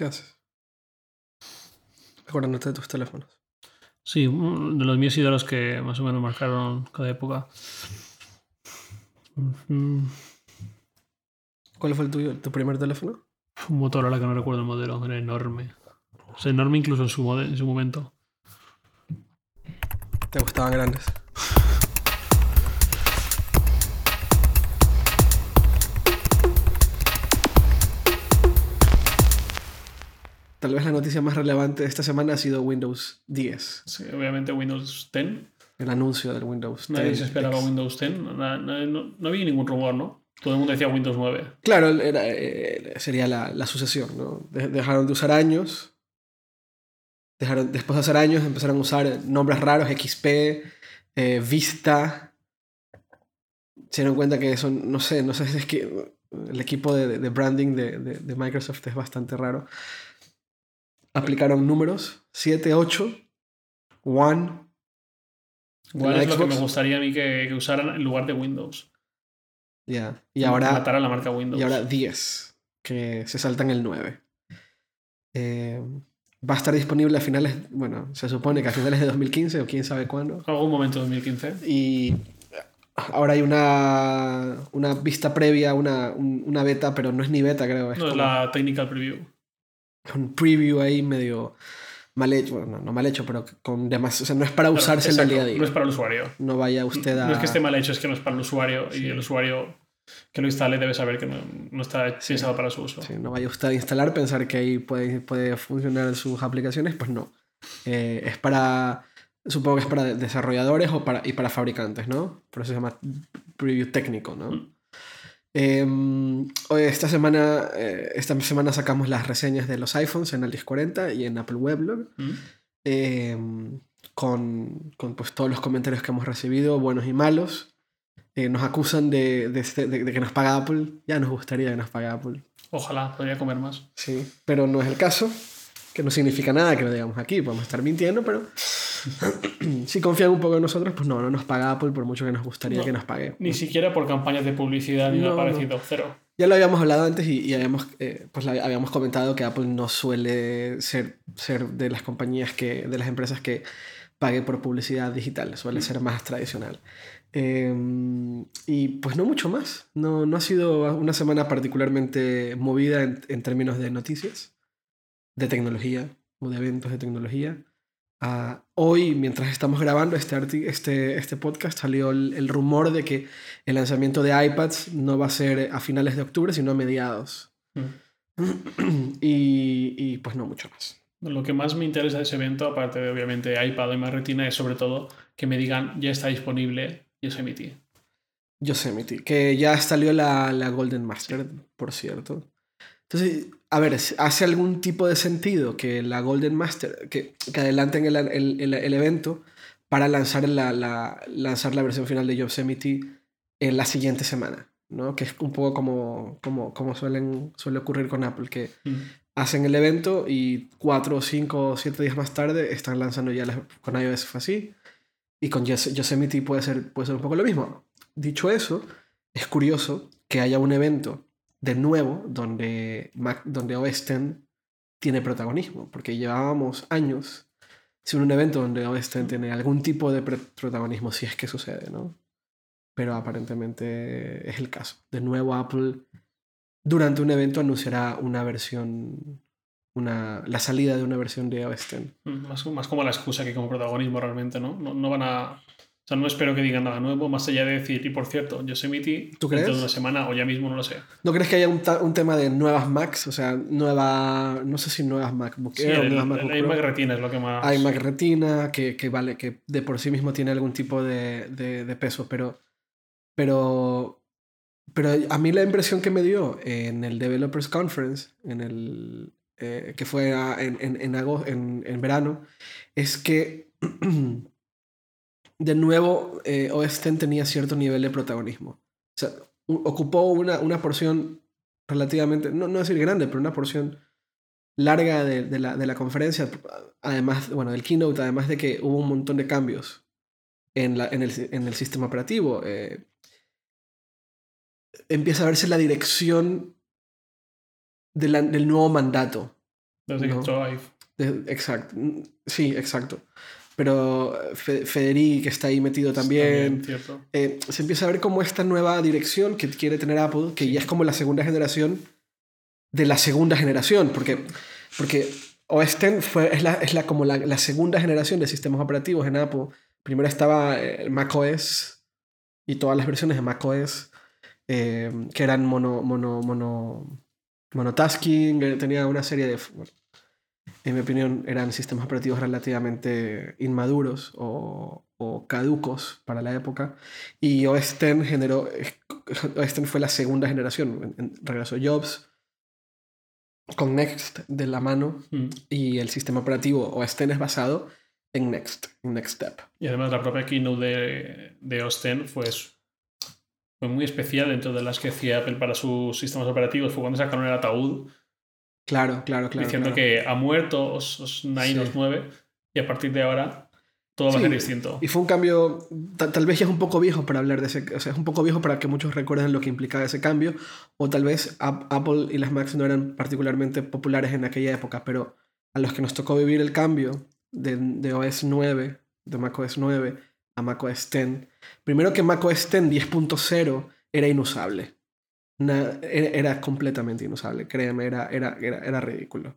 ¿Qué haces? Acordándote de tus teléfonos. Sí, de los míos y de los que más o menos marcaron cada época. ¿Cuál fue el tuyo, tu primer teléfono? Un Motorola que no recuerdo el modelo, era enorme. O sea, enorme incluso en su, en su momento. ¿Te gustaban grandes? Tal vez la noticia más relevante de esta semana ha sido Windows 10. Sí, obviamente Windows 10. El anuncio del Windows 10. Nadie se esperaba Windows 10. No, había ningún rumor, ¿no? Todo el mundo decía Windows 9. Claro, era, eh, sería la, la, sucesión, ¿no? Dejaron de usar años. Dejaron, después de usar años empezaron a usar nombres raros, XP, eh, Vista. Se dieron cuenta que eso, no sé, no sé, es que el equipo de, de branding de, de Microsoft es bastante raro aplicaron números, 7, 8, One. One es lo que me gustaría a mí que, usaran en lugar de Windows. Ya, y ahora... Matar la marca Windows. Y ahora 10, que se saltan el 9. Eh, va a estar disponible a finales, bueno, se supone que a finales de 2015 o quién sabe cuándo. Algún momento de 2015. Y ahora hay una, una vista previa, una, una beta, pero no es ni beta, creo. no, es la technical preview un preview ahí medio mal hecho, bueno, no mal hecho, pero con demás, o sea, no es para usarse en el día a día. No es para el usuario. No vaya usted a... No es que esté mal hecho, es que no es para el usuario y el usuario que lo instale debe saber que no, no está pensado para su uso. Sí, no vaya usted a instalar, pensar que ahí puede, puede funcionar sus aplicaciones, pues no. Eh, es para, supongo que es para desarrolladores o para, y para fabricantes, ¿no? Por eso se llama preview técnico, ¿no? Mm. Em, esta, semana, eh, esta semana sacamos las reseñas de los iPhones en el 1040 y en Apple Weblog. Mm. Em, con, con pues, todos los comentarios que hemos recibido, buenos y malos. Eh, nos acusan de, de, de, que nos paga Apple. Ya nos gustaría que nos pague Apple. Ojalá, podría comer más. Sí, pero no es el caso. Que no significa nada que lo digamos aquí. Podemos estar mintiendo, pero si confían un poco en nosotros, pues no, no nos paga Apple por mucho que nos gustaría que nos pague. Ni siquiera por campañas de publicidad ni nada parecido, cero. Ya lo habíamos hablado antes y, habíamos, eh, pues habíamos comentado que Apple no suele ser, ser de las compañías que, de las empresas que pague por publicidad digital, suele ser más tradicional. Em, y pues no mucho más. No, no ha sido una semana particularmente movida en, en términos de noticias, de tecnología o de eventos de tecnología. Ah, hoy, mientras estamos grabando este, este, este podcast, salió el, rumor de que el lanzamiento de iPads no va a ser a finales de octubre, sino a mediados. Mm. y, y, pues no mucho más. Lo que más me interesa de ese evento, aparte de obviamente iPad y más retina, es sobre todo que me digan ya está disponible Yosemite. Yosemite, que ya salió la, la Golden Master, por cierto. Entonces, a ver, ¿hace algún tipo de sentido que la Golden Master, que, que adelanten el, el, el, evento para lanzar la, la, lanzar la versión final de Yosemite en la siguiente semana? ¿no? Que es un poco como, como, como suelen, suele ocurrir con Apple, que mm. hacen el evento y cuatro, cinco o siete días más tarde están lanzando ya con iOS así. Y con Yosemite puede ser, puede ser un poco lo mismo. Dicho eso, es curioso que haya un evento de nuevo donde, donde OS tiene protagonismo, porque llevábamos años sin un evento donde OS tiene algún tipo de protagonismo, si es que sucede, ¿no? Pero aparentemente es el caso. De nuevo Apple durante un evento anunciará una versión, una, la salida de una versión de OS mm, Más, más como la excusa que como protagonismo realmente, ¿no? No, no van a sea, no espero que digan nada nuevo, más allá de decir, y por cierto, Yosemite, ¿Tú crees? dentro de una semana o ya mismo no lo sé. ¿No crees que haya un, un tema de nuevas Macs? O sea, nueva, no sé si nuevas MacBook Air o nuevas MacBook Hay Mac Retina es lo que más... Hay Mac Retina, que, que, vale, que de por sí mismo tiene algún tipo de, de, de peso, pero, pero, pero a mí la impresión que me dio en el Developers Conference, en el, eh, que fue en, en, en, en, en verano, es que de nuevo eh, tenía cierto nivel de protagonismo. O sea, ocupó una, una porción relativamente, no, no decir grande, pero una porción larga de, de, la, de, la, conferencia, además, bueno, del keynote, además de que hubo un montón de cambios en, la, en, el, en el, sistema operativo. Eh, empieza a verse la dirección de la, del nuevo mandato Desde No. Exacto. Sí, exacto. Pero Fe- Federic está ahí metido también. Eh, se empieza a ver como esta nueva dirección que quiere tener Apple, que ya es como la segunda generación de la segunda generación, porque, porque OS X fue, es, la, es la, como la, la segunda generación de sistemas operativos en Apple. Primero estaba eh, el macOS y todas las versiones de macOS eh, que eran mono, mono, mono, monotasking, eh, tenía una serie de... bueno, en mi opinión, eran sistemas operativos relativamente inmaduros o, o caducos para la época. Y OS X generó, OS X fue la segunda generación. En- en- Regresó Jobs con Next de la mano Mm. y el sistema operativo OS X es basado en Next, en Next Step. Y además la propia keynote de, de OS X fue, fue muy especial dentro de las que hacía Apple para sus sistemas operativos. Fue cuando sacaron el ataúd Claro, claro, claro. diciendo claro. que ha muerto os, os 9, Sí. os 9 y a partir de ahora todo va a ser distinto. Y fue un cambio, ta- tal vez ya es un poco viejo para hablar de ese, o sea, es un poco viejo para que muchos recuerden lo que implicaba ese cambio, o tal vez Ap- Apple y las Macs no eran particularmente populares en aquella época, pero a los que nos tocó vivir el cambio de, de OS 9, de macOS 9 a macOS 10, primero que macOS 10 10.0 era inusable. Era, completamente inusable, créeme, era, era, era, era ridículo.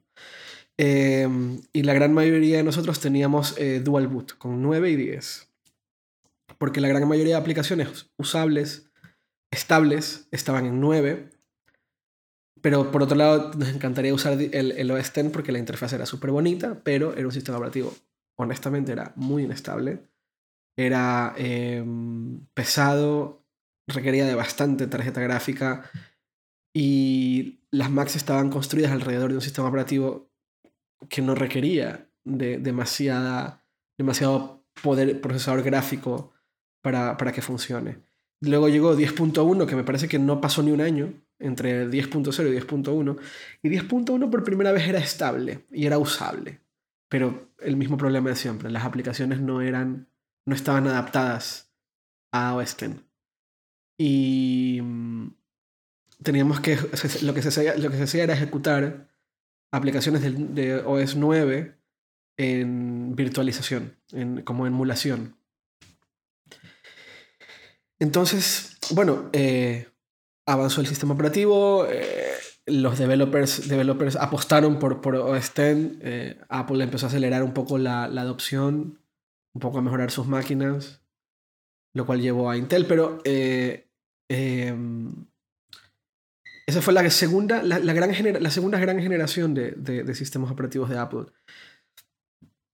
Eh, y la gran mayoría de nosotros teníamos eh, Dual Boot con 9 y 10. Porque la gran mayoría de aplicaciones usables, estables, estaban en 9. Pero por otro lado, nos encantaría usar el, el OS X porque la interfaz era súper bonita, pero era un sistema operativo, honestamente, era muy inestable. Era eh, pesado, requería de bastante tarjeta gráfica y las Macs estaban construidas alrededor de un sistema operativo que no requería de demasiada, demasiado poder procesador gráfico para, para que funcione. Luego llegó 10.1, que me parece que no pasó ni un año entre 10.0 y 10.1. Y 10.1 por primera vez era estable y era usable. Pero el mismo problema de siempre, las aplicaciones no eran, no estaban adaptadas a OS X. Y mm, teníamos que, lo que se hacía, lo que se hacía era ejecutar aplicaciones del- de, OS 9 en virtualización, en, como emulación. Entonces, bueno, eh, avanzó el sistema operativo, eh, los developers, developers apostaron por, por OS X, eh, Apple empezó a acelerar un poco la, la adopción, un poco a mejorar sus máquinas, lo cual llevó a Intel, pero eh, em, esa fue la segunda, la, la gran genera- la segunda gran generación de, de- de sistemas operativos de Apple.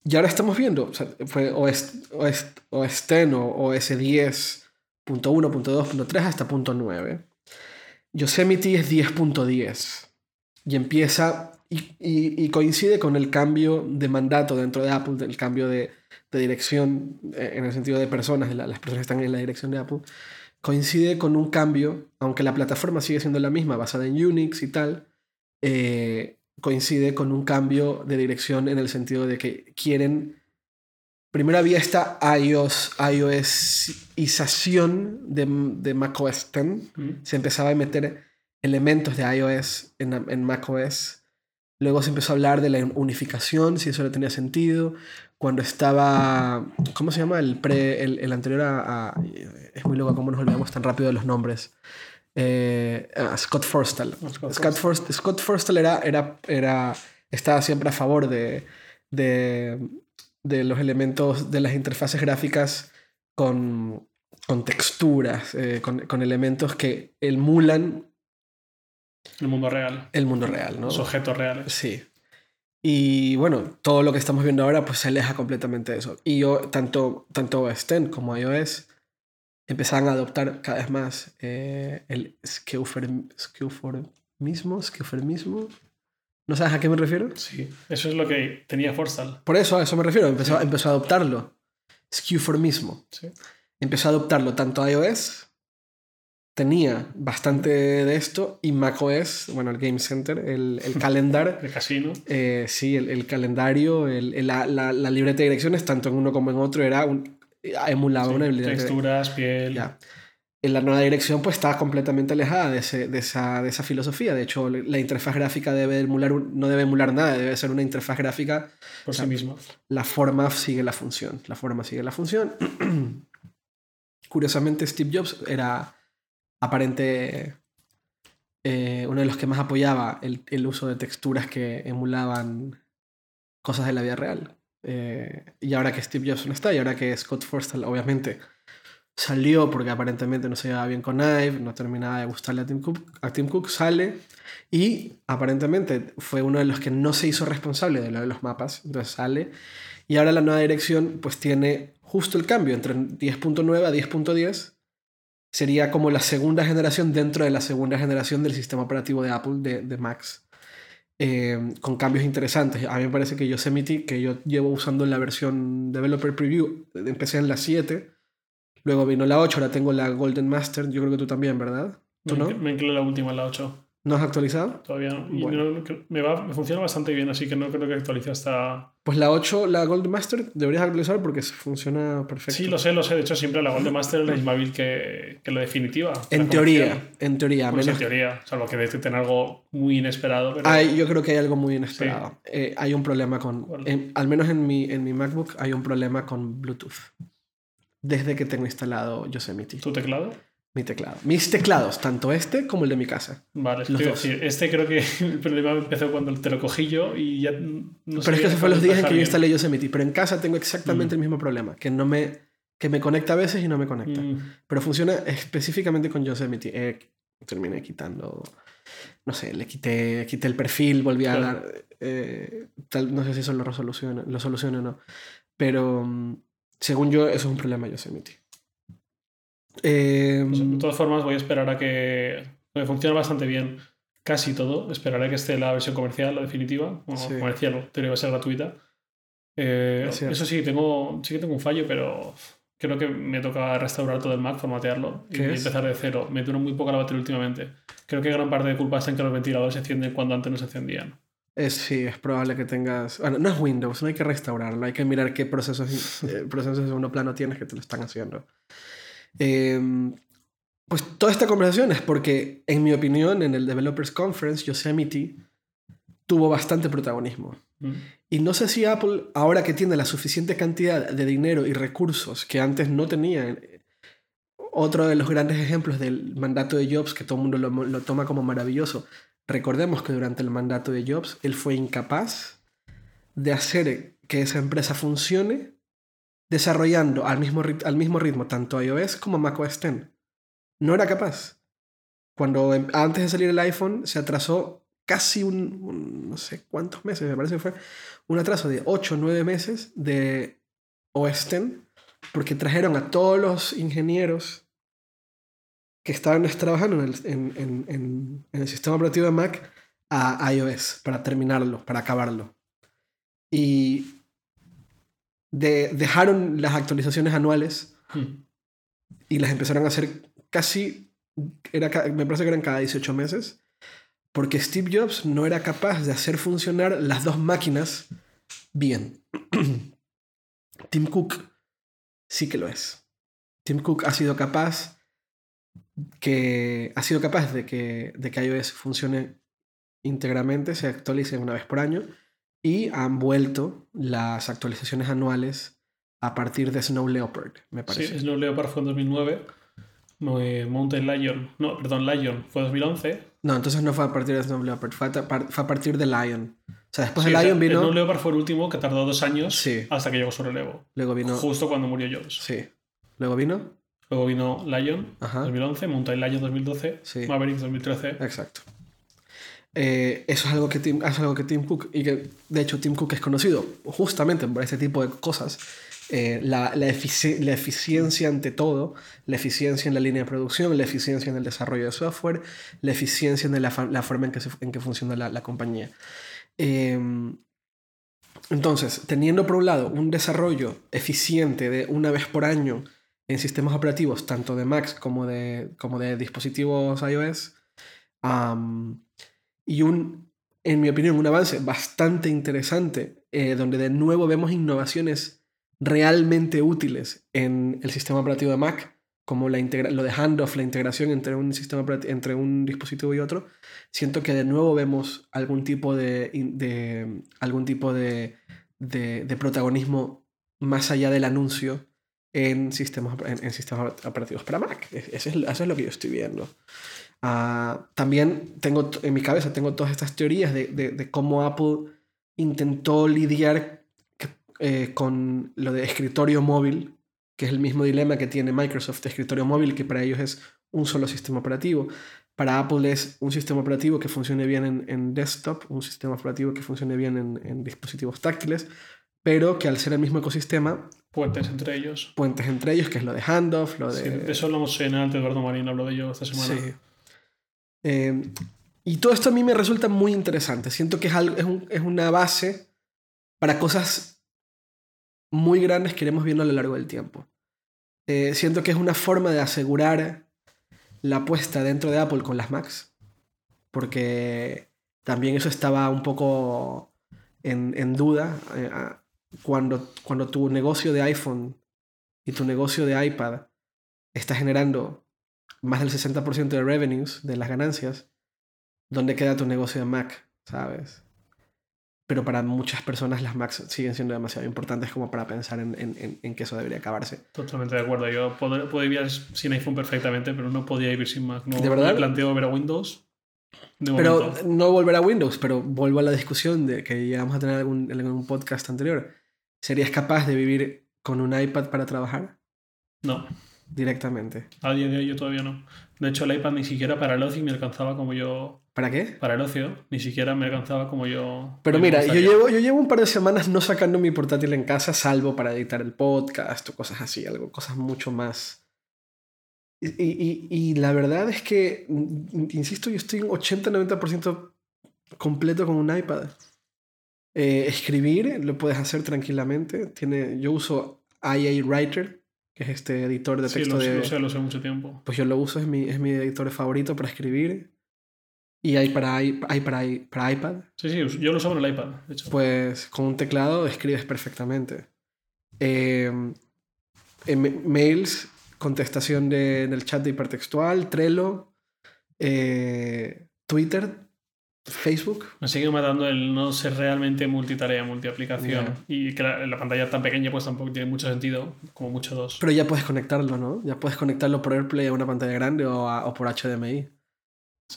Y ahora estamos viendo, o sea, fue OS, OS, OS X o OS 10.1.2.3 hasta punto .9. Yosemite es 10.10 y empieza y, y- y coincide con el cambio de mandato dentro de Apple, el cambio de, de dirección eh, en el sentido de personas, la- las personas que están en la dirección de Apple, coincide con un cambio, aunque la plataforma sigue siendo la misma, basada en Unix y tal, eh, coincide con un cambio de dirección en el sentido de que quieren... Primero había esta iOS, iOSización de, de macOS X. Mm. Se empezaba a meter elementos de iOS en, en macOS. Luego se empezó a hablar de la unificación, si eso no tenía sentido. Cuando estaba, ¿cómo se llama? El, pre, el, el anterior a, a- Es muy loco cómo nos olvidamos tan rápido de los nombres. Eh, ah, Scott Forstall. Scott Scott, Forst- Scott Forstall era, era, era, estaba siempre a favor de, de, de los elementos de las interfaces gráficas con, con texturas, eh, con, con elementos que emulan El mundo real. el mundo real, ¿no? Los objetos reales. Sí. Y bueno, todo lo que estamos viendo ahora pues se aleja completamente de eso. Y yo, tanto, tanto X como iOS empezaban a adoptar cada vez más eh, el skeuformismo, skeuformismo. ¿No sabes a qué me refiero? Sí. Eso es lo que tenía Forstal. Por eso a eso me refiero. Empezó, empezó a adoptarlo. Skeuformismo. Sí. Empezó a adoptarlo tanto iOS, tenía bastante de esto, y macOS, bueno, el Game Center, el, el calendar. De casino. Eh, sí, el, el calendario, el, el- la, la- la libreta de direcciones, tanto en uno como en otro, era un, emulaba Sí, una libreta de Texturas, piel. ya. en la nueva dirección pues está completamente alejada de, ese- de esa, de esa filosofía. De hecho, la interfaz gráfica debe emular, no debe emular nada, debe ser una interfaz gráfica. por sí mismo. La forma sigue la función. La forma sigue la función. Curiosamente, Steve Jobs era aparente eh, uno de los que más apoyaba el, el uso de texturas que emulaban cosas de la vida real. Eh, y ahora que Steve Jobs no está, y ahora que Scott Forstall obviamente salió porque aparentemente no se llevaba bien con Ive, no terminaba de gustarle a Tim Cook, a Tim Cook sale y aparentemente fue uno de los que no se hizo responsable de lo de los mapas, entonces sale y ahora la nueva dirección pues tiene justo el cambio entre 10.9 a 10.10 sería como la segunda generación dentro de la segunda generación del sistema operativo de Apple de, de Macs. Eh, con cambios interesantes. A mí me parece que Yosemite, que yo llevo usando en la versión Developer Preview, empecé en la 7, luego vino la 8, ahora tengo la Golden Master, yo creo que tú también, ¿verdad? ¿Tú Me, no? me incluye la última, la 8. ¿No has actualizado? Todavía no. Bueno. me, va, me funciona bastante bien, así que no creo que actualice hasta. Pues la 8, la Golden Master, deberías actualizar porque funciona perfecto. Sí, lo sé, lo sé. De hecho, siempre la Golden Master es la misma build que, que la definitiva. En la teoría, en teoría. Pues en menos- teoría. Salvo que detecten algo muy inesperado. Pero Hay- yo creo que hay algo muy inesperado. Eh, hay un problema con, al menos en mi, en mi MacBook, hay un problema con Bluetooth. Desde que tengo instalado Yosemite, tu teclado. Mi teclado. Mis teclados, tanto este como el de mi casa. Vale, Los dos. decir, este creo que el problema empezó cuando te lo cogí yo y ya. No pero es que esos fueron los días en que yo instalé Yosemite. Pero en casa tengo exactamente el mismo problema, que no me, que me conecta a veces y no me conecta. Mm, Pero funciona específicamente con Yosemite. Eh, terminé quitando, no sé, le quité, quité el perfil, volví a Claro. dar, eh, tal, no sé si eso lo resoluciona, lo soluciona o no. Pero mm, según yo, eso es un problema de Yosemite. Eh, pues, de todas formas, voy a esperar a que. Me funciona bastante bien casi todo. Esperaré que esté la versión comercial, la definitiva. Bueno, Sí. comercial, pero va a ser gratuita. Eh, eso sí, tengo, sí que tengo un fallo, pero creo que me toca restaurar todo el Mac, formatearlo y ¿Qué es? empezar de cero. Me dura muy poco la batería últimamente. Creo que gran parte de culpa está en que los ventiladores se encienden cuando antes no se encendían. es, sí, es probable que tengas... Bueno, no es Windows, no hay que restaurarlo, hay que mirar qué procesos, eh, procesos de segundo plano tienes que te lo están haciendo. Eh, pues toda esta conversación es porque, en mi opinión, en el Developers Conference, Yosemite tuvo bastante protagonismo. Mm. Y no sé si Apple, ahora que tiene la suficiente cantidad de dinero y recursos que antes no tenía, otro de los grandes ejemplos del mandato de Jobs, que todo el mundo lo, lo toma como maravilloso, recordemos que durante el mandato de Jobs, él fue incapaz de hacer que esa empresa funcione desarrollando al mismo, ritmo tanto iOS como macOS X. No era capaz. Cuando em- antes de salir el iPhone se atrasó casi un, no sé cuántos meses, me parece que fue un atraso de 8 o 9 meses de OS X, porque trajeron a todos los ingenieros que estaban trabajando en el, en el sistema operativo de Mac a iOS para terminarlo, para acabarlo. Y de- dejaron las actualizaciones anuales y las empezaron a hacer casi, era, me parece que eran cada 18 meses, porque Steve Jobs no era capaz de hacer funcionar las dos máquinas bien. Tim Cook sí que lo es. Tim Cook ha sido capaz que ha sido capaz de que, de que iOS funcione íntegramente, se actualice una vez por año y han vuelto las actualizaciones anuales a partir de Snow Leopard, me Sí, parece. Snow Leopard fue en 2009. eh, Mountain Lion, no, perdón, Lion fue 2011. No, entonces no fue a partir de Snow Leopard, fue a, partir de Lion. O sea, después Sí, de Lion vino, Snow Leopard fue el último que tardó dos años Sí. hasta que llegó su relevo. luego vino, Justo cuando murió Jobs. sí, luego vino, Luego vino Lion Ajá. 2011, Mountain Lion 2012, Sí. Maverick 2013. exacto. Eh, eso es algo, que Tim, es algo que Tim Cook, y que de hecho Tim Cook es conocido justamente por este tipo de cosas, eh, la, la, efici- la eficiencia ante todo, la eficiencia en la línea de producción, la eficiencia en el desarrollo de software, la eficiencia en la, forma en que, en que funciona la, compañía. Eh, entonces, teniendo por un lado un desarrollo eficiente de una vez por año en sistemas operativos, tanto de Macs como de, como de dispositivos iOS, y un, en mi opinión, un avance bastante interesante, eh, donde de nuevo vemos innovaciones realmente útiles en el sistema operativo de Mac, como la lo de handoff, la integración entre un sistema entre un dispositivo y otro, siento que de nuevo vemos algún tipo de, de algún tipo de, de, de, protagonismo más allá del anuncio en sistemas, en, sistemas operativos para Mac. Eso es, eso es, lo que yo estoy viendo. Uh, también tengo en mi cabeza tengo todas estas teorías de, de cómo Apple intentó lidiar eh, con lo de escritorio móvil, que es el mismo dilema que tiene Microsoft escritorio móvil, que para ellos es un solo sistema operativo. Para Apple es un sistema operativo que funcione bien en, en desktop, un sistema operativo que funcione bien en, en, dispositivos táctiles, pero que al ser el mismo ecosistema... Puentes entre ellos. Puentes entre ellos, que es lo de handoff, lo de... Sí, de eso hablamos en el Eduardo Marín, habló de ello esta semana. Sí. Eh, y todo esto a mí me resulta muy interesante. Siento que es, algo, es, un, es una base para cosas muy grandes que iremos viendo a lo largo del tiempo. Eh, siento que es una forma de asegurar la apuesta dentro de Apple con las Macs, porque también eso estaba un poco en, en duda eh, cuando, cuando tu negocio de iPhone y tu negocio de iPad está generando más del 60% de revenues, de las ganancias, ¿dónde queda tu negocio de Mac? ¿Sabes? Pero para muchas personas las Macs siguen siendo demasiado importantes como para pensar en, en, en que eso debería acabarse. Totalmente de acuerdo. Yo puedo, puedo, vivir sin iPhone perfectamente, pero no podía vivir sin Mac. No, ¿De verdad? Me planteo volver a Windows. pero momento. no volver a Windows, pero vuelvo a la discusión de que ya vamos a tener algún, en un podcast anterior. ¿Serías capaz de vivir con un iPad para trabajar? No. Directamente. A día de hoy yo todavía no. De hecho, el iPad ni siquiera para el ocio me alcanzaba como yo. ¿Para qué? Para el ocio. Ni siquiera me alcanzaba como yo. Pero mira, yo llevo, yo llevo un par de semanas no sacando mi portátil en casa, salvo para editar el podcast o cosas así, algo, cosas mucho más. Y, y, y la verdad es que, insisto, yo estoy un 80-90% completo con un iPad. Eh, escribir lo puedes hacer tranquilamente. Tiene, yo uso IA Writer, que es este editor de texto sí, lo, de... lo sé, lo sé mucho tiempo. Pues yo lo uso, es mi, es mi editor favorito para escribir. Y hay para, hay, para, para iPad. Sí, sí, yo lo uso en el iPad, de hecho. Pues con un teclado escribes perfectamente. Eh, en mails, contestación de, en el chat de hipertextual, Trello, eh, Twitter, Facebook. Me sigue matando el no ser realmente multitarea, multiaplicación. Yeah. Y que la, la, pantalla tan pequeña pues tampoco tiene mucho sentido, como mucho dos. Pero ya puedes conectarlo, ¿no? Ya puedes conectarlo por AirPlay a una pantalla grande o, a, o por HDMI.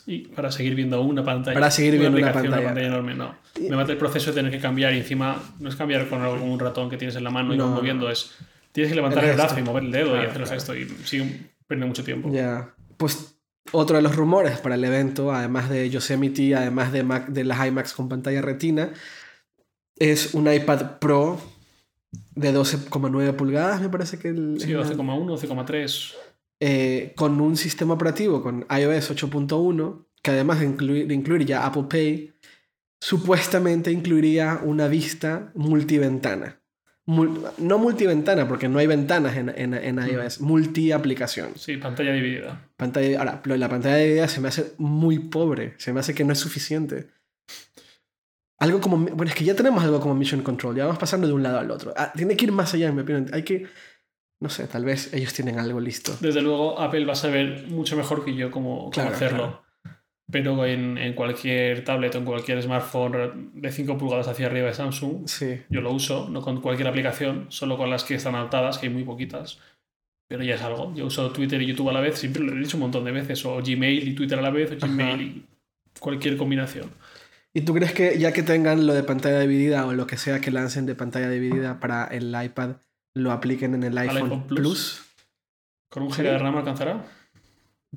Y para seguir viendo una pantalla. Para seguir viendo una, una, pantalla. una pantalla. enorme, no. Me mata el proceso de tener que cambiar y encima no es cambiar con algo un ratón que tienes en la mano y no, moviendo, es tienes que levantar el, el brazo y mover el dedo claro, y hacer claro. esto y sigue perdiendo mucho tiempo. Ya. Yeah. Pues otro de los rumores para el evento, además de Yosemite, además de, Mac, de las iMacs con pantalla retina, es un iPad Pro de 12,9 pulgadas, me parece que... El, sí, 12,1, 12,3. Eh, con un sistema operativo, con iOS 8.1, que además de incluir, de incluir ya Apple Pay, supuestamente incluiría una vista multiventana no multiventana, porque no hay ventanas en, en, en iOS, mm. multi-aplicación. Sí, pantalla dividida. Pantalla, ahora, la pantalla dividida se me hace muy pobre, se me hace que no es suficiente. Algo como, bueno, es que ya tenemos algo como Mission Control, ya vamos pasando de un lado al otro. Ah, tiene que ir más allá, en mi opinión. Hay que, no sé, tal vez ellos tienen algo listo. Desde luego, Apple va a saber mucho mejor que yo cómo, claro, cómo hacerlo. Claro pero en, en, cualquier tablet o en cualquier smartphone de 5 pulgadas hacia arriba de Samsung, sí. yo lo uso, no con cualquier aplicación, solo con las que están adaptadas, que hay muy poquitas, pero ya es algo. Yo uso Twitter y YouTube a la vez, siempre lo he dicho un montón de veces, o Gmail y Twitter a la vez, o Gmail Ajá. y cualquier combinación. ¿Y tú crees que ya que tengan lo de pantalla dividida o lo que sea que lancen de pantalla dividida para el iPad, lo apliquen en el iPhone, iPhone Plus? Plus? ¿Con un GB de RAM alcanzará?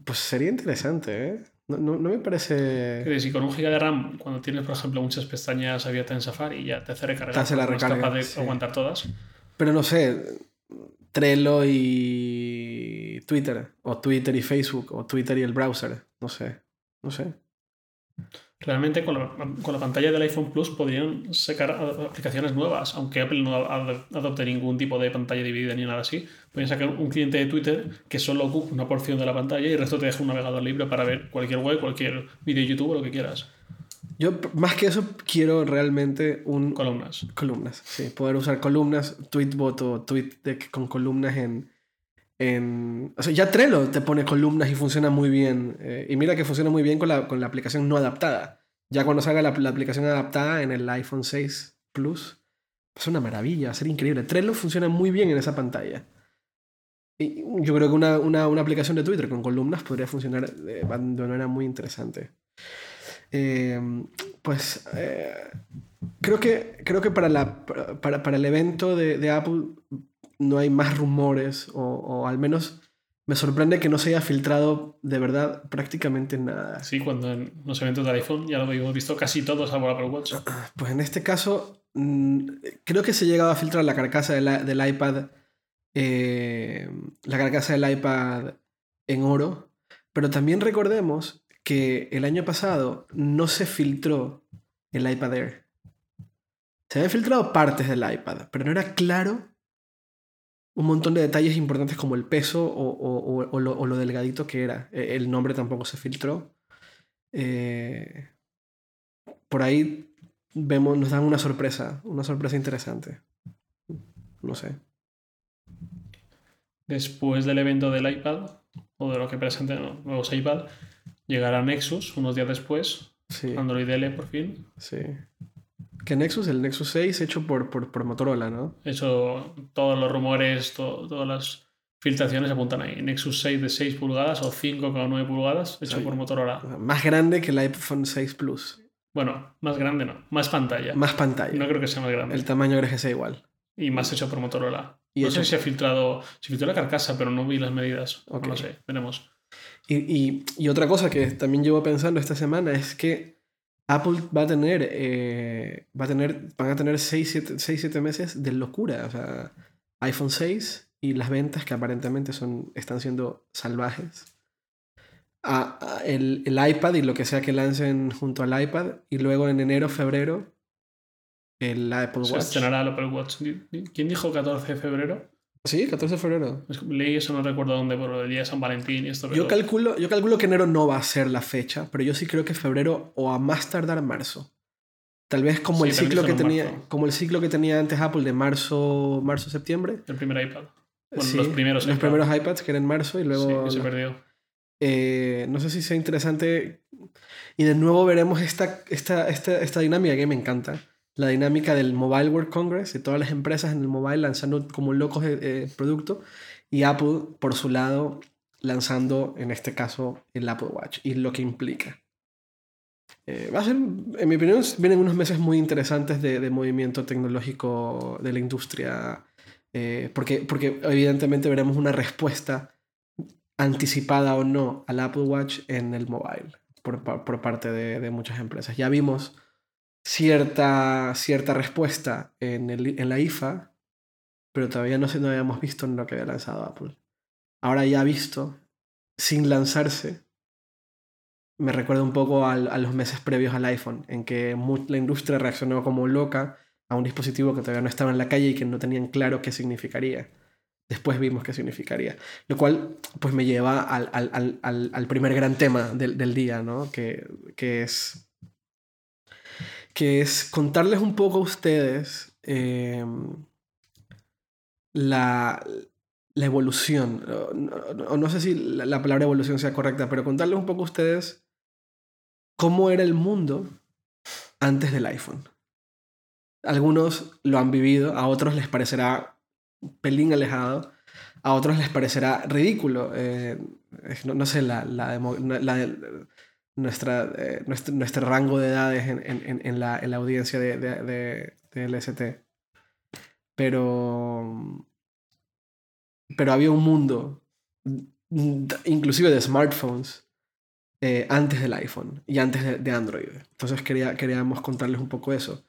Pues sería interesante, ¿eh? No, no, no, me parece. Que si con un giga de RAM, cuando tienes, por ejemplo, muchas pestañas abiertas en Safari, ya te hace recargar. Te hace la recarga. No es capaz de sí. aguantar todas. Pero no sé, Trello y Twitter, o Twitter y Facebook, o Twitter y el browser, no sé, no sé. Realmente con la, con la, pantalla del iPhone Plus podrían sacar aplicaciones nuevas, aunque Apple no adopte ningún tipo de pantalla dividida ni nada así. Podrían sacar un cliente de Twitter que solo ocupe una porción de la pantalla y el resto te deja un navegador libre para ver cualquier web, cualquier vídeo de YouTube o lo que quieras. Yo, más que eso, quiero realmente un... Columnas. Columnas, sí. Poder usar columnas, Tweetbot o TweetDeck con columnas en, en... O sea, ya Trello te pone columnas y funciona muy bien. eh, y mira que funciona muy bien con la, con la aplicación no adaptada. Ya cuando salga la, la aplicación adaptada en el iPhone 6 Plus, es una maravilla, va a ser increíble. Trello funciona muy bien en esa pantalla. Y yo creo que una, una, una aplicación de Twitter con columnas podría funcionar de, de manera muy interesante. Eh, pues eh, creo que, creo que para, la, para, para el evento de, de Apple no hay más rumores, o, o, al menos me sorprende que no se haya filtrado de verdad prácticamente nada. Sí, cuando en los eventos del iPhone ya lo habíamos visto casi todos salvo Apple Watch. Pues en este caso, mmm, creo que se llegaba a filtrar la carcasa de la, del iPad, eh, la carcasa del iPad en oro, pero también recordemos que el año pasado no se filtró el iPad Air. Se habían filtrado partes del iPad, pero no era claro un montón de detalles importantes como el peso o, o, o, lo, o, lo, delgadito que era. El nombre tampoco se filtró. Eh, por ahí vemos, nos dan una sorpresa, una sorpresa interesante. No sé. Después del evento del iPad, o de lo que presentan los nuevos iPad, llegará Nexus unos días después. Sí. Android L por fin. Sí. Que Nexus, el Nexus 6 hecho por, por, por Motorola, ¿no? Eso, todos los rumores, to, todas las filtraciones apuntan ahí. Nexus 6 de 6 pulgadas o 5,9 pulgadas hecho sí. por Motorola. Más grande que el iPhone 6 Plus. Bueno, más grande no, más pantalla. Más pantalla. No creo que sea más grande. El tamaño creo que sea igual. Y más hecho por Motorola. Y no sé si ha filtrado, se filtró la carcasa, pero no vi las medidas. Okay. No sé, veremos. Y, y, y, otra cosa que también llevo pensando esta semana es que Apple va a tener, eh, va a tener van a tener 6-7 meses de locura. O sea, iPhone 6 y las ventas que aparentemente son, están siendo salvajes. A, a el, el, iPad y lo que sea que lancen junto al iPad. Y luego en enero, febrero, el Apple Watch. Se estrenará el Apple Watch. ¿Quién dijo 14 de febrero? Sí, 14 de febrero. Leí eso, no recuerdo dónde, por el día de San Valentín y esto. Pero... Yo, calculo, yo calculo que enero no va a ser la fecha, pero yo sí creo que febrero o a más tardar marzo. Tal vez como sí, el ciclo que tenía, marzo. como el ciclo que tenía antes Apple de marzo, marzo septiembre. El primer iPad. Bueno, sí, los primeros los iPad. primeros iPads que eran en marzo y luego. Sí, se perdió. Eh, no sé si sea interesante. Y de nuevo veremos esta, esta, esta, esta dinámica que me encanta la dinámica del Mobile World Congress y todas las empresas en el mobile lanzando como locos eh, eh, producto y Apple por su lado lanzando en este caso el Apple Watch y lo que implica. Eh, va a ser, en mi opinión, vienen unos meses muy interesantes de, de movimiento tecnológico de la industria eh, porque, porque evidentemente veremos una respuesta anticipada o no al Apple Watch en el mobile por, por parte de, de muchas empresas. Ya vimos cierta, cierta respuesta en, el, en la IFA, pero todavía no, no habíamos visto en lo que había lanzado Apple. Ahora ya visto, sin lanzarse, me recuerda un poco a los meses previos al iPhone, en que la industria reaccionó como loca a un dispositivo que todavía no estaba en la calle y que no tenían claro qué significaría. Después vimos qué significaría. Lo cual pues me lleva al, al, al, al primer gran tema del, del día, ¿no? Que, que es que es contarles un poco a ustedes eh, la, la, evolución, o no, sé si la, la, palabra evolución sea correcta, pero contarles un poco a ustedes cómo era el mundo antes del iPhone. Algunos lo han vivido, a otros les parecerá un pelín alejado, a otros les parecerá ridículo. Eh, no, no, sé, la, la, la nuestra, eh, nuestro, nuestro, rango de edades en, en, en, la, en la, audiencia de, de, de, del ST. Pero, pero había un mundo, inclusive de smartphones, eh, antes del iPhone y antes de, de, Android. Entonces quería, queríamos contarles un poco eso.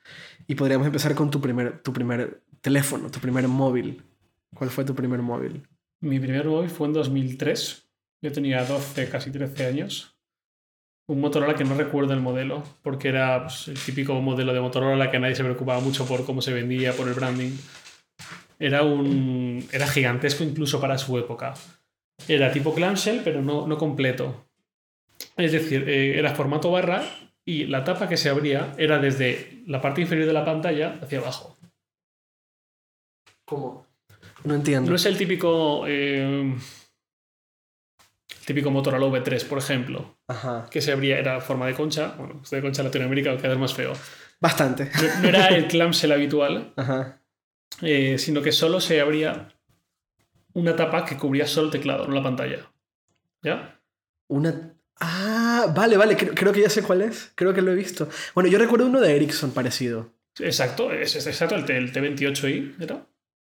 Y podríamos empezar con tu primer, tu primer teléfono, tu primer móvil. ¿Cuál fue tu primer móvil? Mi primer móvil fue en 2003. Yo tenía 12, casi 13 años un Motorola que no recuerdo el modelo, porque era pues, el típico modelo de Motorola que nadie se preocupaba mucho por cómo se vendía, por el branding. Era un. Era gigantesco incluso para su época. Era tipo clamshell, pero no, no completo. Es decir, eh, era formato barra y la tapa que se abría era desde la parte inferior de la pantalla hacia abajo. ¿Cómo? No entiendo. No es el típico. eh, el típico Motorola V3, por ejemplo, Ajá. que se abría, era forma de concha. Bueno, esto de concha en Latinoamérica cada vez más feo. Bastante. No, no era el clamshell habitual, Ajá. eh, sino que solo se abría una tapa que cubría solo el teclado, no la pantalla. ¿Ya? Una. Ah, vale, vale. Creo, creo que ya sé cuál es. Creo que lo he visto. Bueno, yo recuerdo uno de Ericsson parecido. Exacto, es, es exacto, el, T, el T28i, ¿era?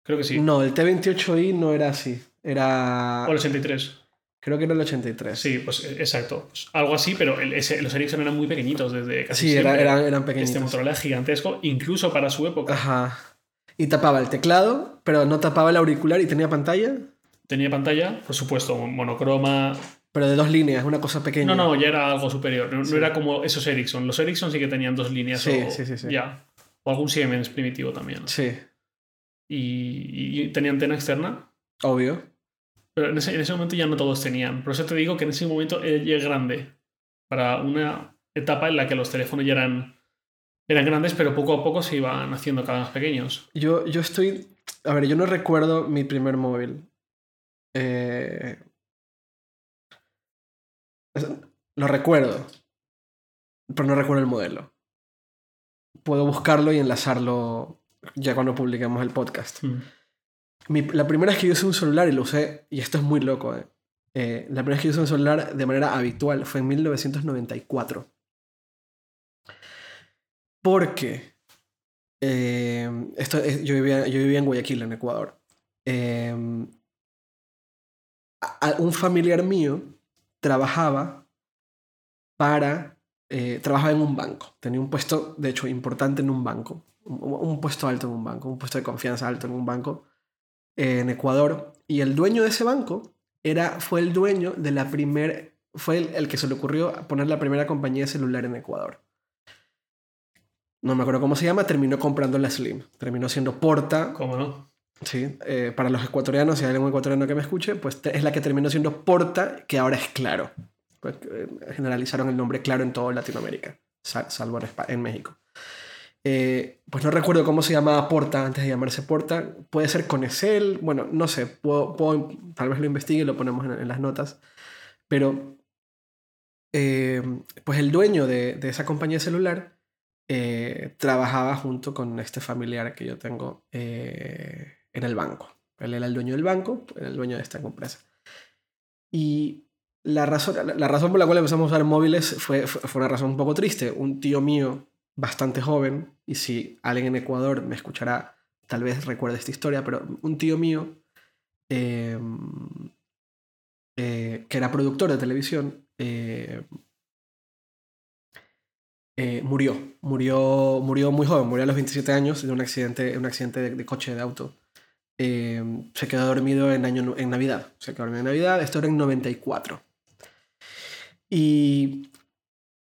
Creo que sí. No, el T28i no era así. Era. O el 83. Creo que era el 83. Sí, pues eh, exacto. Pues algo así, pero el- ese- los Ericsson eran muy pequeñitos desde casi Sí, era- eran, eran Este. Motorola era gigantesco, incluso para su época. Ajá. Y tapaba el teclado, pero no tapaba el auricular y tenía pantalla, Tenía pantalla, por supuesto, monocroma. pero de dos líneas, una cosa pequeña. No, no, ya era algo superior. No, no era como esos Ericsson. Los Ericsson sí que tenían dos líneas. Sí, o, sí, sí, sí. Ya. O algún Siemens primitivo también. Sí, Y, y tenía antena externa. obvio. Pero en ese, en ese momento ya no todos tenían. Por eso te digo que en ese momento ya grande. Para una etapa en la que los teléfonos ya eran, eran grandes, pero poco a poco se iban haciendo cada vez más pequeños. Yo, yo estoy. A ver, yo no recuerdo mi primer móvil. Eh, es- Lo recuerdo, pero no recuerdo el modelo. Puedo buscarlo y enlazarlo ya cuando publiquemos el podcast. Mm. Mi- la primera vez que yo usé un celular y lo usé, y esto es muy loco, eh, eh, la primera vez que yo usé un celular de manera habitual fue en 1994. Porque eh, esto, es- yo, vivía, yo vivía en Guayaquil, en Ecuador. Eh, a- a- un familiar mío trabajaba para... eh, trabajaba en un banco. Tenía un puesto, de hecho, importante en un banco. Un, un puesto alto en un banco, un puesto de confianza alto en un banco en Ecuador. Y el dueño de ese banco era, fue el dueño de la primer... Fue el, el que se le ocurrió poner la primera compañía de celular en Ecuador no me acuerdo cómo se llama, terminó comprando la Slim. Terminó siendo Porta. ¿Cómo no? Sí, eh, para los ecuatorianos, si hay algún ecuatoriano que me escuche, pues es la que terminó siendo Porta, que ahora es Claro. Pues, eh, generalizaron el nombre Claro en toda Latinoamérica, sal- salvo en México. Eh, pues no recuerdo cómo se llamaba Porta antes de llamarse Porta. Puede ser Conecel, bueno, no sé, puedo, puedo- tal vez lo investigue y lo ponemos en, las notas. Pero, eh, pues el dueño de, esa compañía celular eh, trabajaba junto con este familiar que yo tengo en el banco. Él era el dueño del banco, era el dueño de esta empresa. Y la razón, la, razón por la cual empezamos a usar móviles fue, fue una razón un poco triste. Un tío mío, bastante joven, y si alguien en Ecuador me escuchará, tal vez recuerde esta historia, pero un tío mío, eh, eh, que era productor de televisión, eh, eh, murió. Murió. Murió muy joven, murió a los 27 años de un accidente, un accidente de, de coche de auto. Eh, se quedó dormido en, año, en Navidad. Se quedó dormido en Navidad, esto era en 94. Y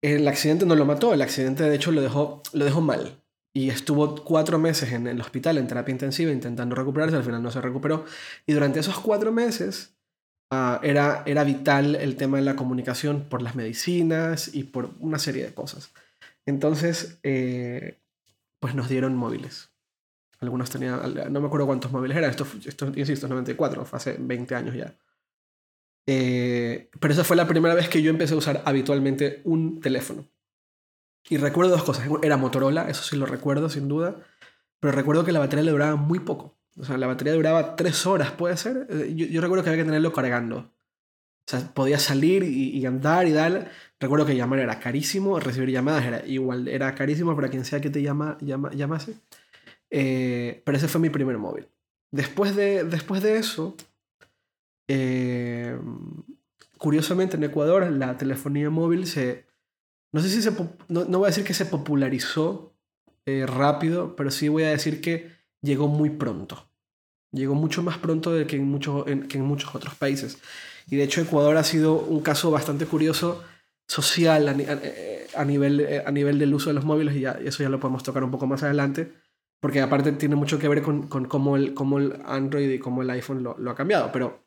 el accidente no lo mató, el accidente de hecho lo dejó, lo dejó mal. Y estuvo cuatro meses en el hospital en terapia intensiva intentando recuperarse, al final no se recuperó. Y durante esos cuatro meses ah, era, era vital el tema de la comunicación por las medicinas y por una serie de cosas. Entonces, eh, pues nos dieron móviles. Algunos tenían, no me acuerdo cuántos móviles eran, esto, esto insisto, es 94, fue hace 20 años ya. Eh, pero esa fue la primera vez que yo empecé a usar habitualmente un teléfono. Y recuerdo dos cosas. Era Motorola, eso sí lo recuerdo sin duda. Pero recuerdo que la batería le duraba muy poco. O sea, la batería duraba tres horas, puede ser. Eh, Yo, yo recuerdo que había que tenerlo cargando. O sea, podía salir y, andar y dar. Recuerdo que llamar era carísimo, recibir llamadas era igual, era carísimo para quien sea que te llama, llama, llamase. Eh, pero ese fue mi primer móvil. Después de, después de eso, eh, curiosamente en Ecuador la telefonía móvil se... No sé si se... No, no voy a decir que se popularizó eh, rápido, pero sí voy a decir que llegó muy pronto. Llegó mucho más pronto de que en, muchos que en muchos otros países. Y de hecho Ecuador ha sido un caso bastante curioso social a, eh, nivel, eh, a nivel del uso de los móviles y ya, eso ya lo podemos tocar un poco más adelante, porque aparte tiene mucho que ver con, con cómo, el, cómo el Android y cómo el iPhone lo, lo ha cambiado. Pero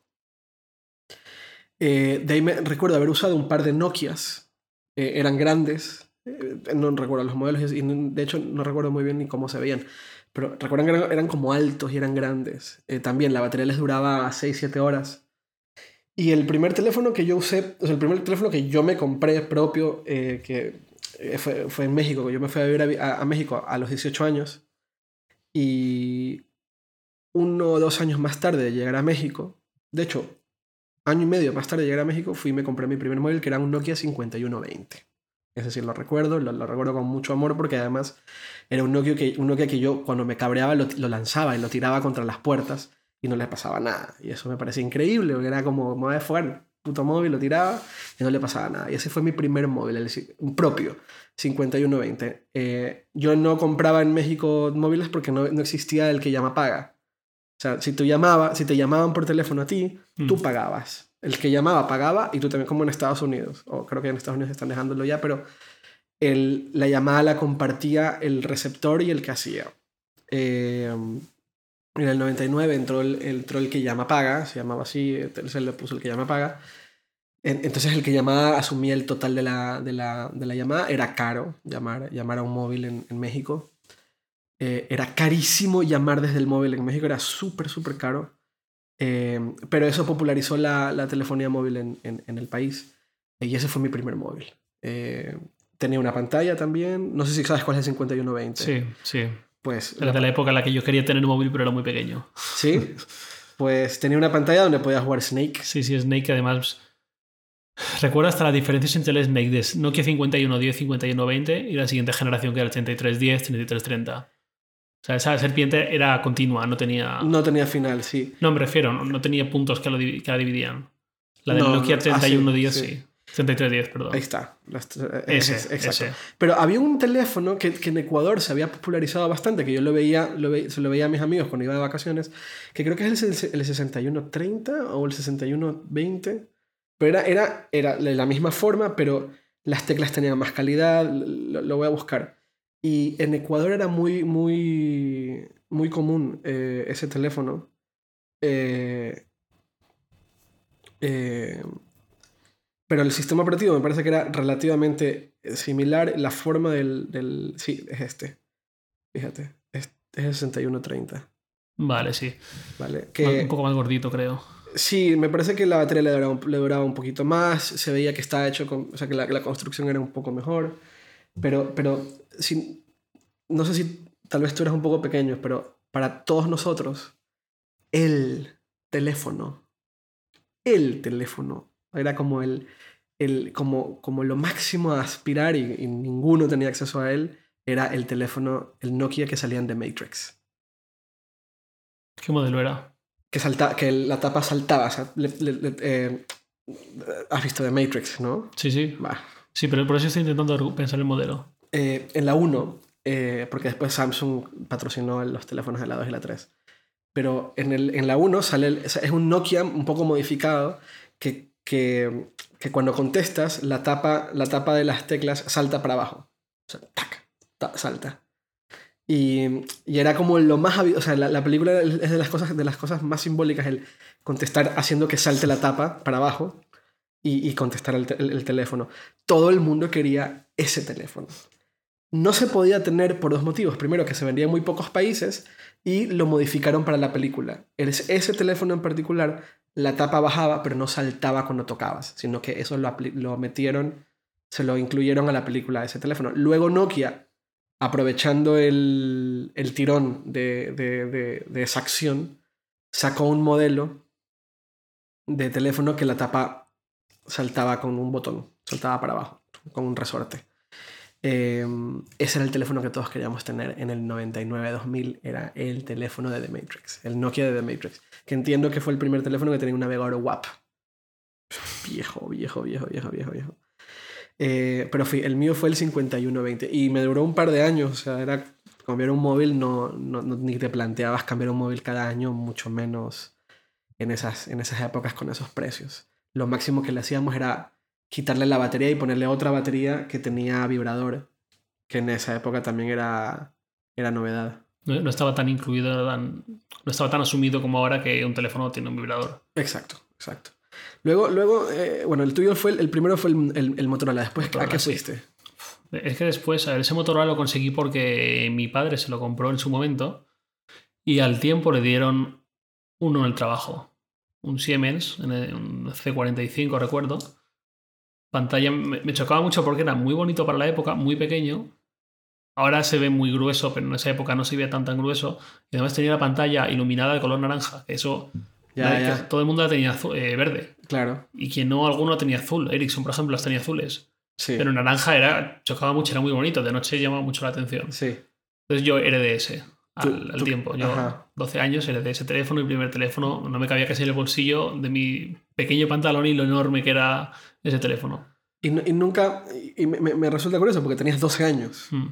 eh, de ahí me recuerdo haber usado un par de Nokias, eh, eran grandes, eh, no recuerdo los modelos y de hecho no recuerdo muy bien ni cómo se veían, pero recuerdan que eran, eran como altos y eran grandes. Eh, también la batería les duraba 6-7 horas. Y el primer teléfono que yo usé, o sea, el primer teléfono que yo me compré propio, eh, que eh, fue, fue en México, yo me fui a vivir a, a- a México a los 18 años. Y uno o dos años más tarde de llegar a México, de hecho, año y medio más tarde de llegar a México, fui y me compré mi primer móvil que era un Nokia 5120. Es decir, lo recuerdo, lo, recuerdo con mucho amor porque además era un Nokia que, un Nokia que yo cuando me cabreaba lo, lanzaba y lo tiraba contra las puertas y no le pasaba nada. Y eso me parecía increíble, porque era como, me voy a fugar, puto móvil, lo tiraba y no le pasaba nada. Y ese fue mi primer móvil, el, propio, 5120. Eh, yo no compraba en México móviles porque no, no existía el que llama paga. O sea, si, tú llamaba, si te llamaban por teléfono a ti, tú Mm. pagabas. El que llamaba pagaba y tú también, como en Estados Unidos, o creo que en Estados Unidos están dejándolo ya, pero el, la llamada la compartía el receptor y el que hacía. Eh, en el 99 entró el, entró el que llama paga, se llamaba así, Telcel le puso el que llama paga. En- Entonces el que llamaba asumía el total de la, de la, de la llamada. Era caro llamar, llamar a un móvil en, en México. Eh, era carísimo llamar desde el móvil en México, era súper, súper caro. Eh, pero eso popularizó la, la telefonía móvil en, en- en el país. Y ese fue mi primer móvil. Eh, tenía una pantalla también. No sé si sabes cuál es el 5120. Sí, sí. Pues Era de la época en la que yo quería tener un móvil, pero era muy pequeño. Sí. Pues tenía una pantalla donde podías jugar Snake. Sí, sí, Snake además. Recuerdo hasta las diferencias entre el Snake de Nokia 5110, 5120 y la siguiente generación que era el 3310, 3330. Sea, esa serpiente era continua, no tenía. No tenía final, sí. No, me refiero, no, no tenía puntos que, lo que la dividían. La del No, Nokia no, ah, sí, 3110 sí. sí. 3310, perdón. Ahí está. Eh, Ese, es- exacto. ese. Pero había un teléfono que, que en Ecuador se había popularizado bastante, que yo lo veía, lo ve- se lo veía a mis amigos cuando iba de vacaciones, que creo que es el, el 6130 o el 6120. Pero era, era, era de la misma forma, pero las teclas tenían más calidad, lo, lo voy a buscar. Y en Ecuador era muy, muy, muy común eh, ese teléfono. Eh, eh, pero el sistema operativo me parece que era relativamente similar. La forma del. del sí, es este. Fíjate. Es, es el 6130. Vale, sí. ¿Vale? Que, Un poco más gordito, creo. Sí, me parece que la batería le duraba, le duraba un poquito más. Se veía que estaba hecho con. O sea, que la, la construcción era un poco mejor. Pero, pero si, no sé si tal vez tú eres un poco pequeño, pero para todos nosotros, el teléfono, el teléfono, era como el, el como, como lo máximo a aspirar y, y ninguno tenía acceso a él, era el teléfono, el Nokia que salían de Matrix. ¿Qué modelo era? Que, salta, que la tapa saltaba. o sea, le- le- le- eh, has visto de Matrix, ¿no? Sí, sí. Va. Sí, pero por eso estoy intentando pensar el modelo. Eh, en la 1, eh, porque después Samsung patrocinó los teléfonos de la 2 y la 3. Pero en, el, en la 1 sale el- es un Nokia un poco modificado que, que, que cuando contestas la tapa, la tapa de las teclas salta para abajo. O sea, tac, ta- salta. Y, y era como lo más... O sea, la, la película es de las, cosas, de las cosas más simbólicas, el contestar haciendo que salte la tapa para abajo y, y contestar el, el- el teléfono. Todo el mundo quería ese teléfono. No se podía tener por dos motivos. Primero, que se vendía en muy pocos países y lo modificaron para la película. Es- Ese teléfono en particular, la tapa bajaba, pero no saltaba cuando tocabas, sino que eso lo metieron, se lo incluyeron a la película de ese teléfono. Luego Nokia, aprovechando el, el tirón de, de- de- de esa acción, sacó un modelo de teléfono que la tapa saltaba con un botón, saltaba para abajo, con un resorte. Eh, ese era el teléfono que todos queríamos tener en el 99-2000, era el teléfono de The Matrix, el Nokia de The Matrix, que entiendo que fue el primer teléfono que tenía un navegador WAP. Viejo, viejo, viejo, viejo, viejo, viejo. Eh, pero el mío fue el 5120 y me duró un par de años, o sea, era cambiar un móvil, no, no, no- ni te planteabas cambiar un móvil cada año, mucho menos en esas, en esas épocas con esos precios. Lo máximo que le hacíamos era quitarle la batería y ponerle otra batería que tenía vibrador, que en esa época también era, era novedad. No, no estaba tan incluido, no tan- no estaba tan asumido como ahora que un teléfono tiene un vibrador. Exacto, exacto. Luego, luego eh, bueno, el tuyo fue, el, el primero fue el, el- el Motorola, después ¿a Motorola, qué sí. fuiste? Es que después, a ver, ese Motorola lo conseguí porque mi padre se lo compró en su momento y al tiempo le dieron uno en el trabajo. Un Siemens, un C45 recuerdo. Pantalla me, me chocaba mucho porque era muy bonito para la época, muy pequeño. Ahora se ve muy grueso, pero en esa época no se veía tan tan grueso. Y además tenía la pantalla iluminada de color naranja. Eso Ya, nadie- ya. todo el mundo la tenía azu- eh, verde. Claro. Y quien no, alguno tenía azul. Ericsson, por ejemplo, las tenía azules. Sí. Pero naranja era, chocaba mucho, era muy bonito. De noche llamaba mucho la atención. Sí. Entonces yo heredé ese al, tiempo. Yo, ajá. 12 años, heredé ese teléfono. Mi primer teléfono no me cabía casi en el bolsillo de mi pequeño pantalón y lo enorme que era ese teléfono. Y, nu- y nunca. Y me, resulta curioso porque tenías 12 años. Mm.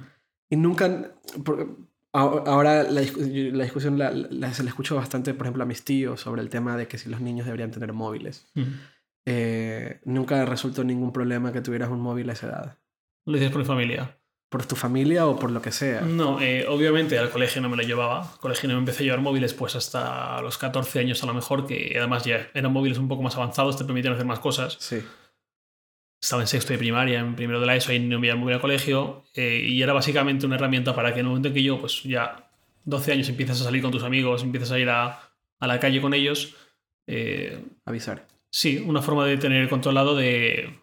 Y nunca. porque ahora la, la discusión la, la- se la escucho bastante, por ejemplo, a mis tíos sobre el tema de que si los niños deberían tener móviles. Mm. Eh, nunca resultó ningún problema que tuvieras un móvil a esa edad. Lo dices por mi familia. Por tu familia o por lo que sea. No, eh, obviamente al colegio no me lo llevaba. Al colegio no me empecé a llevar móviles pues hasta los 14 años a lo mejor, que además ya eran móviles un poco más avanzados, te permitían hacer más cosas. Sí. Estaba en sexto de primaria, en primero de la ESO, y no me iba muy al colegio. eh, y era básicamente una herramienta para que en el momento en que yo, pues ya 12 años, empiezas a salir con tus amigos, empiezas a ir a, a la calle con ellos, eh, Avisar. sí, una forma de tener controlado de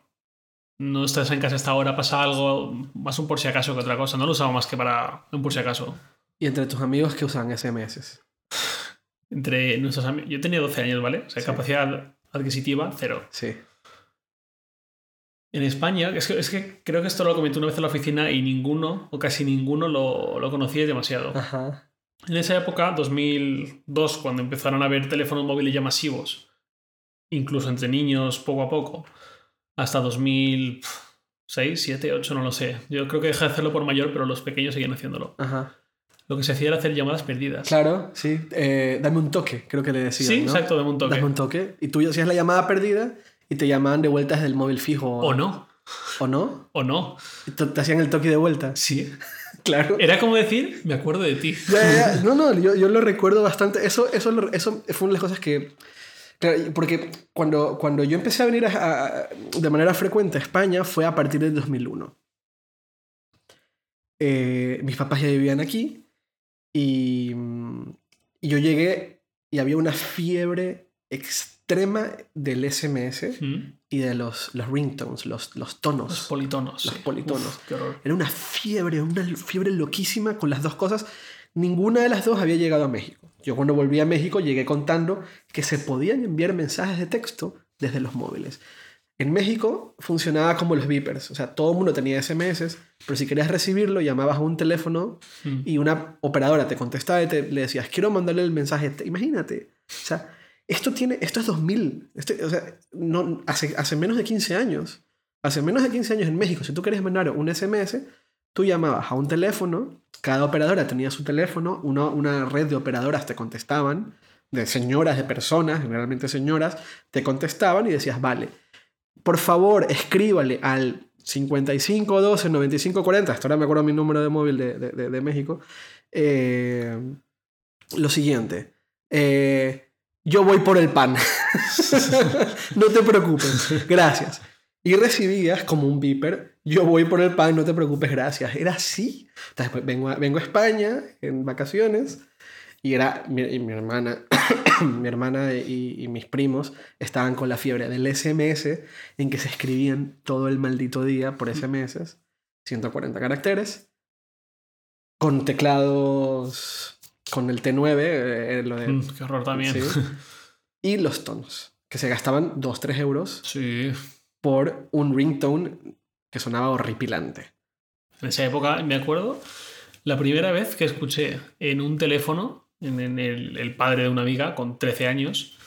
no estás en casa hasta ahora, pasa algo, más un por si acaso que otra cosa. No lo usaba más que para un por si acaso. Y entre tus amigos que usan SMS. Entre nuestros amigos. Yo tenía 12 años, ¿vale? O sea, Sí. capacidad adquisitiva, cero. Sí. En España, es que, es que creo que esto lo comenté una vez en la oficina y ninguno, o casi ninguno, lo, lo conocía demasiado. Ajá. En esa época, 2002, cuando empezaron a haber teléfonos móviles ya masivos, incluso entre niños poco a poco, hasta 2006, 7, 8, no lo sé. Yo creo que dejé de hacerlo por mayor, pero los pequeños seguían haciéndolo. Ajá. Lo que se hacía era hacer llamadas perdidas. Claro, sí. Eh, dame un toque, creo que le decían. sí, ¿no? exacto, de un toque. Dame un toque. Y tú hacías la llamada perdida y te llamaban de vuelta desde el móvil fijo. O no, ¿O no? o no. Te hacían el toque de vuelta. Sí. Claro. Era como decir, me acuerdo de ti. Ya, ya, ya. No, no, yo, yo lo recuerdo bastante. Eso, eso, eso fue una de las cosas que... Claro, porque cuando, cuando yo empecé a venir a- a- de manera frecuente a España fue a partir del 2001. Eh, mis papás ya vivían aquí y, y yo llegué y había una fiebre extrema del SMS Mm. y de los, los ringtones, los, los tonos. Los politonos. Los sí. politonos. Uf, qué horror. Era una fiebre, una fiebre loquísima con las dos cosas. Ninguna de las dos había llegado a México. Yo cuando volví a México llegué contando que se podían enviar mensajes de texto desde los móviles. En México funcionaba como los beepers, o sea, todo el mundo tenía SMS, pero si querías recibirlo llamabas a un teléfono Mm. y una operadora te contestaba y te, le decías, quiero mandarle el mensaje. Te- Imagínate, o sea, esto, tiene, esto es 2000, Este- o sea, no, hace, hace menos de 15 años. Hace menos de 15 años en México, si tú querías mandar un SMS, tú llamabas a un teléfono, cada operadora tenía su teléfono, una, una red de operadoras te contestaban, de señoras, de personas, generalmente señoras, te contestaban y decías, vale, por favor, escríbale al 5512 9540, hasta ahora me acuerdo mi número de móvil de, de- de- de México, eh, lo siguiente, eh, yo voy por el pan, no te preocupes, gracias. Y recibías como un beeper, yo voy por el pan, no te preocupes, gracias. Era así. Entonces, pues, vengo, a, vengo a España en vacaciones y era mi, y mi hermana, mi hermana y, y mis primos estaban con la fiebre del SMS en que se escribían todo el maldito día por SMS, 140 caracteres, con teclados, con el T9, eh, lo de, Mm, qué horror también. sí, y los tonos, que se gastaban 2-3 euros Sí. por un ringtone que sonaba horripilante. En esa época, me acuerdo, la primera vez que escuché en un teléfono, en, en el, el padre de una amiga con 13 años,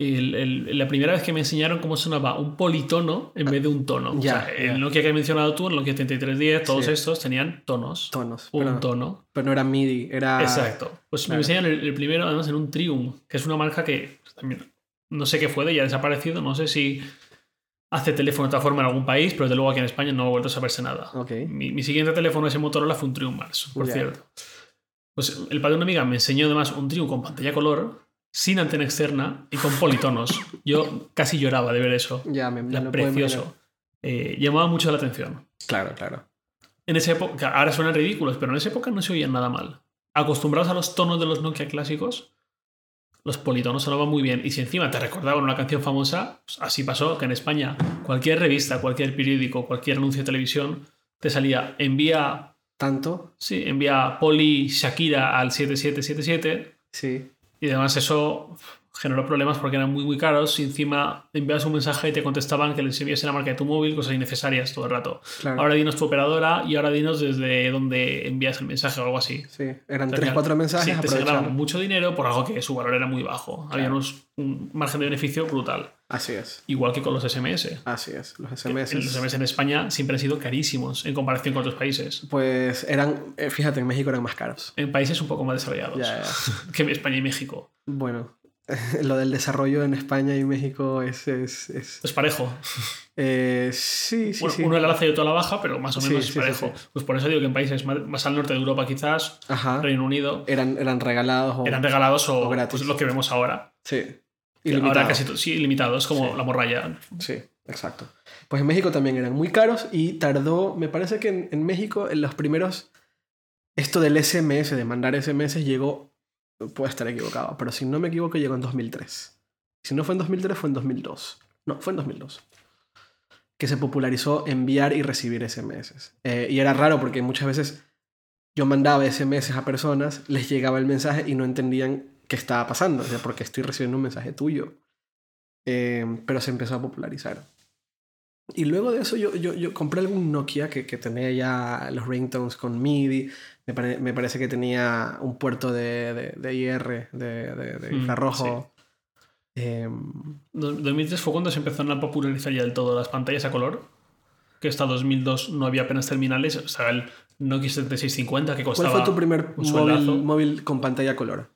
el- el- la primera vez que me enseñaron cómo sonaba un politono en vez de un tono. O Ya, sea, ya. el Nokia que has mencionado tú, el Nokia 3310, todos Sí. estos tenían tonos. Tonos. un pero, tono. pero no era MIDI, era... Exacto. Pues claro. me enseñan el, el primero, además, en un Triumph, que es una marca que también no sé qué fue de ella, ha desaparecido. No sé si hace teléfono de otra forma en algún país, pero desde luego aquí en España no ha vuelto a saberse nada. Mi, mi siguiente teléfono ese Motorola fue un Triumph Mars, por cierto. Pues el padre de una amiga me enseñó además un Triumph con pantalla color, sin antena externa y con politonos. Yo casi lloraba de ver eso. Ya, me, me lo precioso. Eh, llamaba mucho la atención. Claro, claro. En esa época, ahora suenan ridículos, pero en esa época no se oían nada mal. acostumbrados a los tonos de los Nokia clásicos, los politonos sonaban muy bien. Y si encima te recordaban una canción famosa, pues así pasó que en España cualquier revista, cualquier periódico, cualquier anuncio de televisión te salía envía. ¿Tanto? Sí, envía Poli Shakira al 7777. Sí. Y además eso generó problemas porque eran muy muy caros y encima enviabas un mensaje y te contestaban que les envías la marca de tu móvil, cosas innecesarias todo el rato. Claro. Ahora dinos tu operadora y ahora dinos desde dónde envías el mensaje o algo así. Sí, eran 3 4 mensajes. Sí, te sacaban mucho dinero por algo que su valor era muy bajo. Había Claro. unos, un margen de beneficio brutal. Así es. Igual que con los SMS. Así es. Los SMS. Los SMS en España siempre han sido carísimos en comparación con otros países. Pues eran, eh, fíjate, en México eran más caros. En países un poco más desarrollados Ya, ya. que España y México. Bueno, lo del desarrollo en España y México es... es, es- Es parejo. eh, sí, sí, Bueno, sí. Uno es la alza y otro a la baja, pero más o menos sí, es parejo. sí. Pues por eso digo que en países más, al norte de Europa quizás, Ajá. Reino Unido, Eran, eran regalados o... eran regalados o, o gratis. pues, lo que vemos ahora. Sí. Ahora Ilimitados. casi sí, ilimitados, como la morralla. Sí, exacto. Pues en México también eran muy caros y tardó, me parece que en, en México en los primeros, esto del SMS, de mandar SMS, llegó, puedo estar equivocado, pero si no me equivoco llegó en 2003. Si no fue en 2003, fue en 2002. No, fue en 2002. Que se popularizó enviar y recibir SMS. Eh, y era raro porque muchas veces yo mandaba SMS a personas, les llegaba el mensaje y no entendían qué estaba pasando, o sea, porque estoy recibiendo un mensaje tuyo. Eh, pero se empezó a popularizar. Y luego de eso yo, yo, yo compré algún Nokia que, que tenía ya los ringtones con MIDI. Me, pare- me parece que tenía un puerto de, de, de IR, de, Mm, infrarrojo. Em, Do- 2003 fue cuando se empezaron a popularizar ya del todo las pantallas a color. Que hasta 2002 no había apenas terminales. O sea, el Nokia 7650 que ¿Cuál costaba. fue tu primer móvil, móvil con pantalla color?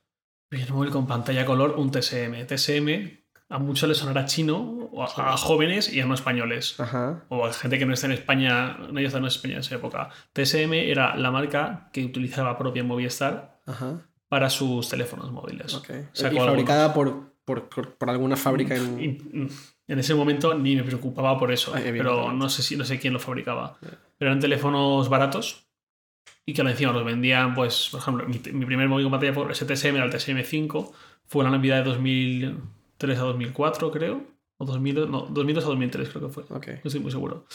Primer móvil con pantalla a color, un TSM. TSM a muchos les sonará chino, o a, a jóvenes y a no españoles. Ajá. O a gente que no está en España, no está en España en esa época. TSM era la marca que utilizaba propia Movistar Ajá. para sus teléfonos móviles. Ok. Sacó y fabricada por, por, por, alguna fábrica en... Mm, en ese momento ni me preocupaba por eso, Ah, pero no sé, si, no sé quién lo fabricaba. Pero eran teléfonos baratos y que encima los vendían, pues, por ejemplo, mi, mi primer móvil con pantalla por STSM era el TSM5, fue en la Navidad de 2003 a 2004, creo, o 2000, no, 2002 a 2003 creo que fue, Ok, no estoy muy seguro.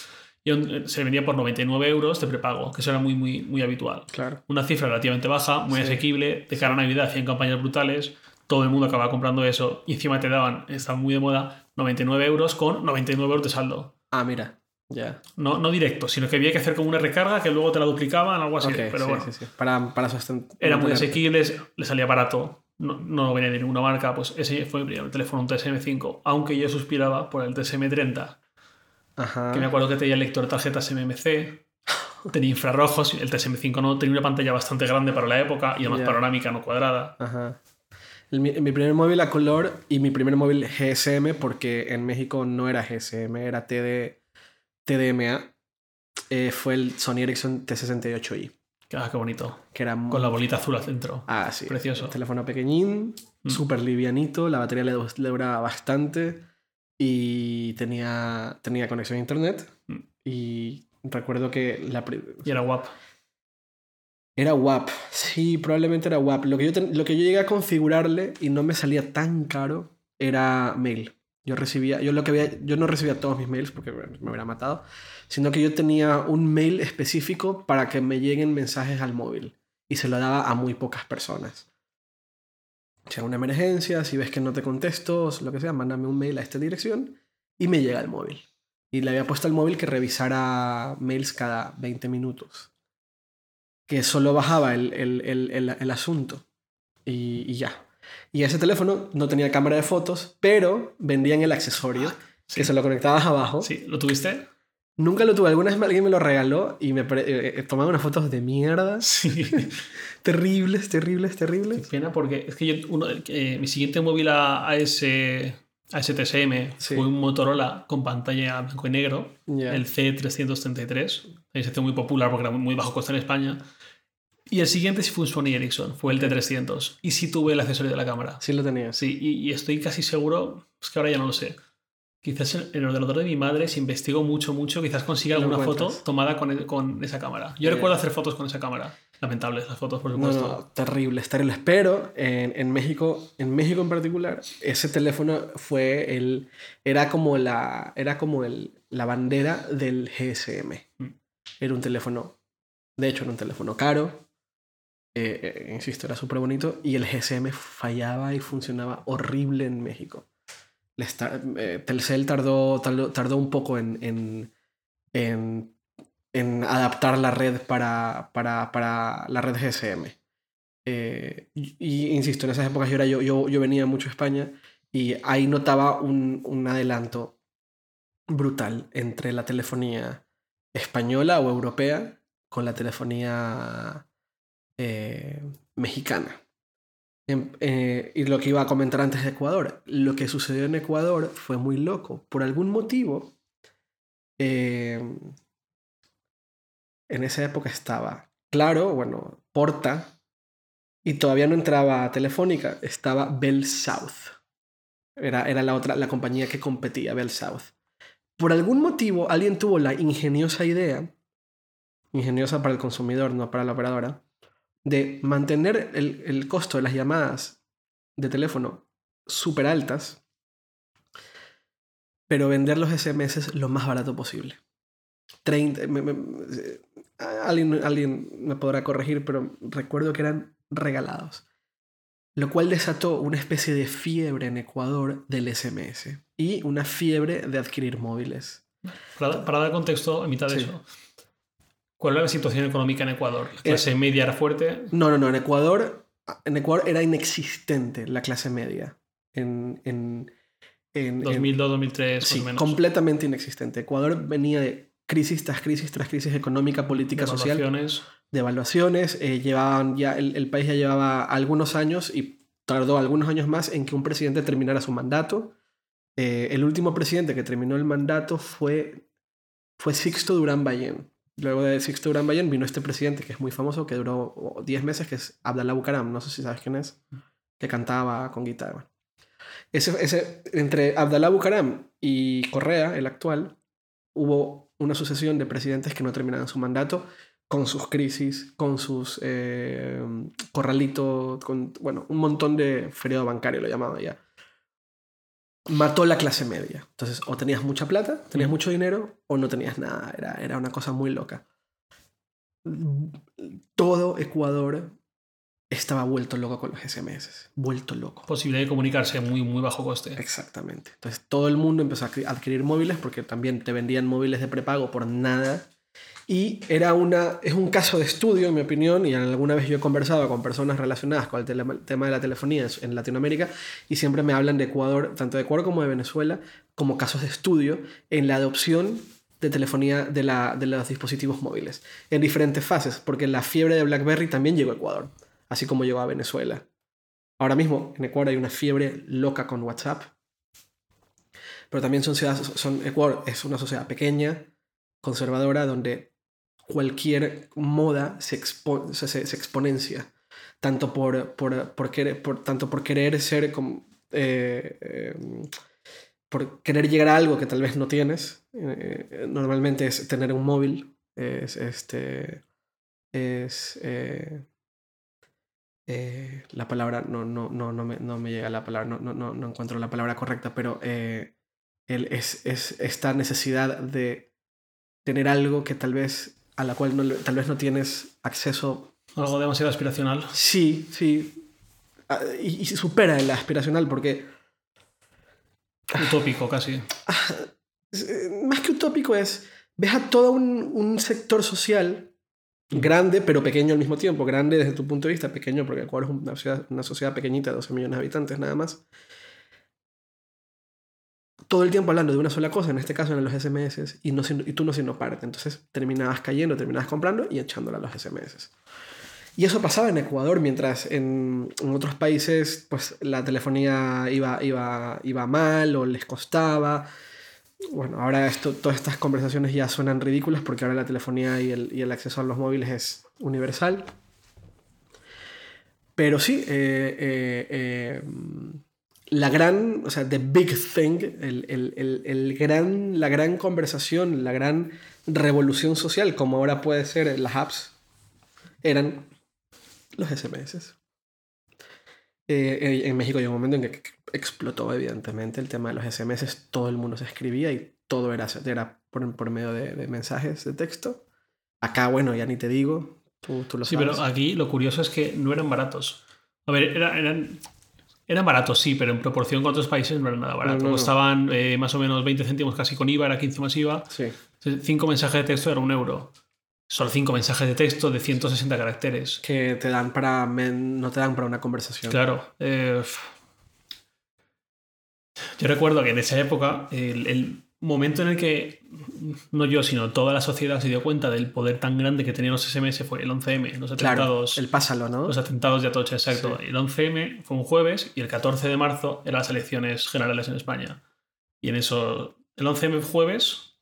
Y un- se vendía por 99 euros de prepago, que eso era muy, muy, muy habitual. claro. Una cifra relativamente baja, muy Sí. asequible, de cara a Navidad hacían campañas brutales, todo el mundo acababa comprando eso y encima te daban, está muy de moda, 99 euros con 99 euros de saldo. Ah, mira. Ya. No, no directo, sino que había que hacer como una recarga que luego te la duplicaban, algo así. Ok, pero sí, bueno, sí, sí. Para, para sustentar. era muy asequible, le salía barato, no, no venía de ninguna marca. Pues ese fue mi primer teléfono, un TSM5, aunque yo suspiraba por el TSM30, Ajá. que me acuerdo que tenía lector de tarjetas MMC, tenía infrarrojos, el TSM5 no, tenía una pantalla bastante grande para la época y además Ya. panorámica, no cuadrada. Ajá. El- mi, mi primer móvil a color y mi primer móvil GSM, porque en México no era GSM, era TD, TDMA, eh, fue el Sony Ericsson T68i, Ah, qué bonito. que era Con la bolita azul al centro. Ah, sí. Precioso. Un teléfono pequeñín, Mm. súper livianito, la batería le, le duraba bastante y tenía, tenía conexión a internet. Mm. Y recuerdo que la, Y era guap. Era WAP. Sí, probablemente era WAP. Lo que, yo ten- lo que yo llegué a configurarle y no me salía tan caro era mail. Yo recibía, yo lo que había, yo no recibía todos mis mails porque me me hubiera matado, sino que yo tenía un mail específico para que me lleguen mensajes al móvil y se lo daba a muy pocas personas. Si hay una emergencia, si ves que no te contesto, lo que sea, mándame un mail a esta dirección y me llega el móvil. Y le había puesto al móvil que revisara mails cada 20 minutos que solo bajaba el, el, el, el, asunto y, y ya. Y ese teléfono no tenía cámara de fotos, pero vendían el accesorio que se lo conectabas abajo. Sí, ¿lo tuviste? Nunca lo tuve. Alguna vez alguien me lo regaló y me eh, eh, tomaba unas fotos de mierda. Sí. Terribles, terribles, Qué terribles. pena porque es que yo, uno, eh, mi siguiente móvil a, a ese a ese TSM Sí. fue un Motorola con pantalla blanco y negro, el C333. Ahí se hizo muy popular porque era muy, bajo coste en España. Y el siguiente sí fue un Sony Ericsson, fue el T300. Y sí tuve el accesorio de la cámara. Sí lo tenías. Sí, y, y estoy casi seguro, es que ahora ya no lo sé. Quizás en el ordenador de mi madre, si investigo mucho, mucho, quizás consiga alguna foto tomada con, con esa cámara. Yo Ya. recuerdo hacer fotos con esa cámara. Lamentables las fotos, por No, supuesto. no, terribles, terribles. Pero en, en México, en México en particular, ese teléfono fue el. Era como la. Era como el, la bandera del GSM. Mm. Era un teléfono. De hecho, era un teléfono caro. eh, eh, insisto, era súper bonito. Y el GSM fallaba y funcionaba horrible en México. Eh, Telcel tardó, un poco en, adaptar la red para, la red GSM. Eh, y, insisto, en esas épocas yo, yo, venía mucho a España y ahí notaba un, un adelanto brutal entre la telefonía española o europea con la telefonía eh, mexicana. En- eh, y lo que iba a comentar antes de Ecuador, lo que sucedió en Ecuador fue muy loco. Por algún motivo, eh, en esa época estaba, claro, bueno, Porta, y todavía no entraba Telefónica, estaba Bell South. Era, era la otra, la compañía que competía, Bell South. Por algún motivo, alguien tuvo la ingeniosa idea, ingeniosa para el consumidor, no para la operadora, de mantener el, el costo de las llamadas de teléfono súper altas, pero vender los SMS lo más barato posible. 30, me- me- eh, alguien, alguien me podrá corregir, pero recuerdo que eran regalados. Lo cual desató una especie de fiebre en Ecuador del SMS y una fiebre de adquirir móviles. Para, para dar contexto, a mitad de Sí. eso, ¿cuál era la situación económica en Ecuador? ¿La clase media era fuerte? No, no, no. En Ecuador, en Ecuador era inexistente la clase media. En, en, en- en- 2002, 2003, sí, más o menos. completamente inexistente. Ecuador venía de crisis tras crisis tras crisis económica, política, social, Devaluaciones. de evaluaciones. eh, llevaban ya, el, el país ya llevaba algunos años y tardó algunos años más en que un presidente terminara su mandato. Eh, el último presidente que terminó el mandato fue, fue Sixto Durán Ballén. Luego de Sixto Durán Ballén vino este presidente que es muy famoso, que duró oh, 10 meses, que es Abdallah Bucaram. No sé si sabes quién es. Que cantaba con guitarra. Ese, ese, entre Abdallah Bucaram y Correa, el actual, hubo una sucesión de presidentes que no terminaban su mandato con sus crisis, con sus eh, corralitos, con, bueno, un montón de feriado bancario, lo llamaba ya. Mató la clase media. Entonces, o tenías mucha plata, tenías mucho dinero, o no tenías nada. Era, era una cosa muy loca. Todo Ecuador estaba vuelto loco con los SMS. Vuelto loco. Posibilidad de comunicarse a muy, muy bajo coste. Exactamente. Entonces todo el mundo empezó a adqui- adquirir móviles porque también te vendían móviles de prepago por nada. Y era una, es un caso de estudio, en mi opinión, y alguna vez yo he conversado con personas relacionadas con el tema de la telefonía en Latinoamérica y siempre me hablan de Ecuador, tanto de Ecuador como de Venezuela, como casos de estudio en la adopción de telefonía de, la, de los dispositivos móviles en diferentes fases, porque la fiebre de BlackBerry también llegó a Ecuador, así como llegó a Venezuela. Ahora mismo en Ecuador hay una fiebre loca con WhatsApp, pero también son ciudades, son, Ecuador es una sociedad pequeña, conservadora, donde cualquier moda se, expo- se, se- exponencia, tanto por, por, por querer, por- tanto por querer ser como... eh, eh, por querer llegar a algo que tal vez no tienes. eh, normalmente es tener un móvil, es este... Es... la palabra, no, no, no, no, me, no me llega la palabra, no, no, no, encuentro la palabra correcta, pero el, es, es esta necesidad de tener algo que tal vez a la cual no, tal vez no tienes acceso. Algo demasiado aspiracional. Sí, sí. Ah, Y, y supera el aspiracional porque Utópico casi. eh, más que utópico es, ves a todo un, un sector social grande pero pequeño al mismo tiempo, grande desde tu punto de vista, pequeño porque Ecuador es una, ciudad, una sociedad pequeñita de 12 millones de habitantes nada más. Todo el tiempo hablando de una sola cosa, en este caso en los SMS, y, no y tú no siendo parte. Entonces terminabas cayendo, terminabas comprando y echándola a los SMS. Y eso pasaba en Ecuador, mientras en, en otros países pues la telefonía iba, iba, iba mal o les costaba. Bueno, ahora esto, todas estas conversaciones ya suenan ridículas porque ahora la telefonía y el, y el acceso a los móviles es universal. Pero sí, eh, eh, eh, la gran, o sea, the big thing, el, el- el- el gran, la gran conversación, la gran revolución social, como ahora puede ser las apps, eran los SMS. Eh, en México hay un momento en que explotó, evidentemente, el tema de los SMS. Todo el mundo se escribía y todo era, era por, por medio de, mensajes de texto. Acá, bueno, ya ni te digo. Tú, tú lo sí, pero aquí lo curioso es que no eran baratos. A ver, eran, eran baratos, sí, pero en proporción con otros países no eran nada baratos. Costaban eh, más o menos 20 céntimos casi con IVA, era 15 más IVA. Sí. Cinco mensajes de texto era un euro. Solo cinco mensajes de texto de 160 caracteres. Que te dan para. no te dan para una conversación. Claro. Eh, yo recuerdo que en esa época, el, momento en el que, no yo, sino toda la sociedad se dio cuenta del poder tan grande que tenían los SMS fue el 11M, los atentados. el pásalo, ¿no? Los atentados de Atocha, exacto. El 11M fue un jueves y el 14 de marzo eran las elecciones generales en España. Y en eso, el 11M jueves,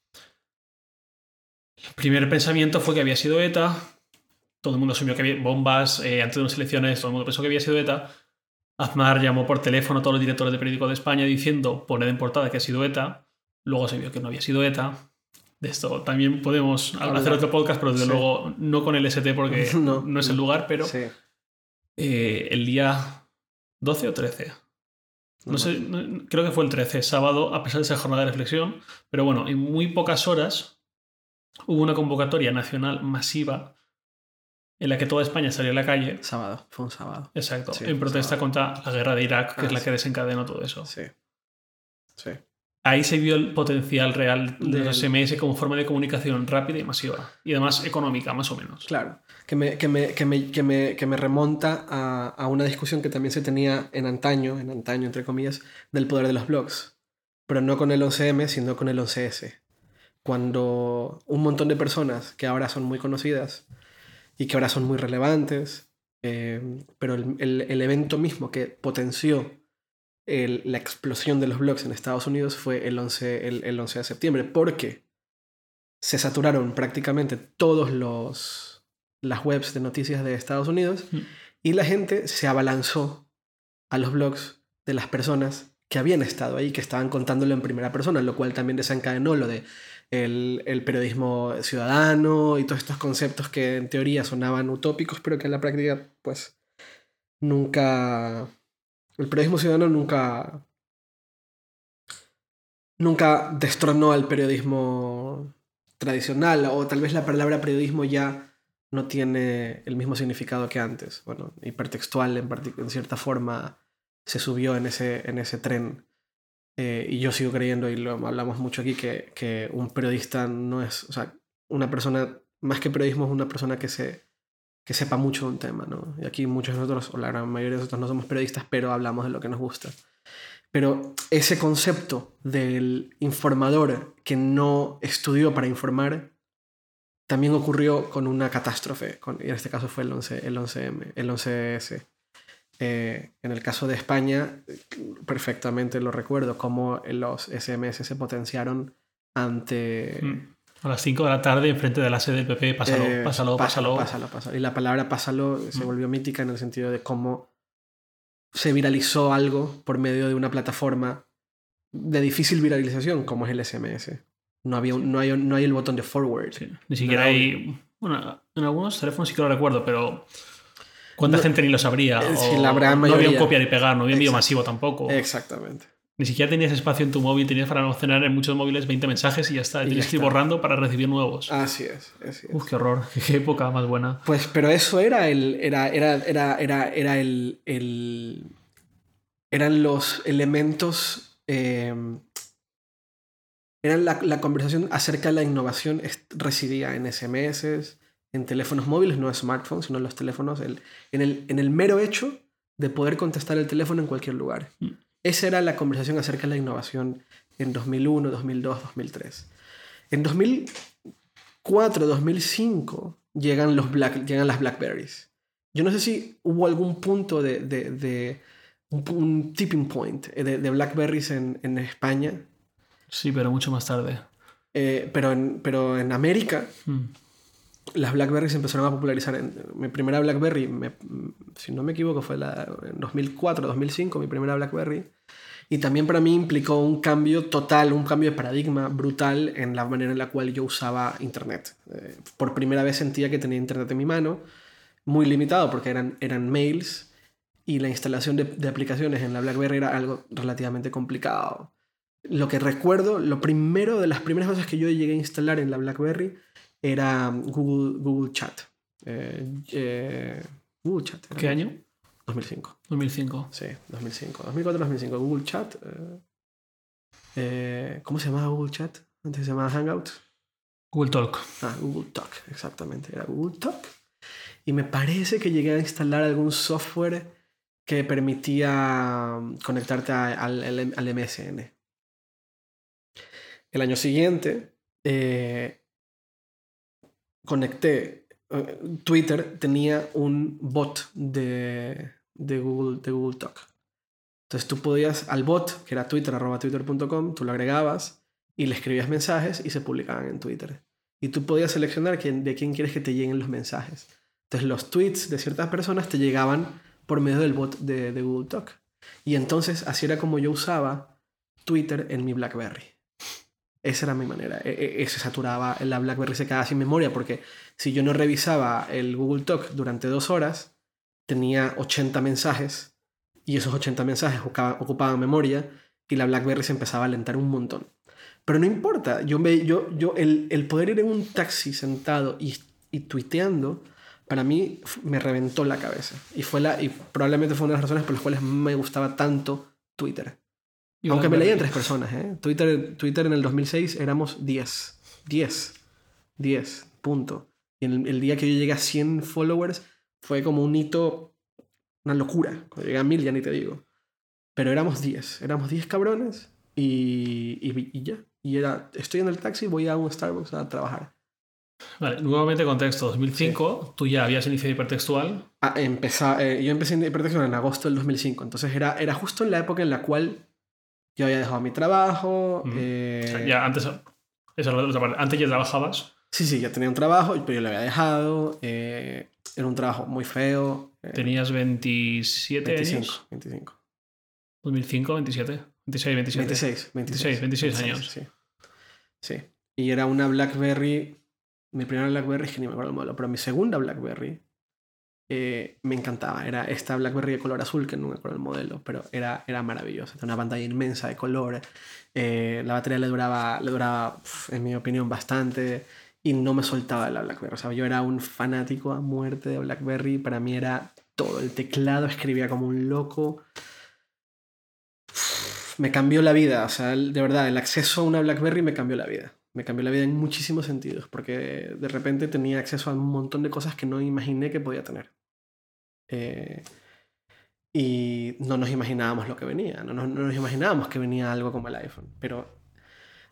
el primer pensamiento fue que había sido ETA. Todo el mundo asumió que había bombas eh, antes de unas elecciones, todo el mundo pensó que había sido ETA. Aznar llamó por teléfono a todos los directores de periódico de España diciendo, poned en portada que ha sido ETA. Luego se vio que no había sido ETA. De esto también podemos hacer otro podcast, pero desde luego no con el ST porque no, es el lugar, pero eh, el día 12 o 13. No, sé, creo que fue el 13, sábado, a pesar de esa jornada de reflexión. Pero bueno, en muy pocas horas hubo una convocatoria nacional masiva en la que toda España salió a la calle. Sábado, fue un sábado. Exacto, en protesta contra la guerra de Irak, que es la ah, que desencadenó todo eso. Sí. Sí. Ahí se vio el potencial real de los SMS como forma de comunicación rápida y masiva. Y además económica, más o menos. Claro. Que me, que me, que me, que me, que me remonta a, a, una discusión que también se tenía en antaño, en antaño entre comillas, del poder de los blogs. Pero no con el 11M, sino con el 11S cuando un montón de personas que ahora son muy conocidas y que ahora son muy relevantes, eh, pero el, evento mismo que potenció la explosión de los blogs en Estados Unidos fue el 11, el, 11 de septiembre, porque se saturaron prácticamente todos los las webs de noticias de Estados Unidos mm. y la gente se abalanzó a los blogs de las personas que habían estado ahí, que estaban contándolo en primera persona, lo cual también desencadenó lo de el, periodismo ciudadano y todos estos conceptos que en teoría sonaban utópicos, pero que en la práctica, pues, nunca... El periodismo ciudadano nunca... Nunca destronó al periodismo tradicional, o tal vez la palabra periodismo ya no tiene el mismo significado que antes. Bueno, hipertextual en, en cierta forma se subió en ese, en ese tren eh, y yo sigo creyendo, y lo hablamos mucho aquí, que, que, un periodista no es, o sea, una persona, más que periodismo, es una persona que, se, que sepa mucho de un tema, ¿no? Y aquí muchos de nosotros, o la gran mayoría de nosotros no somos periodistas, pero hablamos de lo que nos gusta. Pero ese concepto del informador que no estudió para informar también ocurrió con una catástrofe, y en este caso fue el 11, el 11M, el 11S. Eh, en el caso de España, perfectamente lo recuerdo, cómo los SMS se potenciaron ante... Mm. A las 5 de la tarde, enfrente de la sede del PP, pásalo, eh, pásalo, pásalo, pásalo, pásalo, Y la palabra pásalo se mm. volvió mítica en el sentido de cómo se viralizó algo por medio de una plataforma de difícil viralización, como es el SMS. No, había no, hay, no hay el botón de forward. Ni siquiera hay... Bueno, en algunos teléfonos sí que lo recuerdo, pero ¿Cuánta gente ni lo sabría? Eh, la no había un copiar y pegar, no había envío masivo tampoco. Exactamente. Ni siquiera tenías espacio en tu móvil, tenías para almacenar en muchos móviles 20 mensajes y ya está. tienes que ir borrando para recibir nuevos. Así es. Uf, qué horror. Qué época más buena. Pues, pero eso era el. Era, era, era, era, era el, el, Eran los elementos. Em, eran la, la, conversación acerca de la innovación residía en SMS, en teléfonos móviles, no smartphones, sino en los teléfonos, el, en, el, en el mero hecho de poder contestar el teléfono en cualquier lugar. Mm. Esa era la conversación acerca de la innovación en 2001, 2002, 2003. En 2004, 2005 llegan, los Black, llegan las Blackberries. Yo no sé si hubo algún punto de, de, de un, tipping point de, de Blackberries en, en, España. Sí, pero mucho más tarde. Eh, pero, en, pero en América, mm las Blackberry se empezaron a popularizar. En, mi primera Blackberry, si no me equivoco, fue la, en 2004, 2005, mi primera Blackberry. Y también para mí implicó un cambio total, un cambio de paradigma brutal en la manera en la cual yo usaba Internet. Eh, por primera vez sentía que tenía Internet en mi mano. muy limitado porque eran, eran mails y la instalación de, de aplicaciones en la BlackBerry era algo relativamente complicado. Lo que recuerdo, lo primero de las primeras cosas que yo llegué a instalar en la BlackBerry era Google, Google Chat. Eh, eh, Google Chat. era, ¿Qué año? 2005. 2005. Sí, 2005. 2004-2005. Google Chat. eh, ¿Cómo se llamaba Google Chat? Antes se llamaba Hangout. Google Talk. Ah, Google Talk, exactamente. Era Google Talk. Y me parece que llegué a instalar algún software que permitía mm, conectarte a- al, al- al MSN. El año siguiente eh, conecté. eh, Twitter tenía un bot de, de, Google, de Google Talk. Entonces tú podías, al bot, que era twitter, arroba twitter.com, tú lo agregabas y le escribías mensajes y se publicaban en Twitter. Y tú podías seleccionar quién, de quién quieres que te lleguen los mensajes. Entonces los tweets de ciertas personas te llegaban por medio del bot de, de Google Talk. Y entonces así era como yo usaba Twitter en mi BlackBerry. Esa era mi manera. E- e- se saturaba, la BlackBerry se quedaba sin memoria porque si yo no revisaba el Google Talk durante dos horas, tenía 80 mensajes y esos 80 mensajes ocupaban, memoria y la BlackBerry se empezaba a alentar un montón. Pero no importa, yo, me, yo, yo el, el poder ir en un taxi sentado y, y tuiteando, para mí me reventó la cabeza. Y, fue la, y probablemente fue una de las razones por las cuales me gustaba tanto Twitter. Y Aunque me leían tres personas, ¿eh? Twitter, Twitter en el 2006 éramos 10. 10. 10. Punto. Y el, el día que yo llegué a 100 followers fue como un hito, una locura. Cuando llegué a 1000 ya ni te digo. Pero éramos 10. Éramos 10 cabrones y, y, y ya. Y era, estoy en el taxi, voy a un Starbucks a trabajar. Vale, nuevamente contexto. 2005, tú ya habías iniciado hipertextual. Ah, empezá- eh, yo empecé en hipertextual en agosto del 2005. Entonces era, era justo en la época en la cual yo había dejado mi trabajo. Ujú. eh, ya antes, esa es la otra parte. Antes ya trabajabas. Sí, sí, ya tenía un trabajo, pero yo lo había dejado. eh, era un trabajo muy feo. eh, Tenías 27 25, años. 25. 2005, 27. 26, 27. 26, 26. 26 años. Sí. Sí. Y era una Blackberry. Mi primera Blackberry es que ni me acuerdo el modelo, pero mi segunda Blackberry eh, me encantaba. Era esta Blackberry de color azul, que no me acuerdo el modelo, pero era, era maravillosa. Una pantalla inmensa de color. eh, la batería le duraba, le duraba, en mi opinión, bastante. Y no me soltaba de la Blackberry. O sea, yo era un fanático a muerte de Blackberry. Para mí era todo. El teclado escribía como un loco me cambió la vida. O sea, de verdad, el acceso a una BlackBerry me cambió la vida. Me cambió la vida en muchísimos sentidos, porque de repente tenía acceso a un montón de cosas que no imaginé que podía tener. Eh, y no nos imaginábamos lo que venía, no nos, no nos imaginábamos que venía algo como el iPhone. Pero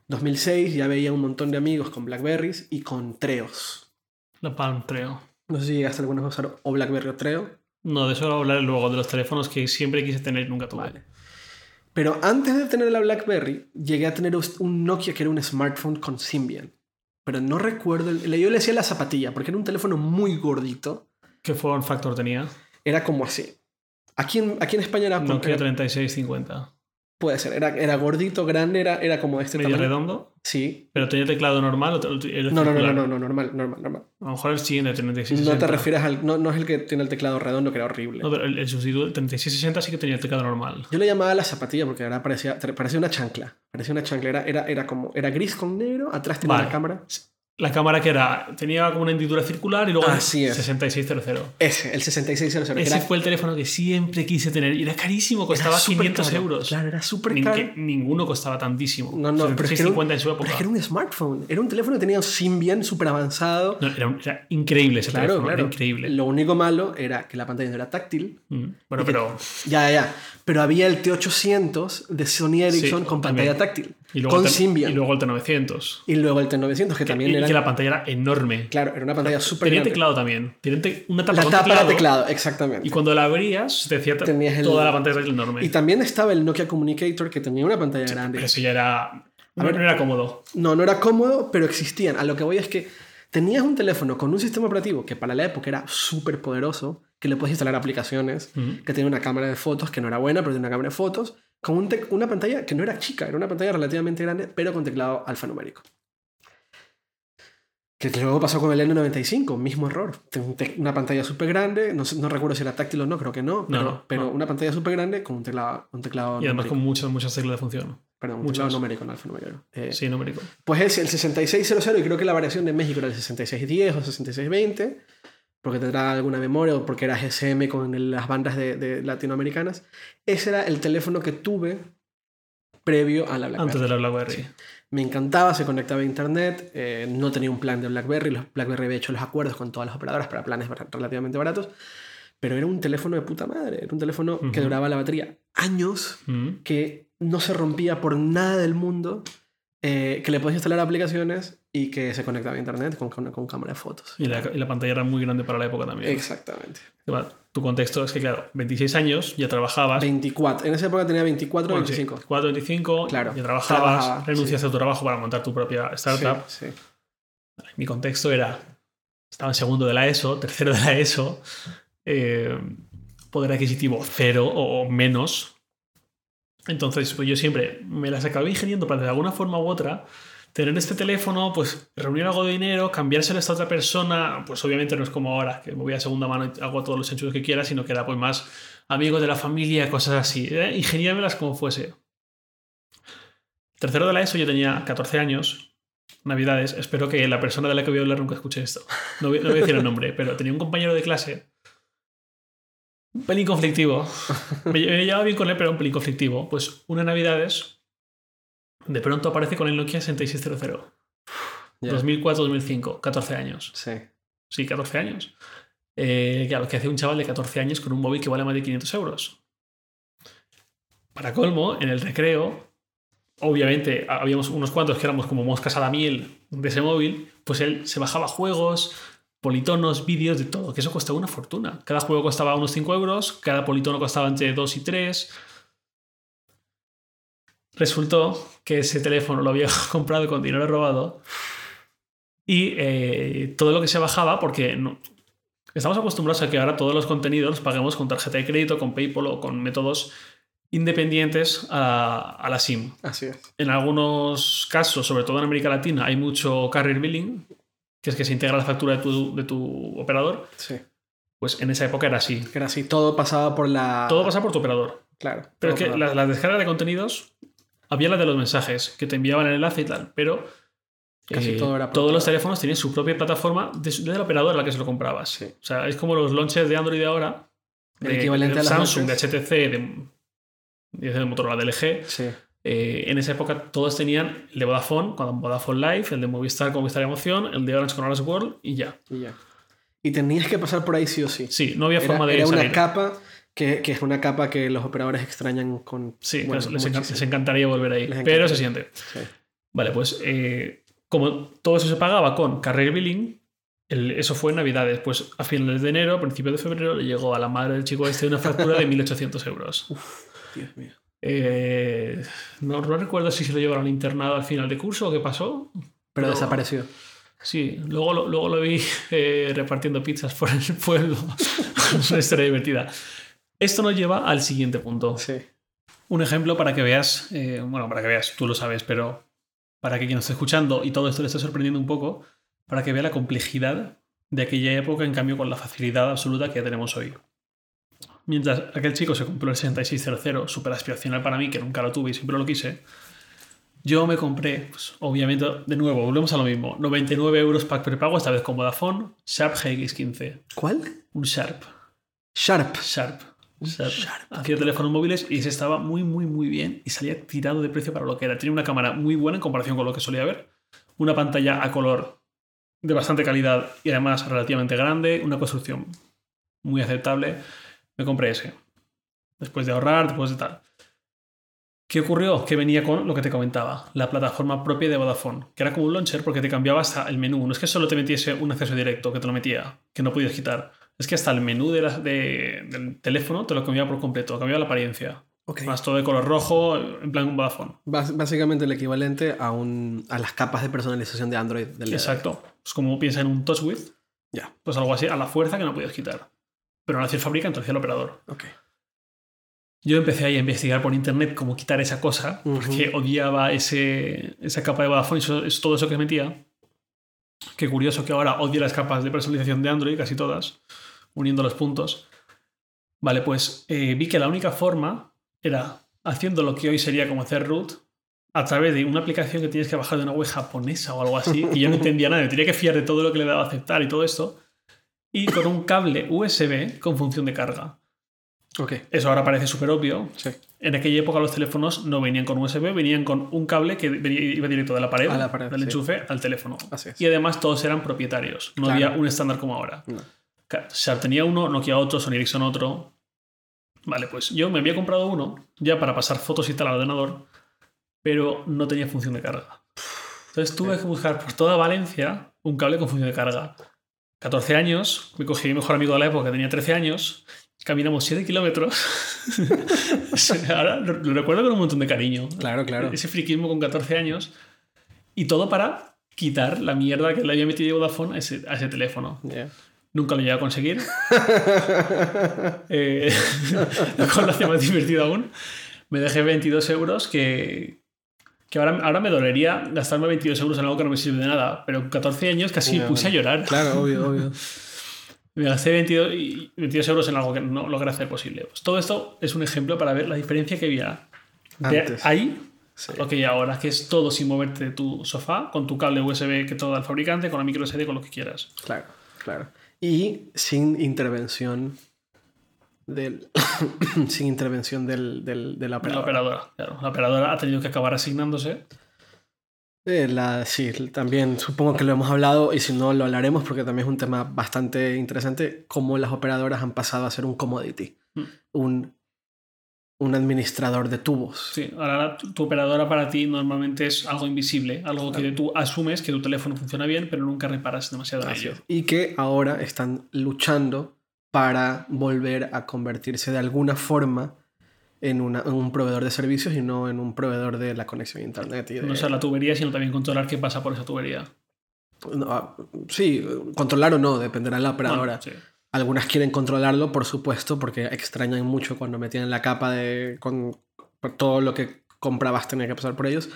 2006 ya veía un montón de amigos con Blackberries y con Treos. La Palm Treo. No sé si llegaste alguna vez a usar o Blackberry o Treo. No, de eso voy a hablar luego, de los teléfonos que siempre quise tener y nunca tuve. Vale. Pero antes de tener la BlackBerry, llegué a tener un Nokia que era un smartphone con Symbian. Pero no recuerdo. el- Yo le decía la zapatilla, porque era un teléfono muy gordito. ¿Qué form factor tenía? Era como así. Aquí en, aquí en España era, Nokia era- 3650. Puede ser. Era, era gordito, grande, era, era como este Medio tamaño. redondo. Sí. Pero tenía teclado normal o No, no, no, no, no, no, normal, normal, normal. A lo mejor el siguiente, el 3660. No te refieres al. No, no es el que tiene el teclado redondo, que era horrible. No, pero el, el sustituto, el 3660 sí que tenía el teclado normal. Yo le llamaba la zapatilla porque ahora parecía, parecía una chancla. Parecía una chancla. Era, era, era como. Era gris con negro. Atrás tenía Vale. la cámara. La cámara que era, tenía como una hendidura circular y luego el Así es. 6600. Ese, el 6600. que Ese era- fue el teléfono que siempre quise tener y era carísimo, costaba Era súper 500 caro. euros. Claro, era súper caro. ninguno costaba tantísimo. No, no, pero es que era un- 650 en su Pero época. es que era un smartphone. Era un teléfono que tenía un Symbian súper avanzado. No, era, increíble ese claro, teléfono, claro. era increíble. Lo único malo era que la pantalla no era táctil. Mm, Bueno, y que- pero. Ya, ya, ya. Pero había el T800 de Sony Ericsson Sí, con también. pantalla táctil. Y luego, con el Symbian. y luego el T900. Y luego el T900, que también y, y era. que la pantalla era enorme. Claro, era una pantalla súper Tenía grande. teclado también. Tenía te- una tapa La tapa teclado, era teclado, exactamente. Y cuando la abrías, te decía Tenías el- toda la pantalla táctil enorme. Y también estaba el Nokia Communicator que tenía una pantalla grande. Pero eso ya era. No, ver. no era cómodo. No, no era cómodo, pero existían. A lo que voy es que tenías un teléfono con un sistema operativo que para la época era súper poderoso, que le puedes instalar aplicaciones, Mm. que tenía una cámara de fotos que no era buena, pero tenía una cámara de fotos, con un una pantalla que no era chica, era una pantalla relativamente grande, pero con teclado alfanumérico. Que luego pasó con el N95, mismo error. Una pantalla súper grande, no, no, recuerdo si era táctil o no, creo que no, pero, pero una pantalla súper grande con un teclado, un teclado Y además con muchas, muchas teclas de función. Perdón, un teclado numérico, no alfanumérico. Eh, sí, numérico. Pues es el 6600 y creo que la variación de México era el 6610 o 6620, porque tendrá alguna memoria o porque era GSM con las bandas de, de latinoamericanas. Ese era el teléfono que tuve previo a la BlackBerry. Antes de la BlackBerry. Me encantaba, se conectaba a internet, eh, no tenía un plan de BlackBerry, los BlackBerry había hecho los acuerdos con todas las operadoras para planes relativamente baratos, pero era un teléfono de puta madre, era un teléfono que duraba la batería años, que no se rompía por nada del mundo, eh, que le podías instalar aplicaciones y que se conectaba a internet con, con, cámara de fotos. Y la, y la, pantalla era muy grande para la época también. Exactamente. Tu contexto es que, claro, 26 años, ya trabajabas. 24. En esa época tenía 24 o 25. 24, 25, claro, ya trabajabas, renunciaste a tu trabajo para montar tu propia startup. Sí, Mi contexto era, estaba en segundo de la ESO, tercero de la ESO, eh, poder adquisitivo cero o menos. Entonces, pues yo siempre me las acabé ingeniando para de alguna forma u otra tener este teléfono, pues reunir algo de dinero, cambiárselo a esta otra persona, pues obviamente no es como ahora, que me voy a segunda mano y hago todos los hechos que quiera, sino que era pues más amigos de la familia, cosas así. ¿eh? Ingeniármelas como fuese. Tercero de la ESO yo tenía 14 años, navidades, espero que la persona de la que voy a hablar nunca escuche esto. No voy, no voy a decir el nombre, pero tenía un compañero de clase un pelín conflictivo. Me, llevaba bien con él, pero un pelín conflictivo. Pues una Navidades, de pronto aparece con el Nokia 6600. 2004-2005, 14 años. Sí. Sí, 14 años. Eh, claro, que hace un chaval de 14 años con un móvil que vale más de 500 euros. Para colmo, en el recreo, obviamente habíamos unos cuantos que éramos como moscas a la miel de ese móvil, pues él se bajaba juegos, politonos, vídeos, de todo, que eso costaba una fortuna. Cada juego costaba unos 5 euros, cada politono costaba entre 2 y 3. Resultó que ese teléfono lo había comprado con dinero robado y eh, todo lo que se bajaba, porque no, estamos acostumbrados a que ahora todos los contenidos los paguemos con tarjeta de crédito, con PayPal o con métodos independientes a, a, la SIM. Así es. En algunos casos, sobre todo en América Latina, hay mucho carrier billing, que es que se integra la factura de tu, de tu operador. Sí. Pues en esa época era así. Era así, todo pasaba por la... Todo pasaba por tu operador. Claro. Pero es que las la descargas de contenidos, había la de los mensajes, que te enviaban el enlace y tal, pero Casi eh, todo era todos los teléfonos tenían su propia plataforma desde de la operadora a la que se lo comprabas. Sí. O sea, es como los launchers de Android de ahora, El de, equivalente de a las Samsung, de. HTC, de, de Motorola, de LG. Sí. Eh, en esa época todos tenían el de Vodafone, con Vodafone Live, el de Movistar con Movistar Emoción, el de Orange con Orange World y ya. Y ya. Y tenías que pasar por ahí sí o sí. Sí, no había Era, forma de era una capa que, que es una capa que los operadores extrañan con... Sí, bueno, les, les les encantaría volver ahí, pero se siente. Sí. Vale, pues eh, como todo eso se pagaba con Carrier Billing, el- eso fue en Navidades. Pues a finales de enero, a principios de febrero, le llegó a la madre del chico este una factura de 1.800 euros. Dios mío. Eh, no, no recuerdo si se lo llevaron internado al final de curso o qué pasó. Pero Pero- desapareció. Sí, luego, lo- luego lo vi eh, repartiendo pizzas por el pueblo. es una historia divertida. Esto nos lleva al siguiente punto. Sí. Un ejemplo para que veas, eh, bueno, para que veas, tú lo sabes, pero para que quien nos esté escuchando y todo esto le esté sorprendiendo un poco, para que vea la complejidad de aquella época en cambio con la facilidad absoluta que tenemos hoy. Mientras aquel chico se compró el 6600, súper aspiracional para mí, que nunca lo tuve y siempre lo quise, yo me compré, pues, obviamente, de nuevo, volvemos a lo mismo, 99 euros pack prepago, esta vez con Vodafone, Sharp GX15. ¿Cuál? Un Sharp. Sharp. Sharp. Sharp. Hacía teléfonos móviles y se estaba muy, muy, muy bien y salía tirado de precio para lo que era. Tenía una cámara muy buena en comparación con lo que solía ver. Una pantalla a color de bastante calidad y además relativamente grande. Una construcción muy aceptable. Me compré ese. Después de ahorrar, después de tal. ¿Qué ocurrió? Que venía con lo que te comentaba, la plataforma propia de Vodafone, que era como un launcher porque te cambiaba hasta el menú. No es que solo te metiese un acceso directo, que te lo metía, que no podías quitar. Es que hasta el menú de la- de- del teléfono te lo cambiaba por completo, cambiaba la apariencia. Ok. Más todo de color rojo, en plan un Vodafone. Bas- básicamente el equivalente a, un, a las capas de personalización de Android. Del. Exacto. Es como piensa en un TouchWiz, Ya. pues algo así, a la fuerza que no podías quitar. Pero no hacía el fabricante, lo hacía el operador. Ok. Yo empecé ahí a investigar por internet cómo quitar esa cosa, porque odiaba ese, esa capa de Vodafone y eso- es todo eso que metía. Qué curioso que ahora odie las capas de personalización de Android, casi todas, uniendo los puntos. Vale, pues eh, vi que la única forma era haciendo lo que hoy sería como hacer root a través de una aplicación que tienes que bajar de una web japonesa o algo así, y yo no entendía nada, me tenía que fiar de todo lo que le daba a aceptar y todo esto, y con un cable USB con función de carga. Eso ahora parece súper obvio. Sí. En aquella época los teléfonos no venían con USB, venían con un cable que venía- iba directo de la pared, A la pared, del sí. enchufe, al teléfono. Así es. Y además todos eran propietarios, no Claro. había un estándar como ahora. No. Sharp tenía uno, Nokia otro, Sony Ericsson otro. Vale, pues yo me había comprado uno ya para pasar fotos y tal al ordenador, pero no tenía función de carga. Entonces tuve que buscar por toda Valencia un cable con función de carga. 14 años, me cogí a mi mejor amigo de la época, tenía 13 años, caminamos 7 kilómetros. Ahora lo, lo recuerdo con un montón de cariño. Claro, claro. Ese friquismo con 14 años. Y todo para quitar la mierda que le había metido Vodafone a ese, a ese teléfono. Ya. Nunca lo llegué a conseguir. Eh, lo cual lo hace más divertido aún. Me dejé 22 euros que, que ahora, ahora me dolería gastarme 22 euros en algo que no me sirve de nada. Pero con 14 años casi me puse a llorar. Claro, obvio, obvio. Me gasté 22, y- 22 euros en algo que no logré hacer posible. Pues todo esto es un ejemplo para ver la diferencia que había de Antes. ahí Sí. lo que hay ahora, que es todo sin moverte de tu sofá, con tu cable USB que todo da el fabricante, con la micro SD, con lo que quieras. Claro, claro. Y sin intervención del. sin intervención del, del, de la De la operadora. operadora. Claro, la operadora ha tenido que acabar asignándose. Eh, la, sí, también supongo que lo hemos hablado y si no lo hablaremos porque también es un tema bastante interesante, cómo las operadoras han pasado a ser un commodity, Mm. un, un administrador de tubos. Sí, ahora tu, tu operadora para ti normalmente es algo invisible, algo que tú asumes que tu teléfono funciona bien, pero nunca reparas demasiado en ello. Y que ahora están luchando para volver a convertirse de alguna forma en, una- en un proveedor de servicios y no en un proveedor de la conexión a internet. Y de- No solo la tubería, sino también controlar qué pasa por esa tubería. No, ah, sí, controlar o no, dependerá de la operadora. Bueno, sí. Algunas quieren controlarlo, por supuesto, porque extrañan mucho cuando metían la capa de con todo lo que comprabas tenía que pasar por ellos.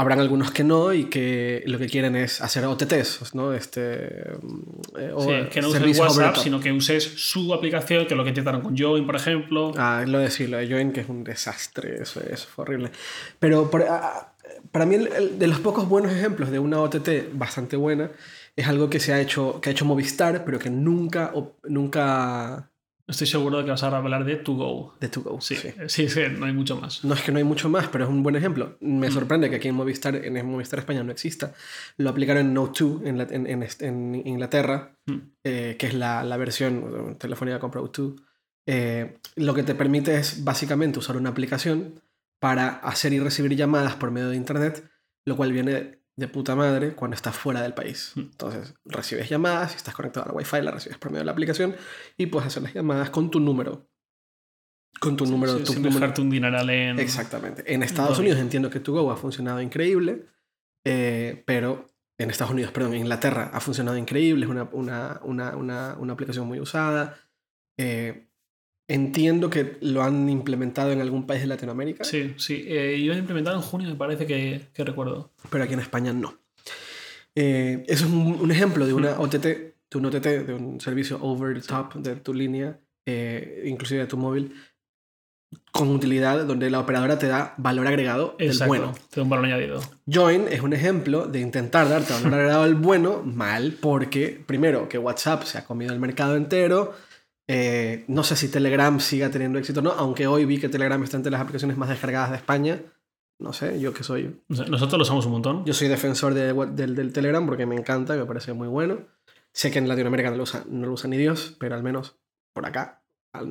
Habrán algunos que no y que lo que quieren es hacer OTTs, ¿no? Este, eh, o Sí, que no uses WhatsApp, sino que uses su aplicación, que es lo que intentaron con Join, por ejemplo. Ah, lo de sí, lo de Join, que es un desastre, eso, eso fue horrible. Pero por- ah, para mí, el- el- de los pocos buenos ejemplos de una OTT bastante buena, es algo que se ha hecho, que ha hecho Movistar, pero que nunca, nunca Estoy seguro de que vas a hablar de To Go. de To Go. Sí, sí. sí, sí, no hay mucho más. No es que no hay mucho más, pero es un buen ejemplo. Mm. Me sorprende que aquí en Movistar, en Movistar España no exista. Lo aplicaron en Note 2 en, la- en- en est- en Inglaterra, Mm. eh, que es la, la versión telefónica con Pro 2. Eh, lo que te permite es básicamente usar una aplicación para hacer y recibir llamadas por medio de Internet, lo cual viene de puta madre cuando estás fuera del país. Mm. Entonces, recibes llamadas, si estás conectado a la Wi-Fi, la recibes por medio de la aplicación y puedes hacer las llamadas con tu número. Con tu número, Sí, tu sin número- dejarte un dineral en. Exactamente. En Estados. Unidos entiendo que To Go ha funcionado increíble, eh, pero en Estados Unidos, perdón, en Inglaterra ha funcionado increíble, es una, una, una, una, una aplicación muy usada. Eh, entiendo que lo han implementado en algún país de Latinoamérica, Sí, sí. Eh, iban a implementar en junio, me parece que, que recuerdo. pero aquí en España no. Eh, eso es un, un ejemplo de una OTT, de un OTT, de un servicio over the top de tu línea, eh, inclusive de tu móvil, con utilidad donde la operadora te da valor agregado del Exacto. bueno. Te da un valor añadido. Join es un ejemplo de intentar darte valor agregado al bueno mal, porque primero que WhatsApp se ha comido el mercado entero. Eh, no sé si Telegram siga teniendo éxito o no, aunque hoy vi que Telegram está entre las aplicaciones más descargadas de España. No sé, yo que soy. Nosotros lo usamos un montón. Yo soy defensor de del, del Telegram porque me encanta me parece muy bueno. Sé que en Latinoamérica no lo usa, no lo usa ni Dios, pero al menos por acá,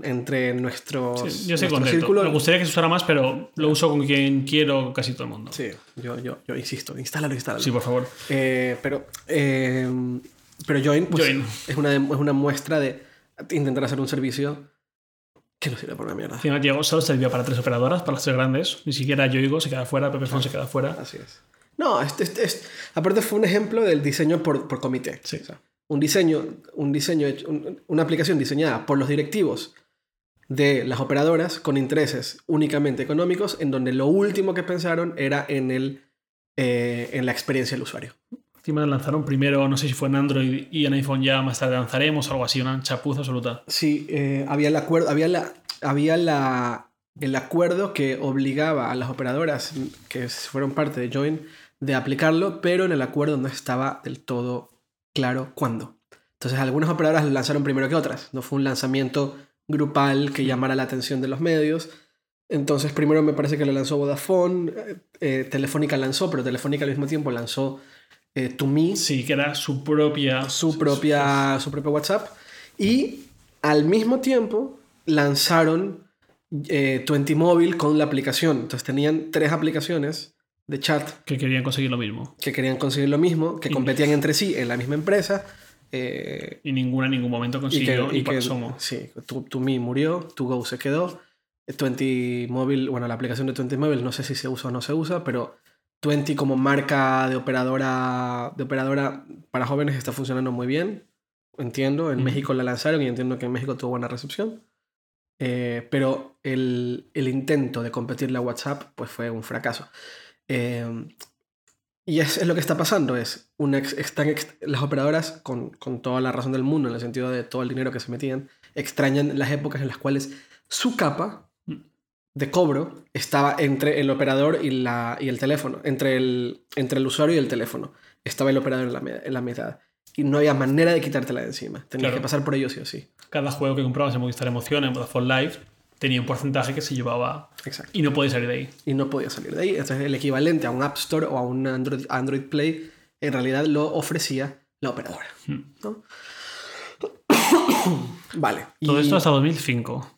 entre nuestros. Sí, yo estoy nuestro círculo- Me gustaría que se usara más, pero lo uso con quien quiero casi todo el mundo. Sí, yo, yo, yo insisto, instálalo, instálalo. Sí, por favor. Eh, pero, eh, pero Join, pues, Join. Es, una, es una muestra de intentar hacer un servicio que no sirve por una mierda. Al final llegó, solo servía para tres operadoras, para las tres grandes. Ni siquiera Yoigo se queda fuera, Pepefone se queda fuera. Así es. No, este, este- este- aparte fue un ejemplo del diseño por, por comité. Sí. O sea, un diseño, un diseño hecho- un- una aplicación diseñada por los directivos de las operadoras con intereses únicamente económicos, en donde lo último que pensaron era en, el, eh, en la experiencia del usuario. Encima lanzaron primero, no sé si fue en Android y en iPhone ya más tarde lanzaremos, algo así, una chapuza absoluta. Sí, eh, había el acuerdo, había la, había la, el acuerdo que obligaba a las operadoras que fueron parte de Join de aplicarlo, pero en el acuerdo no estaba del todo claro cuándo. Entonces algunas operadoras lo lanzaron primero que otras. No fue un lanzamiento grupal que llamara la atención de los medios. Entonces primero me parece que lo lanzó Vodafone, eh, eh, Telefónica lanzó, pero Telefónica al mismo tiempo lanzó eh, To Me. Sí, que era su propia... Su propia, su propia WhatsApp. Y al mismo tiempo lanzaron eh, Twenty Mobile con la aplicación. Entonces tenían tres aplicaciones de chat. Que querían conseguir lo mismo. Que querían conseguir lo mismo, que competían entre sí en la misma empresa. Eh, y ninguna en ningún momento consiguió y, que, Sí, To, Me murió, To Go se quedó. Twenty Mobile, bueno, la aplicación de Twenty Mobile no sé si se usa o no se usa, pero Twenty como marca de operadora, de operadora para jóvenes está funcionando muy bien. Entiendo, en México la lanzaron y entiendo que en México tuvo buena recepción. Eh, pero el, el, intento de competir la WhatsApp pues fue un fracaso. Eh, y es, es, lo que está pasando, es una, están las operadoras, con, con, toda la razón del mundo, en el sentido de todo el dinero que se metían, extrañan las épocas en las cuales su capa de cobro estaba entre el operador y, la, y el teléfono, entre el, entre el usuario y el teléfono. Estaba el operador en la, en la mitad. Y no había manera de quitártela de encima. Tenías que pasar por ello sí o sí. Cada juego que comprabas en Movistar Emoción, en Vodafone Live, tenía un porcentaje que se llevaba. Exacto. Y no podía salir de ahí. Y no podía salir de ahí. Entonces, el equivalente a un App Store o a un Android, Android Play, en realidad lo ofrecía la operadora. Hmm. ¿no? vale. Todo esto hasta 2005.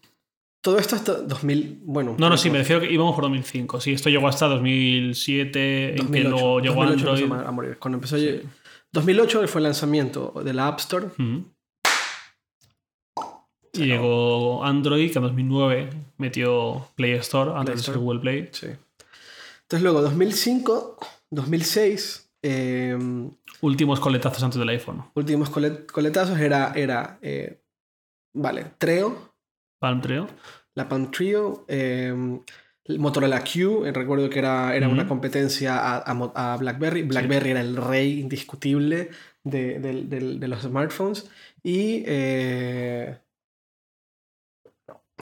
Todo esto hasta 2000, bueno. No, no, sí, me refiero que íbamos por 2005. Sí, esto llegó hasta 2007, 2008, en que luego llegó 2008 Android. A morir. Cuando empezó, sí. 2008 fue el lanzamiento de la App Store. Uh -huh. Y llegó Android, que en 2009 metió Play Store antes de ser Google Play. Sí. Entonces luego 2005, 2006... Eh, últimos coletazos antes del iPhone. Últimos colet coletazos era, era eh, vale, Treo. Palm Treo. La Palm Trio. Eh, Motorola Q, recuerdo que era, era uh -huh. una competencia a, a, a BlackBerry. BlackBerry sí. era el rey indiscutible de, de, de, de los smartphones. Y eh,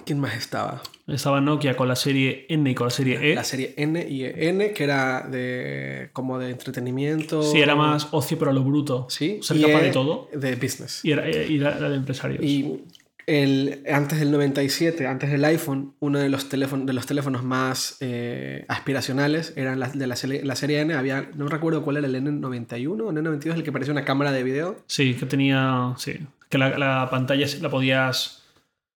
¿Quién más estaba? Estaba Nokia con la serie N y con la serie E. La serie N y N, que era de como de entretenimiento. Sí, era más ocio, pero a lo bruto. Sí. Ser capaz de todo. De business. Y era, y era, de empresarios. Y el, antes del 97, antes del iPhone, uno de los, teléfonos, de los teléfonos más eh, aspiracionales eran la, de la, la, serie N. Había, no recuerdo cuál era el N91 o N92, el que parecía una cámara de video. Sí, que tenía. Sí. Que la, la pantalla la podías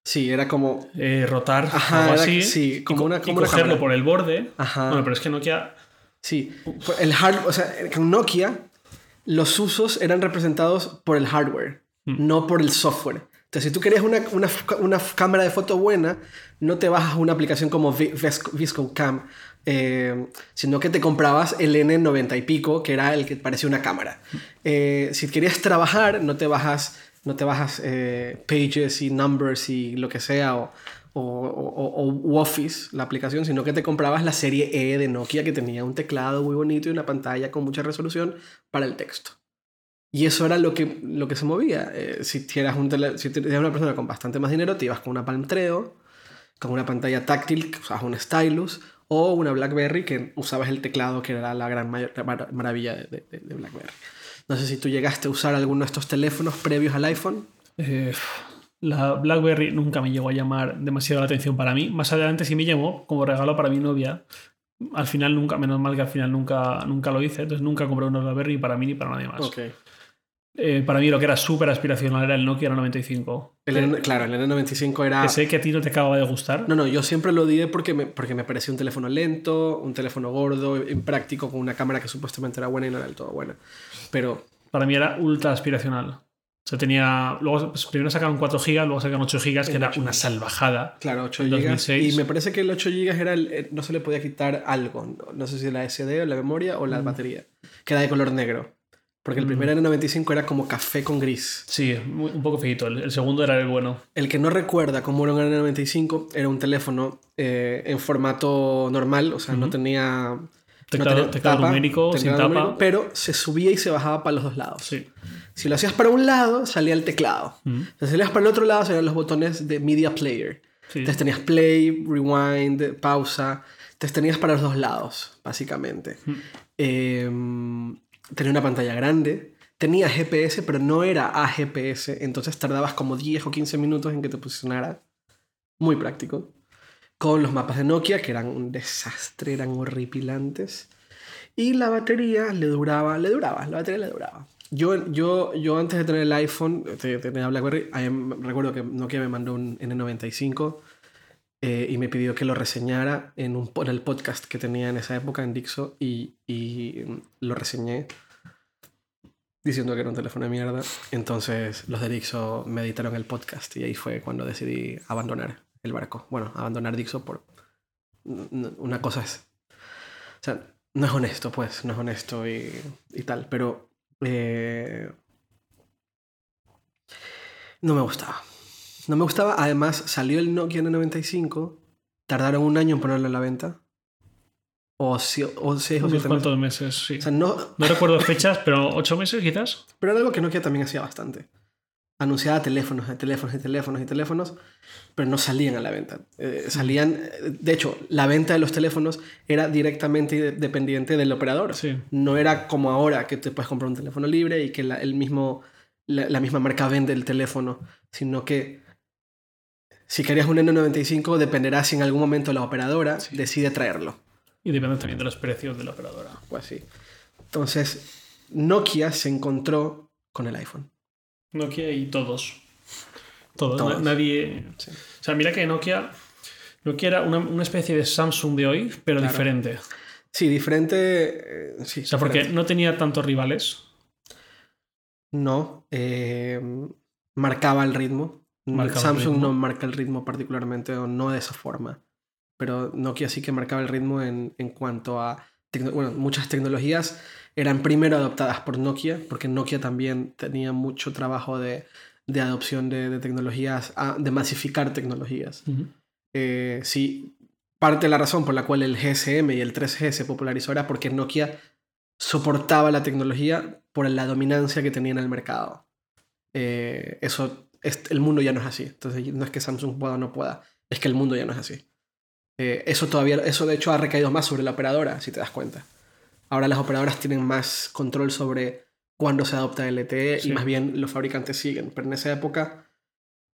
Sí, era como. Eh, rotar Ajá, algo así. Era, sí, como y, una. Como y cogerlo una por el borde. Ajá. Bueno, pero es que Nokia. Sí. El hard, o sea, con Nokia, los usos eran representados por el hardware, mm. no por el software. Entonces, si tú querías una, una, una, cámara de foto buena, no te bajas una aplicación como ViscoCam, eh, sino que te comprabas el N90 y pico, que era el que parecía una cámara. Eh, si querías trabajar, no te bajas no te bajas eh, Pages y Numbers y lo que sea, o, o, o, Office, la aplicación, sino que te comprabas la serie E de Nokia que tenía un teclado muy bonito y una pantalla con mucha resolución para el texto. Y eso era lo que, lo que se movía. Eh, si, eras un tele, si eras una persona con bastante más dinero, te ibas con una Palm Treo, con una pantalla táctil, que usabas un stylus, o una BlackBerry que usabas el teclado, que era la gran mayor, maravilla de, de, de BlackBerry. No sé si tú llegaste a usar alguno de estos teléfonos previos al iPhone. Eh, la BlackBerry nunca me llegó a llamar demasiado la atención para mí. Más adelante sí me llamó como regalo para mi novia. Al final nunca, menos mal que al final nunca, nunca lo hice. Entonces nunca compré una BlackBerry para mí ni para nadie más. Okay. Eh, para mí lo que era súper aspiracional era el Nokia 95. El N, claro, el N95 era... Que sé que a ti no te acaba de gustar. No, no, yo siempre lo odié porque me, porque me parecía un teléfono lento, un teléfono gordo, impráctico, con una cámara que supuestamente era buena y no era del todo buena. Pero... Para mí era ultra aspiracional. O sea, tenía... Luego, pues, primero sacaron 4 GB, luego sacaron 8 GB, que era 8 una salvajada. Claro, 8 GB. Y me parece que el 8 GB era el, no se le podía quitar algo. No, no sé si la SD o la memoria o la mm. batería. Que era de color negro. Porque el primer N95 era como café con gris. Sí, un poco feito. El, el, segundo era el bueno. El que no recuerda cómo era un N95 era un teléfono eh, en formato normal, o sea, no tenía Teclado, tenía teclado tapa, numérico, sin tapa. numérico, pero se subía y se bajaba para los dos lados. Sí. Si lo hacías para un lado, salía el teclado. Mm. Si salías para el otro lado, salían los botones de Media Player. Sí. Entonces tenías play, rewind, pausa. Entonces tenías para los dos lados, básicamente. Mm. Eh, tenía una pantalla grande. Tenía GPS, pero no era a GPS. Entonces tardabas como 10 o 15 minutos en que te posicionara. Muy práctico. Con los mapas de Nokia, que eran un desastre, eran horripilantes. Y la batería le duraba, le duraba, la batería le duraba. Yo, yo, yo antes de tener el iPhone, de tener BlackBerry, recuerdo que Nokia me mandó un N95 eh, y me pidió que lo reseñara en, un, en el podcast que tenía en esa época en Dixo y, y lo reseñé diciendo que era un teléfono de mierda. Entonces los de Dixo me editaron el podcast y ahí fue cuando decidí abandonar el barco. Bueno, abandonar Dixo por... n- Una cosa es... O sea, no es honesto, pues, no es honesto y, y tal, pero... eh, no me gustaba. No me gustaba. Además, salió el Nokia N95. Tardaron un año en ponerlo en la venta. O, si- o seis o siete meses. cuantos meses, sí. O sea, no, No recuerdo fechas, pero ocho meses quizás. pero era algo que Nokia también hacía bastante. Anunciaba teléfonos, teléfonos y teléfonos y teléfonos, pero no salían a la venta. Eh, salían, eh, de hecho, la venta de los teléfonos era directamente de- dependiente del operador. Sí. No era como ahora que te puedes comprar un teléfono libre y que la, el mismo, la, la misma marca vende el teléfono, sino que si querías un N95 dependerá si en algún momento la operadora Sí. decide traerlo. Y depende también de los precios de la operadora. Pues sí. Entonces, Nokia se encontró con el iPhone. Nokia y todos. Todos. Todos. Na- Nadie. Sí. O sea, mira que Nokia. Nokia era una, una especie de Samsung de hoy, pero Claro. diferente. Sí, diferente. eh, sí, O sea, porque no tenía tantos rivales. No. eh, marcaba el ritmo. El Samsung no marca el ritmo particularmente, o no de esa forma. Pero Nokia sí que marcaba el ritmo en, en cuanto a. Bueno, muchas tecnologías eran primero adoptadas por Nokia, porque Nokia también tenía mucho trabajo de, de adopción de, de tecnologías, de masificar tecnologías. Eh, sí, parte de la razón por la cual el GSM y el 3G se popularizó era porque Nokia soportaba la tecnología por la dominancia que tenía en el mercado. Eh, eso, es- el mundo ya no es así. Entonces no es que Samsung pueda o no pueda, es que el mundo ya no es así. Eh, eso todavía, eso de hecho ha recaído más sobre la operadora, si te das cuenta. Ahora las operadoras tienen más control sobre cuándo se adopta LTE Sí. y más bien los fabricantes siguen. Pero en esa época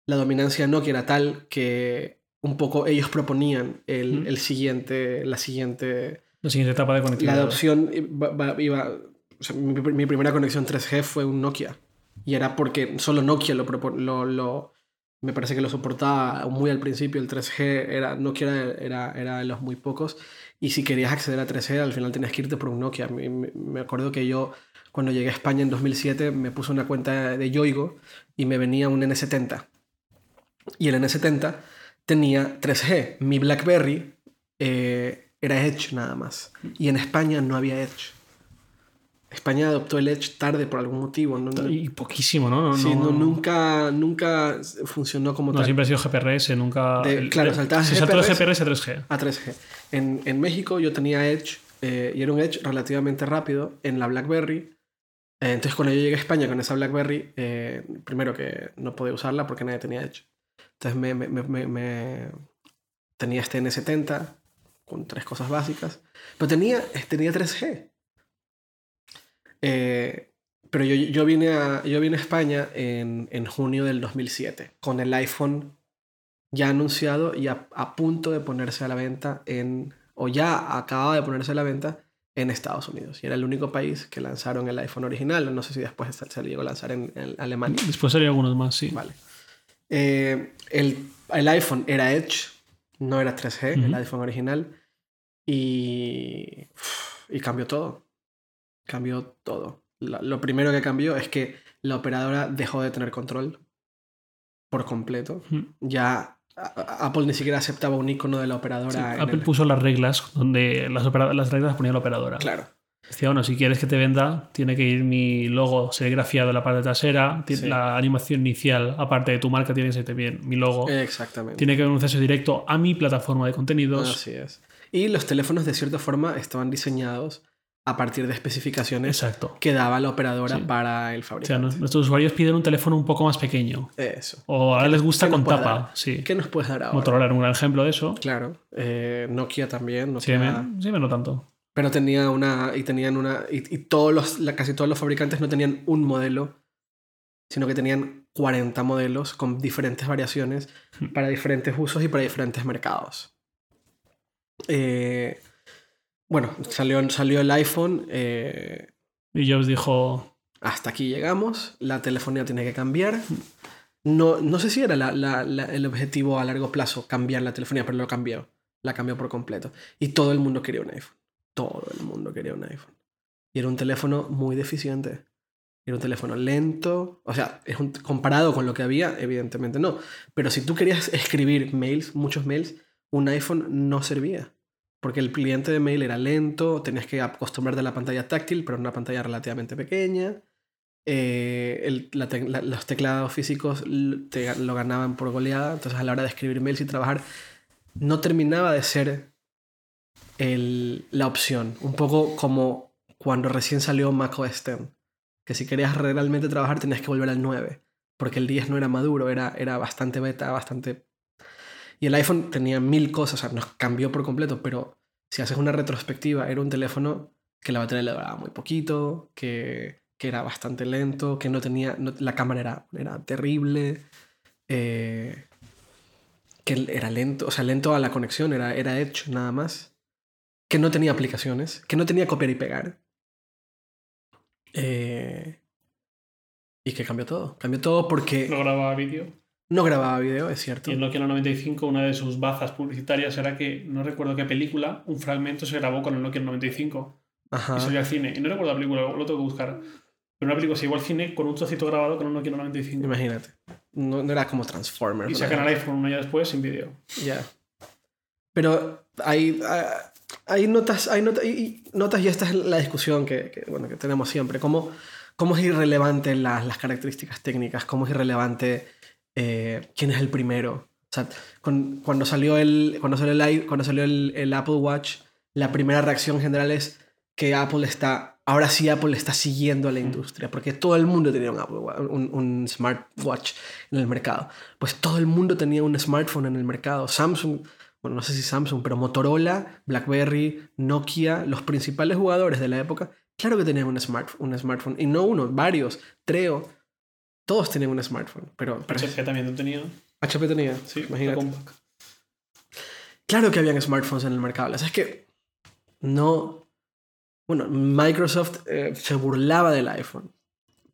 la dominancia Nokia era tal que un poco ellos proponían el, el siguiente, la siguiente, La siguiente etapa de la conectividad. adopción iba, va- iba- o sea, mi, mi primera conexión 3G fue un Nokia y era porque solo Nokia lo, lo, me parece que lo soportaba muy al principio el 3G era Nokia era, era, era de los muy pocos. Y si querías acceder a 3G al final tenías que irte por un Nokia. Me- me acuerdo que yo cuando llegué a España en 2007 me puse una cuenta de Yoigo y me venía un N70 y el N70 tenía 3G mi BlackBerry eh, era Edge nada más. Y en España no había Edge España adoptó el Edge tarde por algún motivo no, Y poquísimo, ¿no? No, Sí, no, nunca, nunca funcionó como no, tal siempre ha sido GPRS, nunca. De- el- claro, saltabas se saltó de GPRS. A 3G. a 3G. En, en México yo tenía Edge eh, y era un Edge relativamente rápido en la BlackBerry. Eh, entonces cuando yo llegué a España con esa BlackBerry, eh, primero que no podía usarla porque nadie tenía Edge. Entonces me, me- me- me- me- tenía este N70 con tres cosas básicas. Pero tenía, tenía 3G. Eh, pero yo, yo, vine a, yo vine a España en, en junio del 2007 con el iPhone ya anunciado y a, a punto de ponerse a la venta en, o ya acababa de ponerse a la venta en Estados Unidos. Y era el único país que lanzaron el iPhone original. No sé si después se llegó a lanzar en, en Alemania. Después salieron algunos más, sí. Vale. Eh, el, el iPhone era Edge, no era 3G, el iPhone original. Y, y cambió todo. Cambió todo. Lo, primero que cambió es que la operadora dejó de tener control por completo. Ya Apple ni siquiera aceptaba un icono de la Sí, operadora. en Apple el- puso las reglas donde las, las reglas las ponía la operadora. Claro. Decía, bueno, si quieres que te venda, tiene que ir mi logo serigrafiado en la parte trasera, Sí. la animación inicial, aparte de tu marca, tiene que ser también mi logo. Exactamente. Tiene que haber un acceso directo a mi plataforma de contenidos. Así es. Y los teléfonos de cierta forma estaban diseñados a partir de especificaciones Exacto. que daba la operadora Sí. para el O sea, fabricante. nuestros usuarios piden un teléfono un poco más pequeño. Eso. O ahora les gusta con tapa. dar? Sí. ¿Qué nos puedes dar ahora? Motorola era un gran ejemplo de eso. Claro. eh, Nokia también. Sí, Nokia- me, sí, me no tanto. Pero tenía una. Y tenían una. Y, y todos los, la- casi todos los fabricantes no tenían un modelo, sino que tenían 40 modelos con diferentes variaciones Hmm. para diferentes usos y para diferentes mercados. Eh, bueno, salió, salió el iPhone. eh, Y Jobs dijo, hasta aquí llegamos. La telefonía tiene que cambiar. No, no sé si era la- la- la- el objetivo a largo plazo cambiar la telefonía, pero lo cambió. La cambió por completo. Y todo el mundo quería un iPhone. Todo el mundo quería un iPhone. Y era un teléfono muy deficiente. Era un teléfono lento. O sea, es un- comparado con lo que había, evidentemente no. Pero si tú querías escribir mails, muchos mails, un iPhone no servía. Porque el cliente de mail era lento, tenías que acostumbrarte a la pantalla táctil, pero una pantalla relativamente pequeña. Eh, los teclados físicos te, lo ganaban por goleada. Entonces, a la hora de escribir mails y trabajar, no terminaba de ser la opción. Un poco como cuando recién salió Mac OS X. Que si querías realmente trabajar, tenías que volver al 9. Porque el 10 no era maduro, era, era bastante beta, bastante. Y el iPhone tenía mil cosas, o sea, nos cambió por completo, pero si haces una retrospectiva, era un teléfono que la batería le duraba muy poquito, que, que era bastante lento, que no tenía. la cámara era, era terrible. eh, que era lento, o sea, lento a la conexión, era, era Edge nada más. Que no tenía aplicaciones, que no tenía copiar y pegar. Eh, y que cambió todo. Cambió todo porque no grababa vídeo. No grababa video, es cierto. Y en Nokia 95, una de sus bazas publicitarias era que, no recuerdo qué película, un fragmento se grabó con el Nokia 95 Ajá. y salió al cine. Y no recuerdo la película, lo tengo que buscar. Pero una película se llevó al cine con un trocito grabado con un Nokia 95. Imagínate. No, no era como Transformers. Y sacan el iPhone un año después sin vídeo. Ya. Pero hay, ah, hay notas, hay nota- y- y notas, y esta es la discusión que, que, bueno, que tenemos siempre. ¿Cómo, cómo es irrelevante las, las características técnicas? ¿Cómo es irrelevante eh, quién es el primero? O sea, con- cuando salió, el, cuando salió, el, cuando salió el, el Apple Watch, la primera reacción general es que Apple está, ahora sí Apple está siguiendo a la industria, porque todo el mundo tenía un, Apple un, un smartwatch en el mercado. Pues todo el mundo tenía un smartphone en el mercado. Samsung, bueno, no sé si Samsung, pero Motorola, BlackBerry, Nokia, los principales jugadores de la época, claro que tenían un, smart, un smartphone. Y no uno, varios, Treo, todos tenían un smartphone. Pero, pero HP también lo tenía. HP tenía, Sí, imagínate. Claro que habían smartphones en el mercado. O sea, es que no. Bueno, Microsoft eh, se burlaba del iPhone.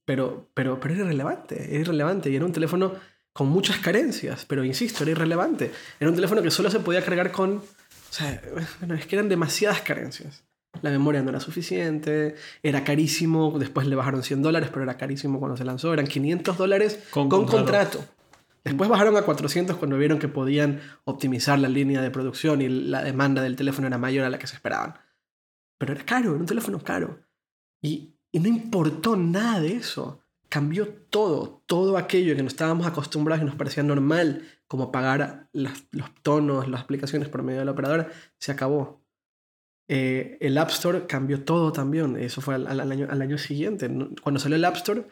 Pero, pero, pero era irrelevante. Era irrelevante. Y era un teléfono con muchas carencias. Pero insisto, era irrelevante. Era un teléfono que solo se podía cargar con. O sea, bueno, es que eran demasiadas carencias. La memoria no era suficiente, era carísimo, después le bajaron 100 dólares, pero era carísimo cuando se lanzó, eran 500 dólares Con con, contrato. Después bajaron a 400 cuando vieron que podían optimizar la línea de producción y la demanda del teléfono era mayor a la que se esperaban. Pero era caro, era un teléfono caro. Y, y no importó nada de eso. Cambió todo, todo aquello que nos estábamos acostumbrados y nos parecía normal, como pagar las- los tonos, las aplicaciones por medio de la operadora, se acabó. Eh, el App Store cambió todo también. Eso fue al, al año, al año siguiente. Cuando salió el App Store,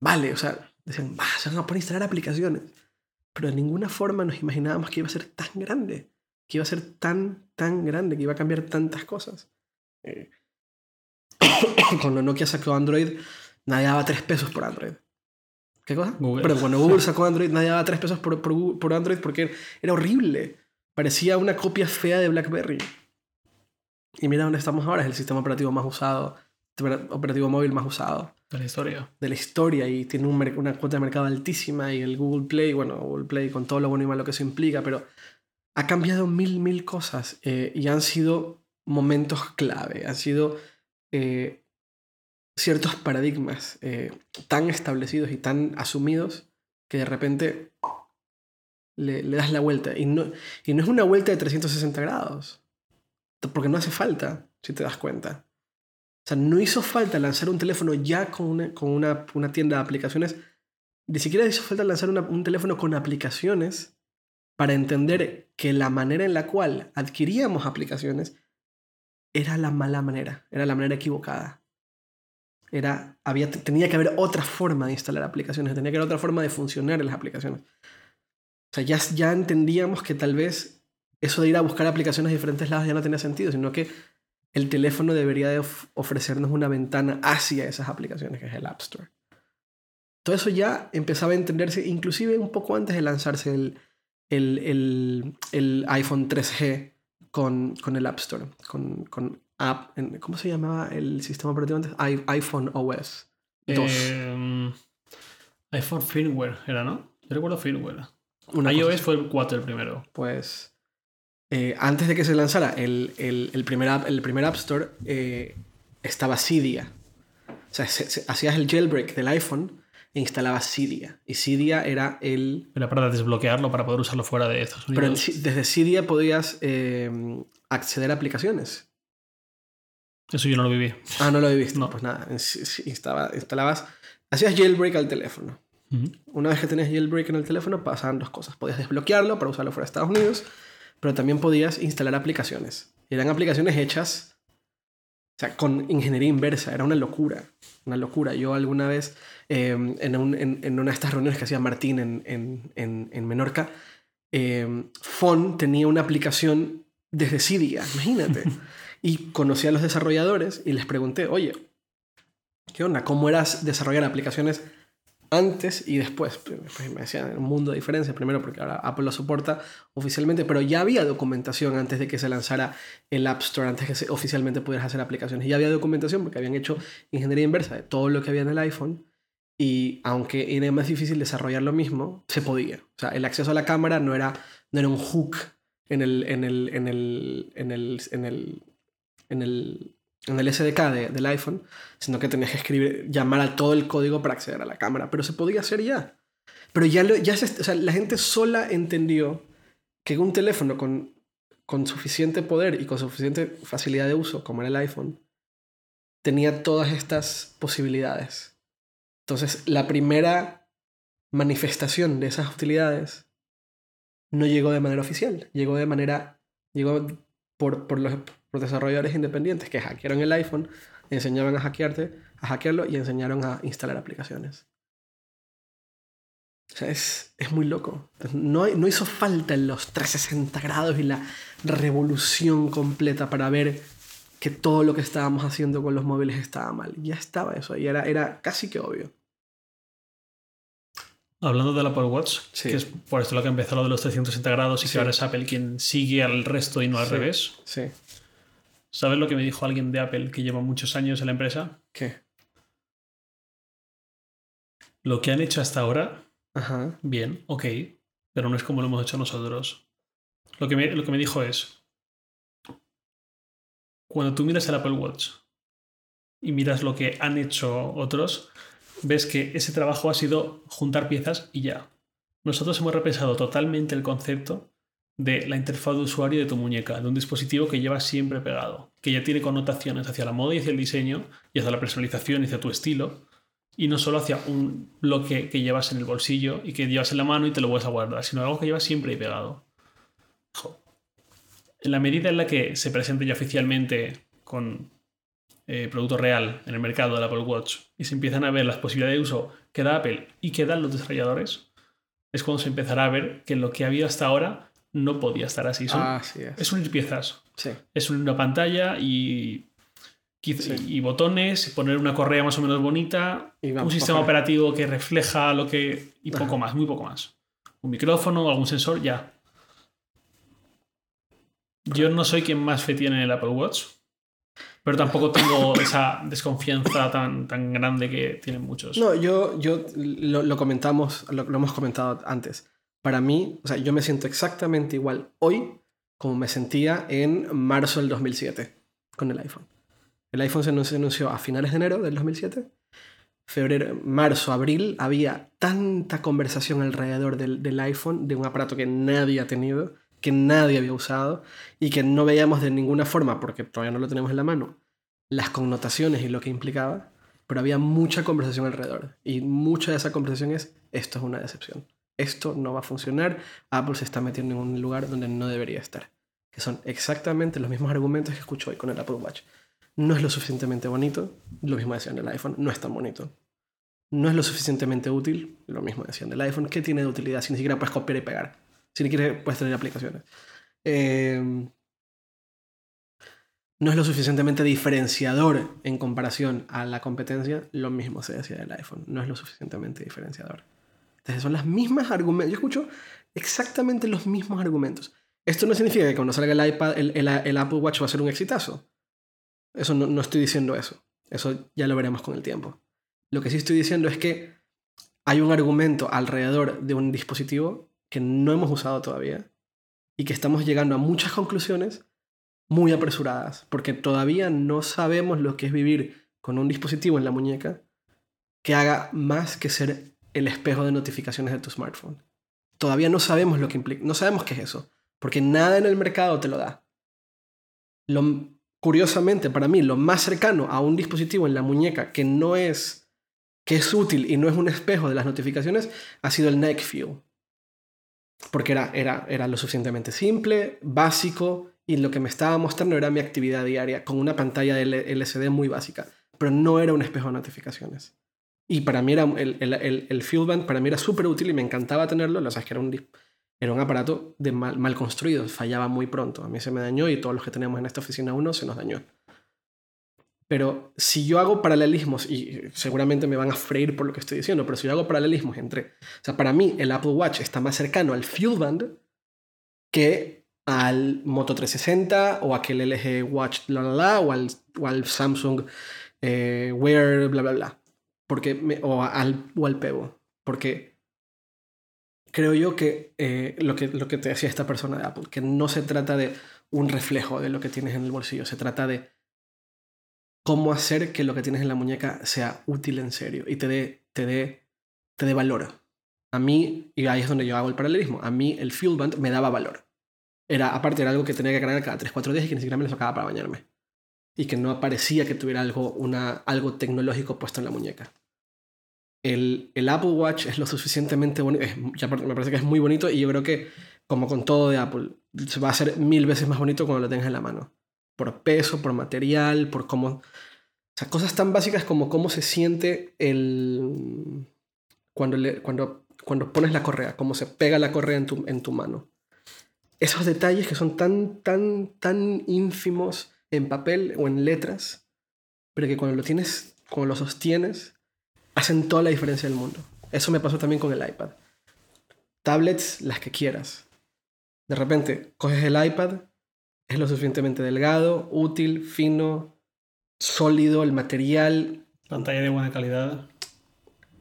vale, o sea, decían, "Bah, se van a poner a instalar aplicaciones. Pero de ninguna forma nos imaginábamos que iba a ser tan grande. Que iba a ser tan, tan grande, que iba a cambiar tantas cosas. Eh, cuando Nokia sacó Android, nadie daba 3 pesos por Android. ¿Qué cosa? Google. Pero cuando Google sacó Android, nadie daba 3 pesos por, por, por Android porque era horrible. Parecía una copia fea de BlackBerry. Y mira dónde estamos ahora, es el sistema operativo más usado, operativo móvil más usado. De la historia. de la historia y tiene un una cuota de mercado altísima y el Google Play, bueno, Google Play con todo lo bueno y malo que eso implica, pero ha cambiado mil, mil cosas eh, y han sido momentos clave, han sido eh, ciertos paradigmas eh, tan establecidos y tan asumidos que de repente le, le das la vuelta. Y no, y no es una vuelta de 360 grados, porque no hace falta, si te das cuenta. O sea, no hizo falta lanzar un teléfono ya con una, con una, una tienda de aplicaciones. Ni siquiera hizo falta lanzar una- un teléfono con aplicaciones para entender que la manera en la cual adquiríamos aplicaciones era la mala manera, era la manera equivocada. Era, había, tenía que haber otra forma de instalar aplicaciones, tenía que haber otra forma de funcionar en las aplicaciones. O sea, ya, ya entendíamos que tal vez eso de ir a buscar aplicaciones de diferentes lados ya no tenía sentido, sino que el teléfono debería de ofrecernos una ventana hacia esas aplicaciones, que es el App Store. Todo eso ya empezaba a entenderse, inclusive un poco antes de lanzarse el, el, el, iPhone 3G con, con, el App Store, con, con app, ¿cómo se llamaba el sistema operativo antes? iPhone OS 2. Em, iPhone Firmware era, ¿no? Yo recuerdo Firmware. iOS fue el 4 el primero. Pues eh, antes de que se lanzara el, el, el primer, app, el primer App Store, eh, estaba Cydia. O sea, hacías el jailbreak del iPhone e instalabas Cydia. Y Cydia era el... Era para desbloquearlo, para poder usarlo fuera de Estados Unidos. Pero desde Cydia podías em, acceder a aplicaciones. Eso yo no lo viví. Ah, no lo visto. No. Pues nada, instalabas... Hacías jailbreak al teléfono. Una vez que tenías jailbreak en el teléfono, pasaban dos cosas. Podías desbloquearlo para usarlo fuera de Estados Unidos pero también podías instalar aplicaciones. eran aplicaciones hechas o sea, con ingeniería inversa. Era una locura. Una locura. Yo alguna vez, em, en, una de estas reuniones que hacía Martín en, Menorca, eh, FON tenía una aplicación desde Cydia, imagínate. y conocí a los desarrolladores y les pregunté, oye, ¿qué onda? ¿Cómo eras desarrollar aplicaciones antes y después. Pues me decían un mundo de diferencia, primero porque ahora Apple lo soporta oficialmente, pero ya había documentación antes de que se lanzara el App Store, antes que oficialmente pudieras hacer aplicaciones. Ya había documentación porque habían hecho ingeniería inversa de todo lo que había en el iPhone y aunque era más difícil desarrollar lo mismo, se podía. O sea, el acceso a la cámara no era, no era un hook en el, en el, en el, en el, en el en el SDK del iPhone, sino que tenías que escribir, llamar a todo el código para acceder a la cámara. Pero se podía hacer ya. Pero ya, ya la gente sola entendió que un teléfono con, con suficiente poder y con suficiente facilidad de uso, como era el iPhone, tenía todas estas posibilidades. Entonces, la primera manifestación de esas utilidades no llegó de manera oficial, llegó de manera, llegó por, por los por desarrolladores independientes que hackearon el iPhone, enseñaban a hackearte, a hackearlo y enseñaron a instalar aplicaciones. O sea, es, es muy loco. No, no hizo falta los 360 grados y la revolución completa para ver que todo lo que estábamos haciendo con los móviles estaba mal. Ya estaba eso y era, era casi que obvio. Hablando del Apple Watch, que es por esto lo que empezó lo de los 360 grados y que ahora es Apple quien sigue al resto y no al revés. Sí. ¿Sabes lo que me dijo alguien de Apple que lleva muchos años en la empresa? ¿Qué? Lo que han hecho hasta ahora, bien, ok, pero no es como lo hemos hecho nosotros. Lo que, me, lo que me dijo es, cuando tú miras el Apple Watch y miras lo que han hecho otros, ves que ese trabajo ha sido juntar piezas y ya. Nosotros hemos repensado totalmente el concepto de la interfaz de usuario de tu muñeca, de un dispositivo que llevas siempre pegado, que ya tiene connotaciones hacia la moda y hacia el diseño, y hacia la personalización y hacia tu estilo, y no solo hacia un bloque que llevas en el bolsillo y que llevas en la mano y te lo vuelves a guardar, sino algo que llevas siempre ahí pegado. En la medida en la que se presente ya oficialmente con eh, producto real en el mercado del Apple Watch y se empiezan a ver las posibilidades de uso que da Apple y que dan los desarrolladores, es cuando se empezará a ver que lo que ha habido hasta ahora no podía estar así. es. unir piezas. Es unir una pantalla y, y botones, poner una correa más o menos bonita, un sistema operativo que refleja lo que... y poco más, muy poco más. Un micrófono, algún sensor, ya. Yo no soy quien más fe tiene en el Apple Watch, pero tampoco tengo esa desconfianza tan, tan grande que tienen muchos. No, yo, yo lo, comentamos, lo, hemos comentado antes para mí, o sea, yo me siento exactamente igual hoy como me sentía en marzo del 2007 con el iPhone. El iPhone se anunció a finales de enero del 2007. Febrero, marzo, abril, había tanta conversación alrededor del, iPhone, de un aparato que nadie ha tenido, que nadie había usado y que no veíamos de ninguna forma, porque todavía no lo tenemos en la mano, las connotaciones y lo que implicaba, pero había mucha conversación alrededor. Y mucha de esa conversación es, esto es una decepción esto no va a funcionar, Apple se está metiendo en un lugar donde no debería estar. Que son exactamente los mismos argumentos que escucho hoy con el Apple Watch. No es lo suficientemente bonito, lo mismo decían del iPhone, no es tan bonito. No es lo suficientemente útil, lo mismo decían del iPhone. ¿Qué tiene de utilidad si ni siquiera puedes copiar y pegar? Si ni siquiera puedes tener aplicaciones. Eh, no es lo suficientemente diferenciador en comparación a la competencia, lo mismo se decía del iPhone, no es lo suficientemente diferenciador. Entonces son las mismas argumentos, yo escucho exactamente los mismos argumentos. Esto no significa que cuando salga el iPad, el, Apple Watch va a ser un exitazo. Eso no, no estoy diciendo eso. Eso ya lo veremos con el tiempo. Lo que sí estoy diciendo es que hay un argumento alrededor de un dispositivo que no hemos usado todavía y que estamos llegando a muchas conclusiones muy apresuradas, porque todavía no sabemos lo que es vivir con un dispositivo en la muñeca que haga más que ser el espejo de notificaciones de tu smartphone. Todavía no sabemos lo que implica, no sabemos qué es eso, porque nada en el mercado te lo da. Lo, curiosamente, para mí, lo más cercano a un dispositivo en la muñeca que no es, que es útil y no es un espejo de las notificaciones, ha sido el Neck Fuel. Porque era, era, era lo suficientemente simple, básico, y lo que me estaba mostrando era mi actividad diaria con una pantalla de LCD muy básica, pero no era un espejo de notificaciones. Y para mí era el, el, el, Field Band para mí era súper útil y me encantaba tenerlo, lo sabes que era un, era un aparato de mal, mal construido, fallaba muy pronto. A mí se me dañó y todos los que tenemos en esta oficina uno se nos dañó. Pero si yo hago paralelismos, y seguramente me van a freír por lo que estoy diciendo, pero si yo hago paralelismos entre, o sea, para mí el Apple Watch está más cercano al Field Band que al Moto 360 o aquel LG Watch bla bla bla o al, o al Samsung eh, Wear bla bla bla porque o al o al Pebo porque creo yo que, eh, lo que lo que te decía esta persona de Apple que no se trata de un reflejo de lo que tienes en el bolsillo se trata de cómo hacer que lo que tienes en la muñeca sea útil en serio y te dé te dé te dé valor a mí y ahí es donde yo hago el paralelismo a mí el Fuel Band me daba valor era, aparte, era algo que tenía que cargar cada 3-4 días y que ni siquiera me lo sacaba para bañarme. Y que no parecía que tuviera algo, una, algo tecnológico puesto en la muñeca. El, el Apple Watch es lo suficientemente bonito, me parece que es muy bonito y yo creo que, como con todo de Apple, va a ser mil veces más bonito cuando lo tengas en la mano. Por peso, por material, por cómo... O sea, cosas tan básicas como cómo se siente el... Cuando, le, cuando, cuando pones la correa, cómo se pega la correa en tu, en tu mano esos detalles que son tan, tan, tan ínfimos en papel o en letras, pero que cuando lo tienes, cuando lo sostienes, hacen toda la diferencia del mundo. Eso me pasó también con el iPad. Tablets, las que quieras. De repente, coges el iPad, es lo suficientemente delgado, útil, fino, sólido, el material. Pantalla de buena calidad.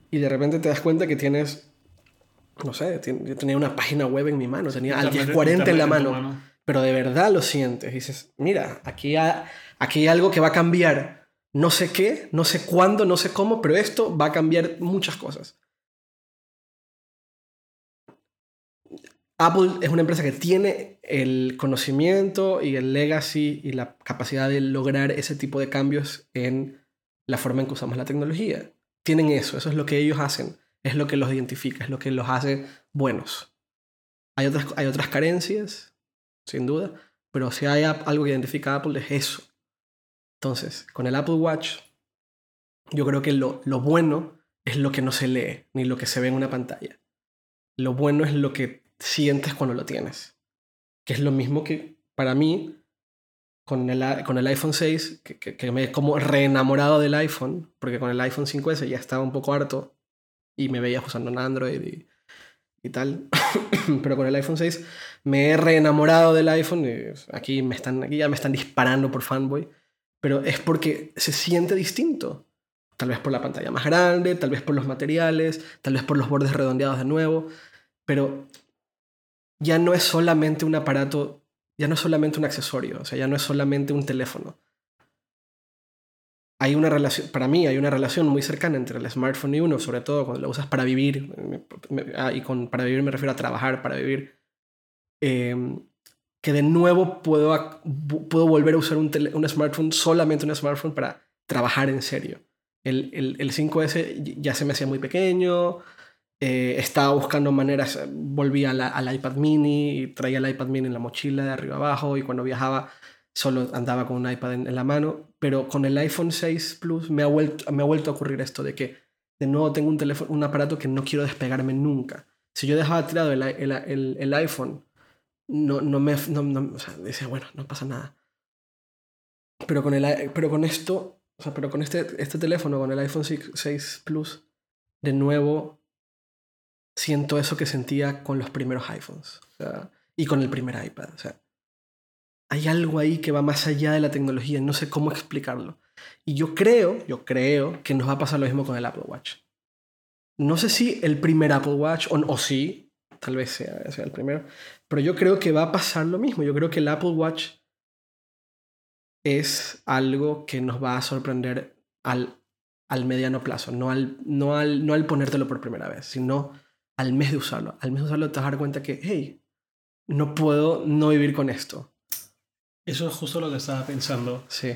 Y de repente te das cuenta que tienes no sé, yo tenía una página web en mi mano, tenía al 1040 en la mano, pero de verdad lo sientes. dices, mira, aquí aquí hay algo que va a cambiar. No sé qué, no sé cuándo, no sé cómo, pero esto va a cambiar muchas cosas. Apple es una empresa que tiene el conocimiento y el legacy y la capacidad de lograr ese tipo de cambios en la forma en que usamos la tecnología. Tienen eso, eso es lo que ellos hacen es lo que los identifica, es lo que los hace buenos. Hay otras, hay otras carencias, sin duda, pero si hay algo que identifica Apple es eso. Entonces, con el Apple Watch, yo creo que lo, lo bueno es lo que no se lee, ni lo que se ve en una pantalla. Lo bueno es lo que sientes cuando lo tienes. Que es lo mismo que para mí con el, con el iPhone 6, que, que, me he como reenamorado del iPhone, porque con el iPhone 5S ya estaba un poco harto y me veía usando un Android y, tal. Pero con el iPhone 6 me he reenamorado del iPhone. Aquí, me están, aquí ya me están disparando por fanboy. Pero es porque se siente distinto. Tal vez por la pantalla más grande, tal vez por los materiales, tal vez por los bordes redondeados de nuevo. Pero ya no es solamente un aparato, ya no es solamente un accesorio, o sea, ya no es solamente un teléfono hay una relación, para mí hay una relación muy cercana entre el smartphone y uno, sobre todo cuando lo usas para vivir, ah, y con para vivir me refiero a trabajar, para vivir, em, que de nuevo puedo, puedo volver a usar un, smartphone, solamente un smartphone para trabajar en serio. El, el, el, 5S ya se me hacía muy pequeño, eh, estaba buscando maneras, volvía al iPad mini traía el iPad mini en la mochila de arriba abajo y cuando viajaba solo andaba con un iPad en, la mano, pero con el iPhone 6 Plus me ha, vuelto, me ha vuelto a ocurrir esto de que de nuevo tengo un, teléfono, un aparato que no quiero despegarme nunca. Si yo dejaba tirado el, el, iPhone, no, no me... No, o sea, decía, bueno, no pasa nada. Pero con, el, pero con esto, o sea, pero con este, este teléfono, con el iPhone 6, 6 Plus, de nuevo siento eso que sentía con los primeros iPhones y con el primer iPad. O sea, hay algo ahí que va más allá de la tecnología, no sé cómo explicarlo. Y yo creo, yo creo que nos va a pasar lo mismo con el Apple Watch. No sé si el primer Apple Watch, o, o sí, tal vez sea, sea el primero, pero yo creo que va a pasar lo mismo. Yo creo que el Apple Watch es algo que nos va a sorprender al, al mediano plazo, no al, no, al, no al ponértelo por primera vez, sino al mes de usarlo. Al mes de usarlo te vas a dar cuenta que, hey, no puedo no vivir con esto. Eso es justo lo que estaba pensando. Sí.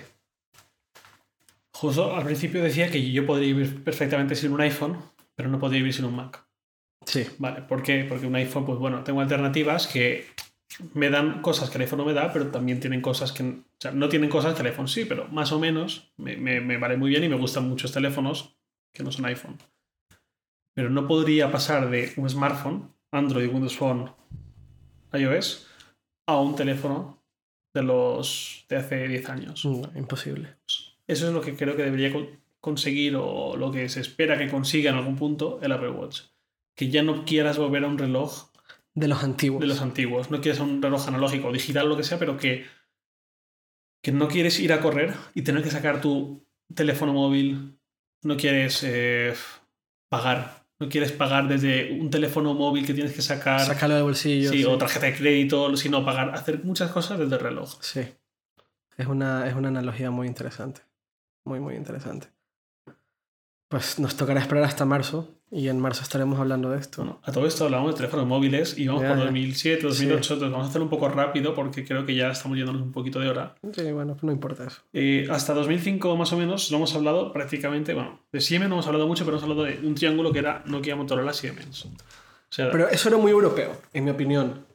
Justo al principio decía que yo podría vivir perfectamente sin un iPhone, pero no podría vivir sin un Mac. Sí. Vale, ¿por qué? Porque un iPhone, pues bueno, tengo alternativas que me dan cosas que el iPhone no me da, pero también tienen cosas que... O sea, no tienen cosas que el iPhone sí, pero más o menos me, me, me vale muy bien y me gustan muchos teléfonos que no son iPhone pero no podría pasar de un smartphone, Android, Windows Phone, iOS, a un teléfono de los de hace 10 años. imposible. Eso es lo que creo que debería conseguir o lo que se espera que consiga en algún punto el Apple Watch. Que ya no quieras volver a un reloj de los antiguos. De los antiguos. No quieres un reloj analógico, digital, lo que sea, pero que, que no quieres ir a correr y tener que sacar tu teléfono móvil. No quieres eh, pagar no quieres pagar desde un teléfono móvil que tienes que sacar. Sacarlo del bolsillo. Sí, o tarjeta de crédito, sino pagar, hacer muchas cosas desde el reloj. Sí. Es una, es una analogía muy interesante. Muy, muy interesante. Pues nos tocará esperar hasta marzo y en marzo estaremos hablando de esto. a todo esto hablamos de teléfonos móviles y vamos por 2007, 2008, entonces vamos a hacer un poco rápido porque creo que ya estamos yéndonos un poquito de hora. Sí, bueno, no importa eso. Eh, hasta 2005 más o menos lo hemos hablado prácticamente, bueno, de Siemens no hemos hablado mucho, pero hemos hablado de un triángulo que era Nokia, Motorola, Siemens. pero eso era muy europeo, en mi opinión.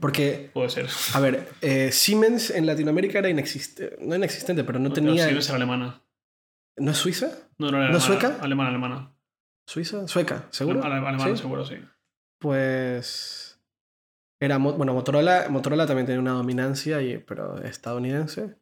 Porque. Puede ser. A ver, eh, Siemens en Latinoamérica era inexistente. No inexistente, pero no, tenía. Siemens era alemana. ¿No es Suiza? No, no, era ¿No sueca? Alemana, alemana. ¿Suiza? ¿Sueca? ¿Seguro? alemana, seguro, sí. Pues. Era. Bueno, Motorola, Motorola también tenía una dominancia, y, pero estadounidense.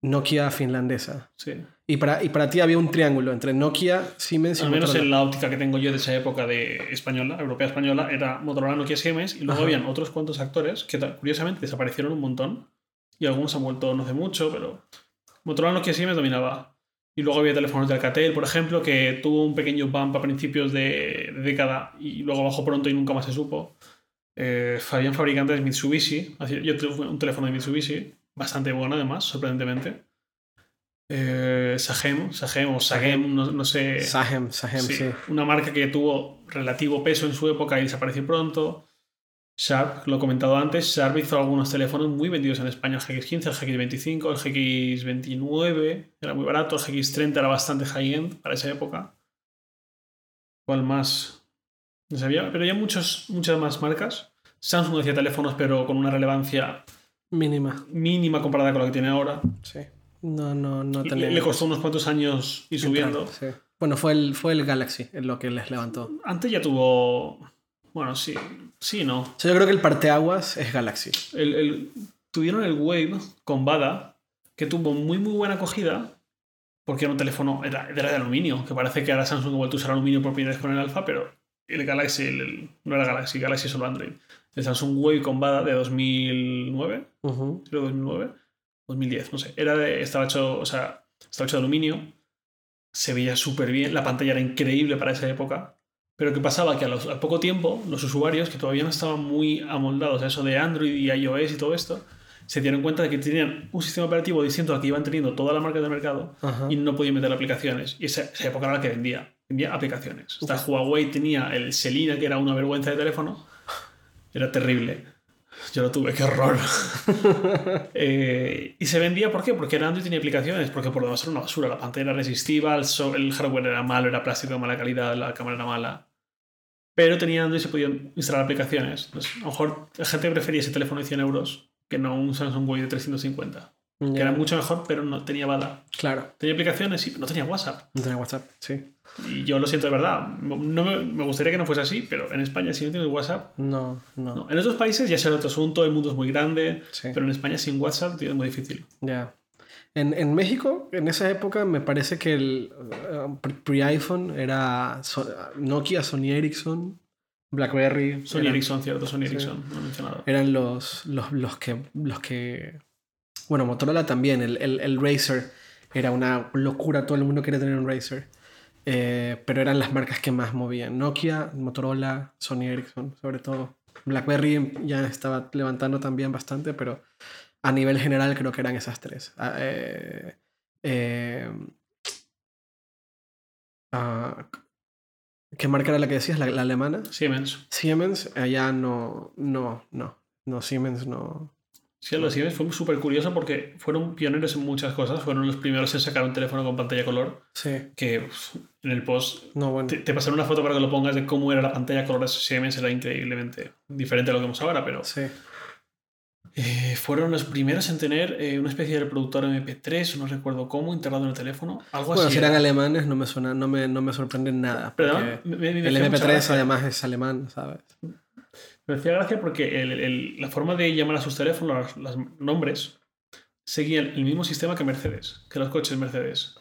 Nokia finlandesa. Sí. Y para, y para ti había un triángulo entre Nokia, Siemens y Al menos en la óptica que tengo yo de esa época de española, europea española, era Motorola, Nokia, Siemens y luego habían otros cuantos actores que curiosamente desaparecieron un montón y algunos han vuelto no hace mucho, pero Motorola, Nokia, Siemens dominaba. Y luego había teléfonos de Alcatel, por ejemplo, que tuvo un pequeño bump a principios de, década y luego bajó pronto y nunca más se supo. Eh, habían fabricantes Mitsubishi. Yo tuve un teléfono de Mitsubishi, bastante bueno además, sorprendentemente. Eh, Sagem, Sagem o Sagem, no, sé. Sagem, Sagem, sí. Una marca que tuvo relativo peso en su época y desapareció pronto. Sharp, lo he comentado antes, Sharp hizo algunos teléfonos muy vendidos en España, el GX15, el GX25, el GX29, era muy barato, el GX30 era bastante high-end para esa época. ¿Cuál más? No sabía, pero hay muchos, muchas más marcas. Samsung hacía teléfonos, pero con una relevancia mínima. Mínima comparada con lo que tiene ahora. Sí. No, no, no tenía. Le, costó unos cuantos años ir subiendo. Bueno, fue el, fue el Galaxy en lo que les levantó. Antes ya tuvo bueno, sí, sí, no. yo creo que el parteaguas es Galaxy. El, tuvieron el Wave con Bada, que tuvo muy, muy buena acogida, porque era un teléfono, era, era de aluminio, que parece que ahora Samsung ha vuelto a usar aluminio por primera vez con el Alpha, pero el Galaxy, no era Galaxy, Galaxy solo Android. El Samsung Wave con Bada de 2009, creo 2009, 2010, no sé. Era de, estaba hecho, o sea, estaba hecho de aluminio, se veía súper bien, la pantalla era increíble para esa época, pero ¿qué pasaba? Que a, poco tiempo los usuarios que todavía no estaban muy amoldados a eso de Android y iOS y todo esto, se dieron cuenta de que tenían un sistema operativo distinto al que iban teniendo toda la marca del mercado y no podían meter aplicaciones. Y esa, esa, época era la que vendía. Vendía aplicaciones. Hasta Huawei tenía el Selina, que era una vergüenza de teléfono. Era terrible. Yo lo tuve, qué horror. Eh, y se vendía, ¿por qué? Porque era Android tenía aplicaciones, porque por lo demás era una basura. La pantalla era resistiva, el, el hardware era malo, era plástico de mala calidad, la cámara era mala. Pero tenía Android y se podían instalar aplicaciones. Entonces, a lo mejor la gente prefería ese teléfono de 100 euros que no un Samsung Way de 350. Que Ya. era mucho mejor, pero no tenía bala. Claro, Tenía aplicaciones y no tenía WhatsApp. no tenía WhatsApp, sí. Y yo lo siento de verdad. No me, me gustaría que no fuese así, pero en España, si no tienes WhatsApp. No, no, No. En otros países ya es otro asunto, el mundo es muy grande, Sí. pero en España sin WhatsApp tío, es muy difícil. Ya. En, en México, en esa época, me parece que el uh, pre- pre-iPhone era Nokia, Sony Ericsson, BlackBerry. Sony eran, Ericsson, cierto, Sony Ericsson, no he mencionado. eran los, los, los, que, los que. Bueno, Motorola también. El, el, el Razer era una locura. Todo el mundo quería tener un Razer. Eh, pero eran las marcas que más movían. Nokia, Motorola, Sony Ericsson, sobre todo. BlackBerry ya estaba levantando también bastante, pero a nivel general creo que eran esas tres. Ah, eh, eh, ah, ¿Qué marca era la que decías? ¿La, la alemana? Siemens. Siemens, allá no, no, no. No, Siemens no. Sí, los Siemens fue súper curioso porque fueron pioneros en muchas cosas. Fueron los primeros en sacar un teléfono con pantalla color. Sí, Que uf, en el post no, bueno. te, te pasaron una foto para que lo pongas de cómo era la pantalla color de Siemens. Era increíblemente diferente a lo que vemos ahora, pero Sí, eh, fueron los primeros en tener eh, una especie de reproductor MP3, no recuerdo cómo, integrado en el teléfono. Algo bueno, así. si eran era. alemanes no me suena, no me, no me sorprende nada. Pero porque además, me- me- me el hacía mucha MP3 gracia. además es alemán, ¿sabes? Me hacía gracia porque el- el- la forma de llamar a sus teléfonos, los, los nombres, seguían el mismo sistema que Mercedes, que los coches Mercedes.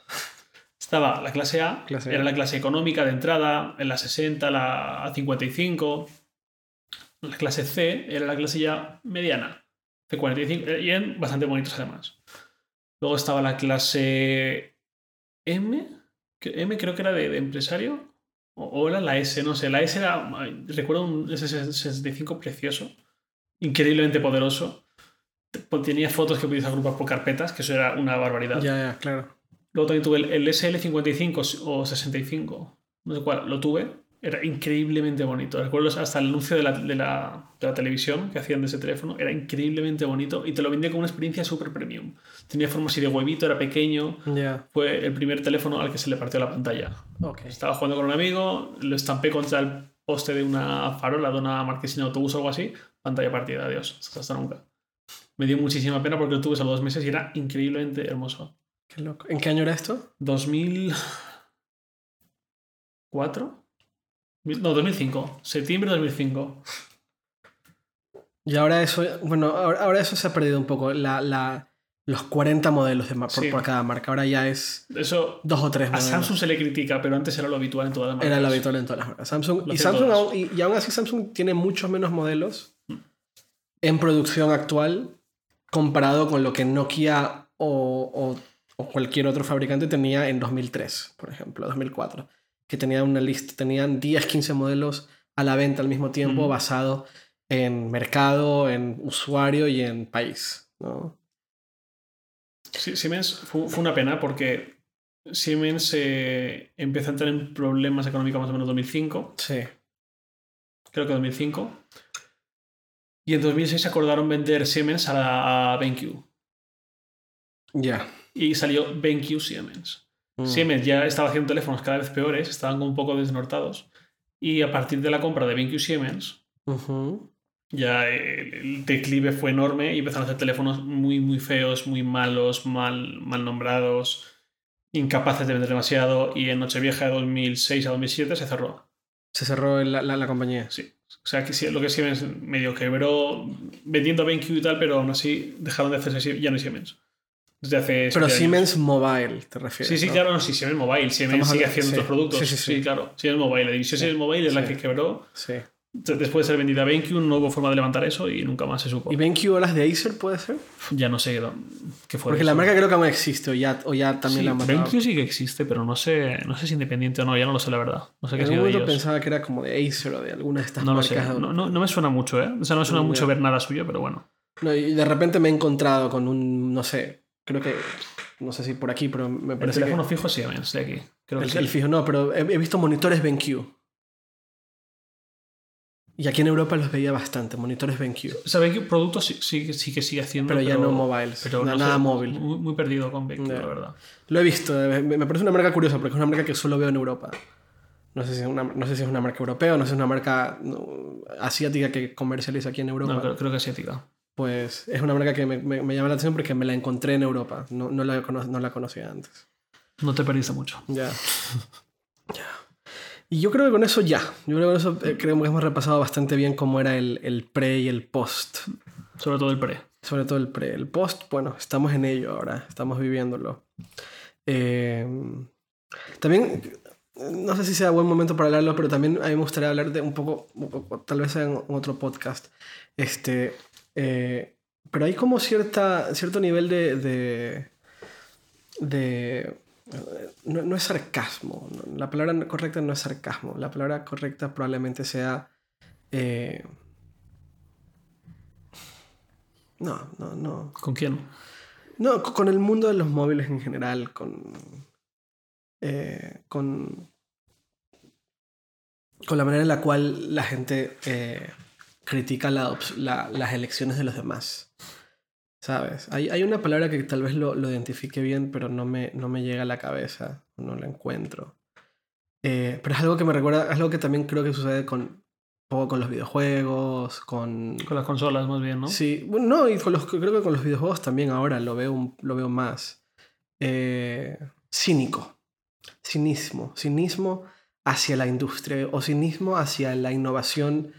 Estaba la clase A, Clase A. era la clase económica de entrada, en la 60, la 55. La clase C era la clase ya mediana, C45, y eran bastante bonitos además. Luego estaba la clase M, M creo que era de, de empresario, o, o era la S, no sé. La S era, recuerdo un S65 precioso, increíblemente poderoso. Te- Tenía fotos que podías agrupar por carpetas, que eso era una barbaridad. Ya, ya, claro. Luego también tuve el, el SL55 o 65, no sé cuál, lo tuve. Era increíblemente bonito. Recuerdo hasta el anuncio de la, de la- de la televisión que hacían de ese teléfono. Era increíblemente bonito y te lo vendía como una experiencia súper premium. Tenía forma así de huevito, era pequeño. Fue el primer teléfono al que se le partió la pantalla. Estaba jugando con un amigo, lo estampé contra el poste de una farola, de una marquesina de autobús o algo así. Pantalla partida, adiós. Hasta nunca. Me dio muchísima pena porque lo tuve solo dos meses y era increíblemente hermoso. Qué loco. ¿En qué año era esto? 2004 no 2005 septiembre de 2005 Y ahora eso, bueno, ahora, ahora eso se ha perdido un poco. La, la, los 40 modelos de por, Sí. por cada marca. Ahora ya es eso dos o tres a modelos. Samsung se le critica pero antes era lo habitual en todas las marcas Era lo habitual en todas las marcas. Samsung, y, Samsung aún, y, y aún así Samsung tiene muchos menos modelos Mm. en producción actual comparado con lo que Nokia o, o- o cualquier otro fabricante tenía en 2003, por ejemplo, 2004. Que tenía una lista, tenían 10, 15 modelos a la venta al mismo tiempo basado en mercado, en usuario y en país. ¿no? Sí, Siemens fue, fue una pena porque Siemens eh, empezó a entrar en problemas económicos más o menos en 2005 Sí. creo que 2005 y en 2006 acordaron vender Siemens a, la, a BenQ Ya. y salió BenQ Siemens Mm. Siemens ya estaba haciendo teléfonos cada vez peores, estaban un poco desnortados. Y a partir de la compra de BenQ Siemens, ya el, el declive fue enorme y empezaron a hacer teléfonos muy, muy feos, muy malos, mal, mal nombrados, incapaces de vender demasiado. Y en Nochevieja de 2006 a 2007 se cerró. Se cerró la, la- la compañía. Sí. O sea, que lo que Siemens medio quebró vendiendo BenQ y tal, pero aún así dejaron de hacerse, ya no Siemens. Desde hace. Pero años. Siemens Mobile, te refieres. Sí, sí, ¿no? claro, no, sí, Siemens Mobile. Siemens sigue haciendo sí. otros productos. Sí, Sí, sí, sí. claro. Siemens Mobile. La división Siemens Mobile es la que quebró. Sí. Después de ser vendida a BenQ, no hubo forma de levantar eso y nunca más se supo. ¿Y BenQ o las de Acer puede ser? Ya no sé qué fue. Porque la marca crca que aún existe o ya, o ya también sí, la han matado. BenQ sí que existe, pero no sé, no sé si independiente o no, ya no lo sé la verdad. No sé qué En ha algún sido de momento ellos. pensaba que era como de Acer o de alguna de estas No lo marcas. sé. No, no- no me suena mucho, ¿eh? O sea, no me suena mucho ver nada suyo, pero bueno. No, y de repente me he encontrado con un, no sé, creo que, no sé si por aquí, pero me El parece teléfono que... fijo Siemens de aquí. Creo El, que sí. el fijo, no, pero he, he visto monitores BenQ. Y aquí en Europa los veía bastante, monitores BenQ. O sea, BenQ productos sí, sí, sí que sigue haciendo. Pero ya no mobiles, pero no nada sé, móvil. Muy, muy perdido con BenQ, la verdad. Lo he visto, eh, me parece una marca curiosa porque es una marca que solo veo en Europa. No sé, si es una, no sé si es una marca europea o no sé si es una marca asiática que comercializa aquí en Europa. No, creo, creo que asiática. Pues es una marca que me, me- me llama la atención porque me la encontré en Europa. No, no, la, no la conocía antes. No te perdiste mucho. Ya. ya. Y yo creo que con eso ya. Yo creo que con eso eh, creo que hemos repasado bastante bien cómo era el, el pre y el post. Sobre todo el pre. Sobre todo el pre. El post, bueno, estamos en ello ahora. Estamos viviéndolo. Eh, también, no sé si sea buen momento para hablarlo, pero también a mí me gustaría hablar de un poco, tal vez en otro podcast. Este, eh, pero hay como cierta, cierto nivel de... de, de no, no es sarcasmo. La palabra correcta no es sarcasmo. La palabra correcta probablemente sea... eh, no, no, no. ¿Con quién? No, co- con el mundo de los móviles en general, con. eh, con. con la manera en la cual la gente eh, critica la la- las elecciones de los demás. ¿Sabes? Hay, hay una palabra que tal vez lo, lo identifique bien, pero no me, no me llega a la cabeza, no la encuentro. Eh, pero es algo que me recuerda, es algo que también creo que sucede con, poco con los videojuegos, con, Con las consolas, más bien, ¿no? Sí, bueno, no, y con los, creo que con los videojuegos también ahora lo veo, un- lo veo más. Eh, cínico. Cinismo. Cinismo hacia la industria o cinismo hacia la innovación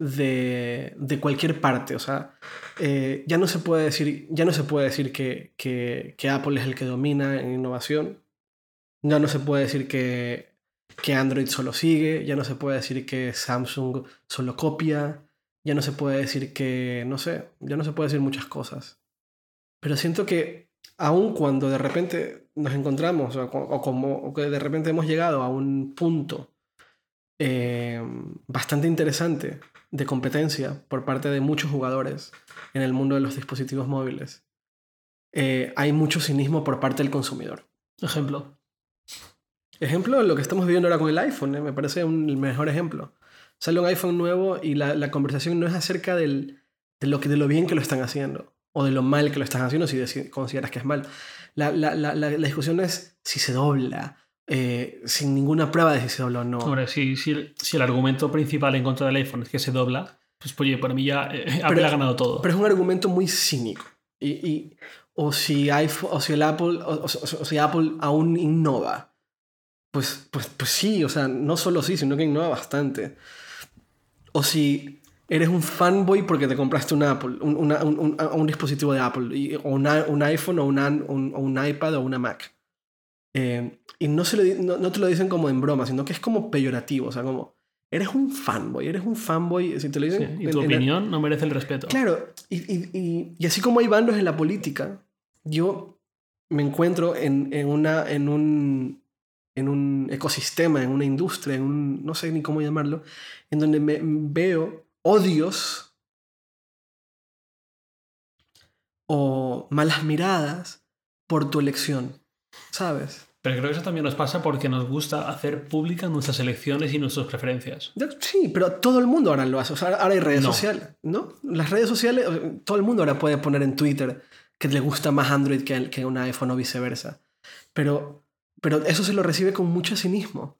de, de cualquier parte. O sea, eh, ya no se puede decir, ya no se puede decir que, que, que Apple es el que domina en innovación. Ya no se puede decir que, que Android solo sigue. Ya no se puede decir que Samsung solo copia. Ya no se puede decir que, no sé, ya no se puede decir muchas cosas. Pero siento que aun cuando de repente nos encontramos o, o como o que de repente hemos llegado a un punto eh, bastante interesante de competencia por parte de muchos jugadores en el mundo de los dispositivos móviles, eh, hay mucho cinismo por parte del consumidor. Ejemplo. Ejemplo, lo que estamos viviendo ahora con el iPhone, ¿eh? me parece un, el mejor ejemplo. Sale un iPhone nuevo y la, la conversación no es acerca del, de, lo que, de lo bien que lo están haciendo o de lo mal que lo están haciendo si consideras que es mal. La, la- la discusión es si se dobla, eh, sin ninguna prueba de si se dobla o no. Hombre, si, si, el- si el argumento principal en contra del iPhone es que se dobla, pues oye, para mí ya eh, Apple Pero- ha ganado todo. Pero es un argumento muy cínico. Y, y- o, si iPhone, o si el Apple, o, o- o si Apple aún innova, pues, pues, pues sí, o sea, no solo sí, sino que innova bastante. O si eres un fanboy porque te compraste un Apple, un, una- un- un- un dispositivo de Apple, y- o una- un iPhone, o, una- un iPad, o una Mac. Eh, y no, se lo no, no te lo dicen como en broma, sino que es como peyorativo, o sea, como, eres un fanboy, eres un fanboy, si te lo Sí, dicen... y en- tu en- opinión no merece el respeto. Claro, y, y- y- y así como hay bandos en la política, yo me encuentro en, en una, en, un, en un ecosistema, en una industria, en un, no sé ni cómo llamarlo, en donde me veo odios o malas miradas por tu elección, ¿sabes? Pero creo que eso también nos pasa porque nos gusta hacer públicas nuestras elecciones y nuestras preferencias. Sí, pero todo el mundo ahora lo hace. O sea, ahora hay redes No. sociales, ¿no? Las redes sociales, todo el mundo ahora puede poner en Twitter que le gusta más Android que, que un iPhone o viceversa. Pero, pero eso se lo recibe con mucho cinismo.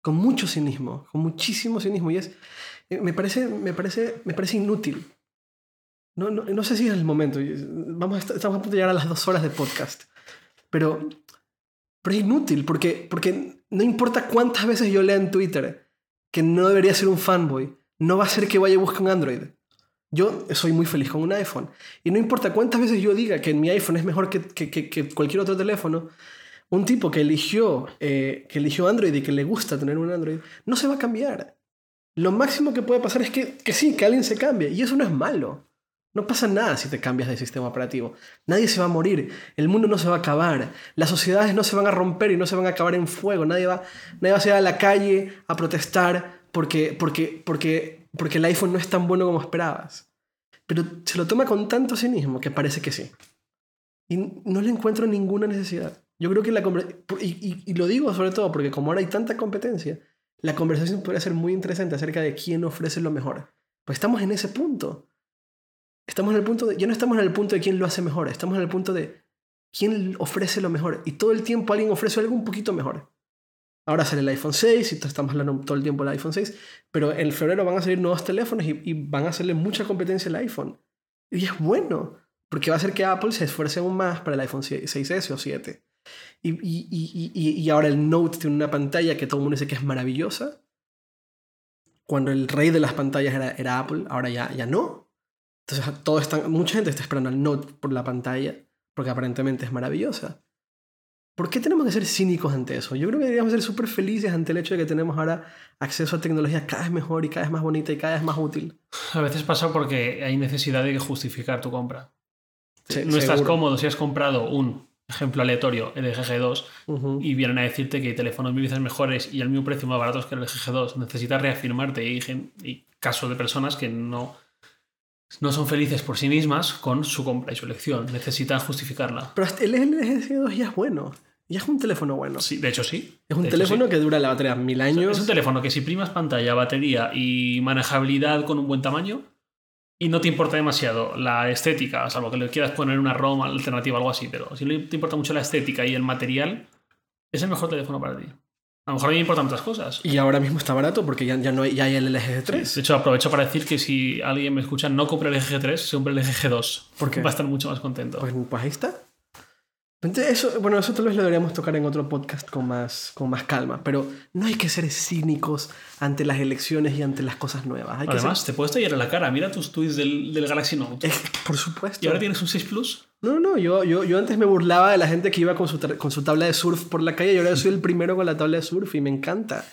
Con mucho cinismo. Con muchísimo cinismo. Y es. eh, Me parece, me parece, me parece inútil. No, no, no sé si es el momento. Vamos a estamos a punto de llegar a las dos horas de podcast. Pero, pero es inútil porque, porque no importa cuántas veces yo lea en Twitter que no debería ser un fanboy, no va a ser que vaya y busque un Android. Yo soy muy feliz con un iPhone. Y no importa cuántas veces yo diga que mi iPhone es mejor que, que- que- cualquier otro teléfono, un tipo que eligió, eh, que eligió Android y que le gusta tener un Android, no se va a cambiar. Lo máximo que puede pasar es que, que sí, que alguien se cambie. Y eso no es malo. No pasa nada si te cambias de sistema operativo. Nadie se va a morir. El mundo no se va a acabar. Las sociedades no se van a romper y no se van a acabar en fuego. Nadie va, nadie va a salir a la calle a protestar porque, porque, porque, porque el iPhone no es tan bueno como esperabas. Pero se lo toma con tanto cinismo que parece que sí. Y no le encuentro ninguna necesidad. Yo creo que la y, y- y lo digo sobre todo porque como ahora hay tanta competencia, la conversación podría ser muy interesante acerca de quién ofrece lo mejor. Pues estamos en ese punto. Estamos en el punto de, ya no estamos en el punto de quién lo hace mejor, estamos en el punto de quién ofrece lo mejor. Y todo el tiempo alguien ofrece algo un poquito mejor. Ahora sale el iPhone 6 y estamos hablando todo el tiempo del iPhone 6, pero en febrero van a salir nuevos teléfonos y, y van a hacerle mucha competencia al iPhone. Y es bueno, porque va a hacer que Apple se esfuerce aún más para el iPhone 6S o 7. Y, ahora el Note tiene una pantalla que todo el mundo dice que es maravillosa. Cuando el rey de las pantallas era, era Apple, ahora ya, ya no. Entonces todo están, mucha gente está esperando al Note por la pantalla, porque aparentemente es maravillosa. ¿Por qué tenemos que ser cínicos ante eso? Yo creo que deberíamos ser súper felices ante el hecho de que tenemos ahora acceso a tecnología cada vez mejor y cada vez más bonita y cada vez más útil. A veces pasa porque hay necesidad de justificar tu compra. no estás cómodo si has comprado un ejemplo aleatorio, el GG2, y vienen a decirte que hay teléfonos mil veces mejores y al mismo precio más baratos que el GG2. Necesitas reafirmarte y, y casos de personas que no no son felices por sí mismas con su compra y su elección. Necesitan justificarla. Pero el LG 2 ya es bueno. Ya es un teléfono bueno. Sí, de hecho sí. Es un teléfono que dura la batería mil años. Es un teléfono que si primas pantalla, batería y manejabilidad con un buen tamaño y no te importa demasiado la estética, salvo que le quieras poner una ROM alternativa o algo así, pero si no te importa mucho la estética y el material, es el mejor teléfono para ti. A lo mejor a mí me importan otras cosas. Y ahora mismo está barato porque ya, ya, no hay, ya hay el LG 3. de hecho, aprovecho para decir que si alguien me escucha, no compre el LG 3, se compre el LG 2. Porque va a estar mucho más contento. Pues, pues ahí está. Eso, bueno, eso tal vez lo deberíamos tocar en otro podcast con más, con más calma, pero no hay que ser cínicos ante las elecciones y ante las cosas nuevas. Hay Además, te puedes tallar la cara. Mira tus tweets del, del Galaxy Note. por supuesto. ¿Y ahora tienes un 6 Plus? No, no, yo, yo, yo antes me burlaba de la gente que iba con su, con su tabla de surf por la calle y ahora soy el primero con la tabla de surf y me encanta.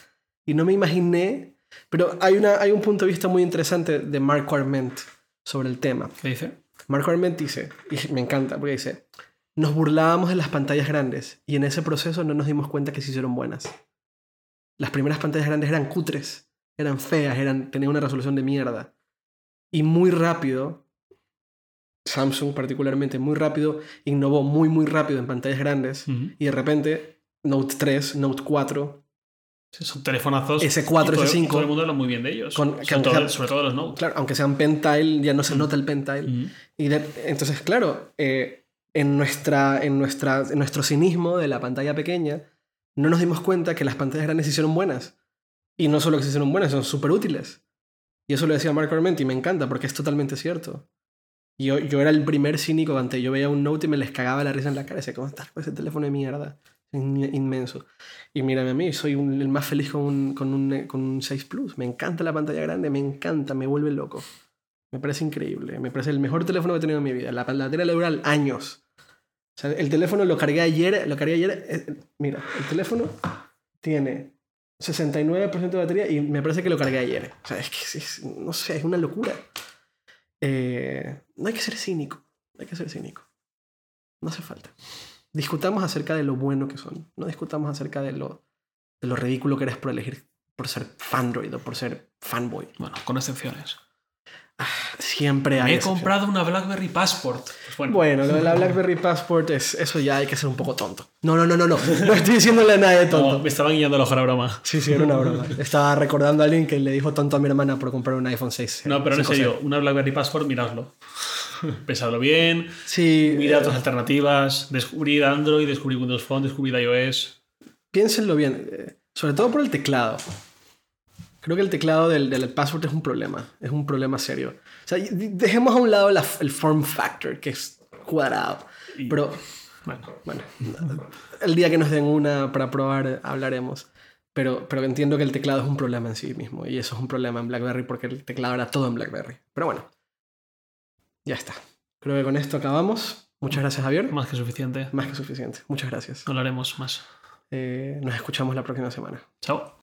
Y no me imaginé, pero hay, una, hay un punto de vista muy interesante de Mark Arment sobre el tema. ¿Qué dice? Mark Arment dice, y me encanta, porque dice, nos burlábamos de las pantallas grandes y en ese proceso no nos dimos cuenta que se hicieron buenas. Las primeras pantallas grandes eran cutres, eran feas, eran, tenían una resolución de mierda. Y muy rápido Samsung particularmente muy rápido, innovó muy muy rápido en pantallas grandes y de repente Note 3, Note 4, son telefonazos. S4, S5. Todo el mundo habla muy bien de ellos. sobre, todo, los Note. Claro, aunque sean Pentile, ya no se nota el Pentile. Y entonces, claro, eh, en, nuestra, en, nuestra, en nuestro cinismo de la pantalla pequeña, no nos dimos cuenta que las pantallas grandes se hicieron buenas. Y no solo que se hicieron buenas, son súper útiles. Y eso lo decía Mark Arment y me encanta porque es totalmente cierto. Yo, yo era el primer cínico antes. Yo veía un Note y me les cagaba la risa en la cara. Decía, ¿cómo estás con ese teléfono de mierda? Inmenso. Y mírame a mí, soy el más feliz con un, con, un, con un 6 Plus. Me encanta la pantalla grande, me encanta, me vuelve loco. Me parece increíble. Me parece el mejor teléfono que he tenido en mi vida. La batería le dura años. O sea, el teléfono lo cargué ayer. Lo cargué ayer. Eh, mira, el teléfono tiene 69% de batería y me parece que lo cargué ayer. O sea, es que no sé, es una locura. Eh, no hay que ser cínico, no hay que ser cínico. No hace falta. Discutamos acerca de lo bueno que son, no discutamos acerca de lo, de lo ridículo que eres por elegir, por ser fandroid o por ser fanboy. Bueno, con excepciones. Ah, siempre hay. Me he comprado una BlackBerry Passport. Bueno. lo de la BlackBerry Passport es eso ya hay que ser un poco tonto. No, no, no, no, no. No estoy diciéndole a nadie tonto. me estaban guiando ojo la broma. Sí, sí, era una broma. Estaba recordando a alguien que le dijo tonto a mi hermana por comprar un iPhone 6. No, pero en serio, una BlackBerry Passport, miradlo. Pensadlo bien. Sí. Mirad otras alternativas. Descubrid Android, descubrid Windows Phone, descubrid iOS. Piénsenlo bien. Eh, sobre todo por el teclado. Creo que el teclado del, del password es un problema, es un problema serio. O sea, dejemos a un lado el form factor, que es cuadrado. pero, bueno, bueno, el día que nos den una para probar hablaremos. Pero, pero entiendo que el teclado es un problema en sí mismo. Y eso es un problema en BlackBerry porque el teclado era todo en BlackBerry. Pero bueno, ya está. Creo que con esto acabamos. Muchas gracias, Javier. Más que suficiente. Más que suficiente. Muchas gracias. Hablaremos más. Eh, nos escuchamos la próxima semana. Chao.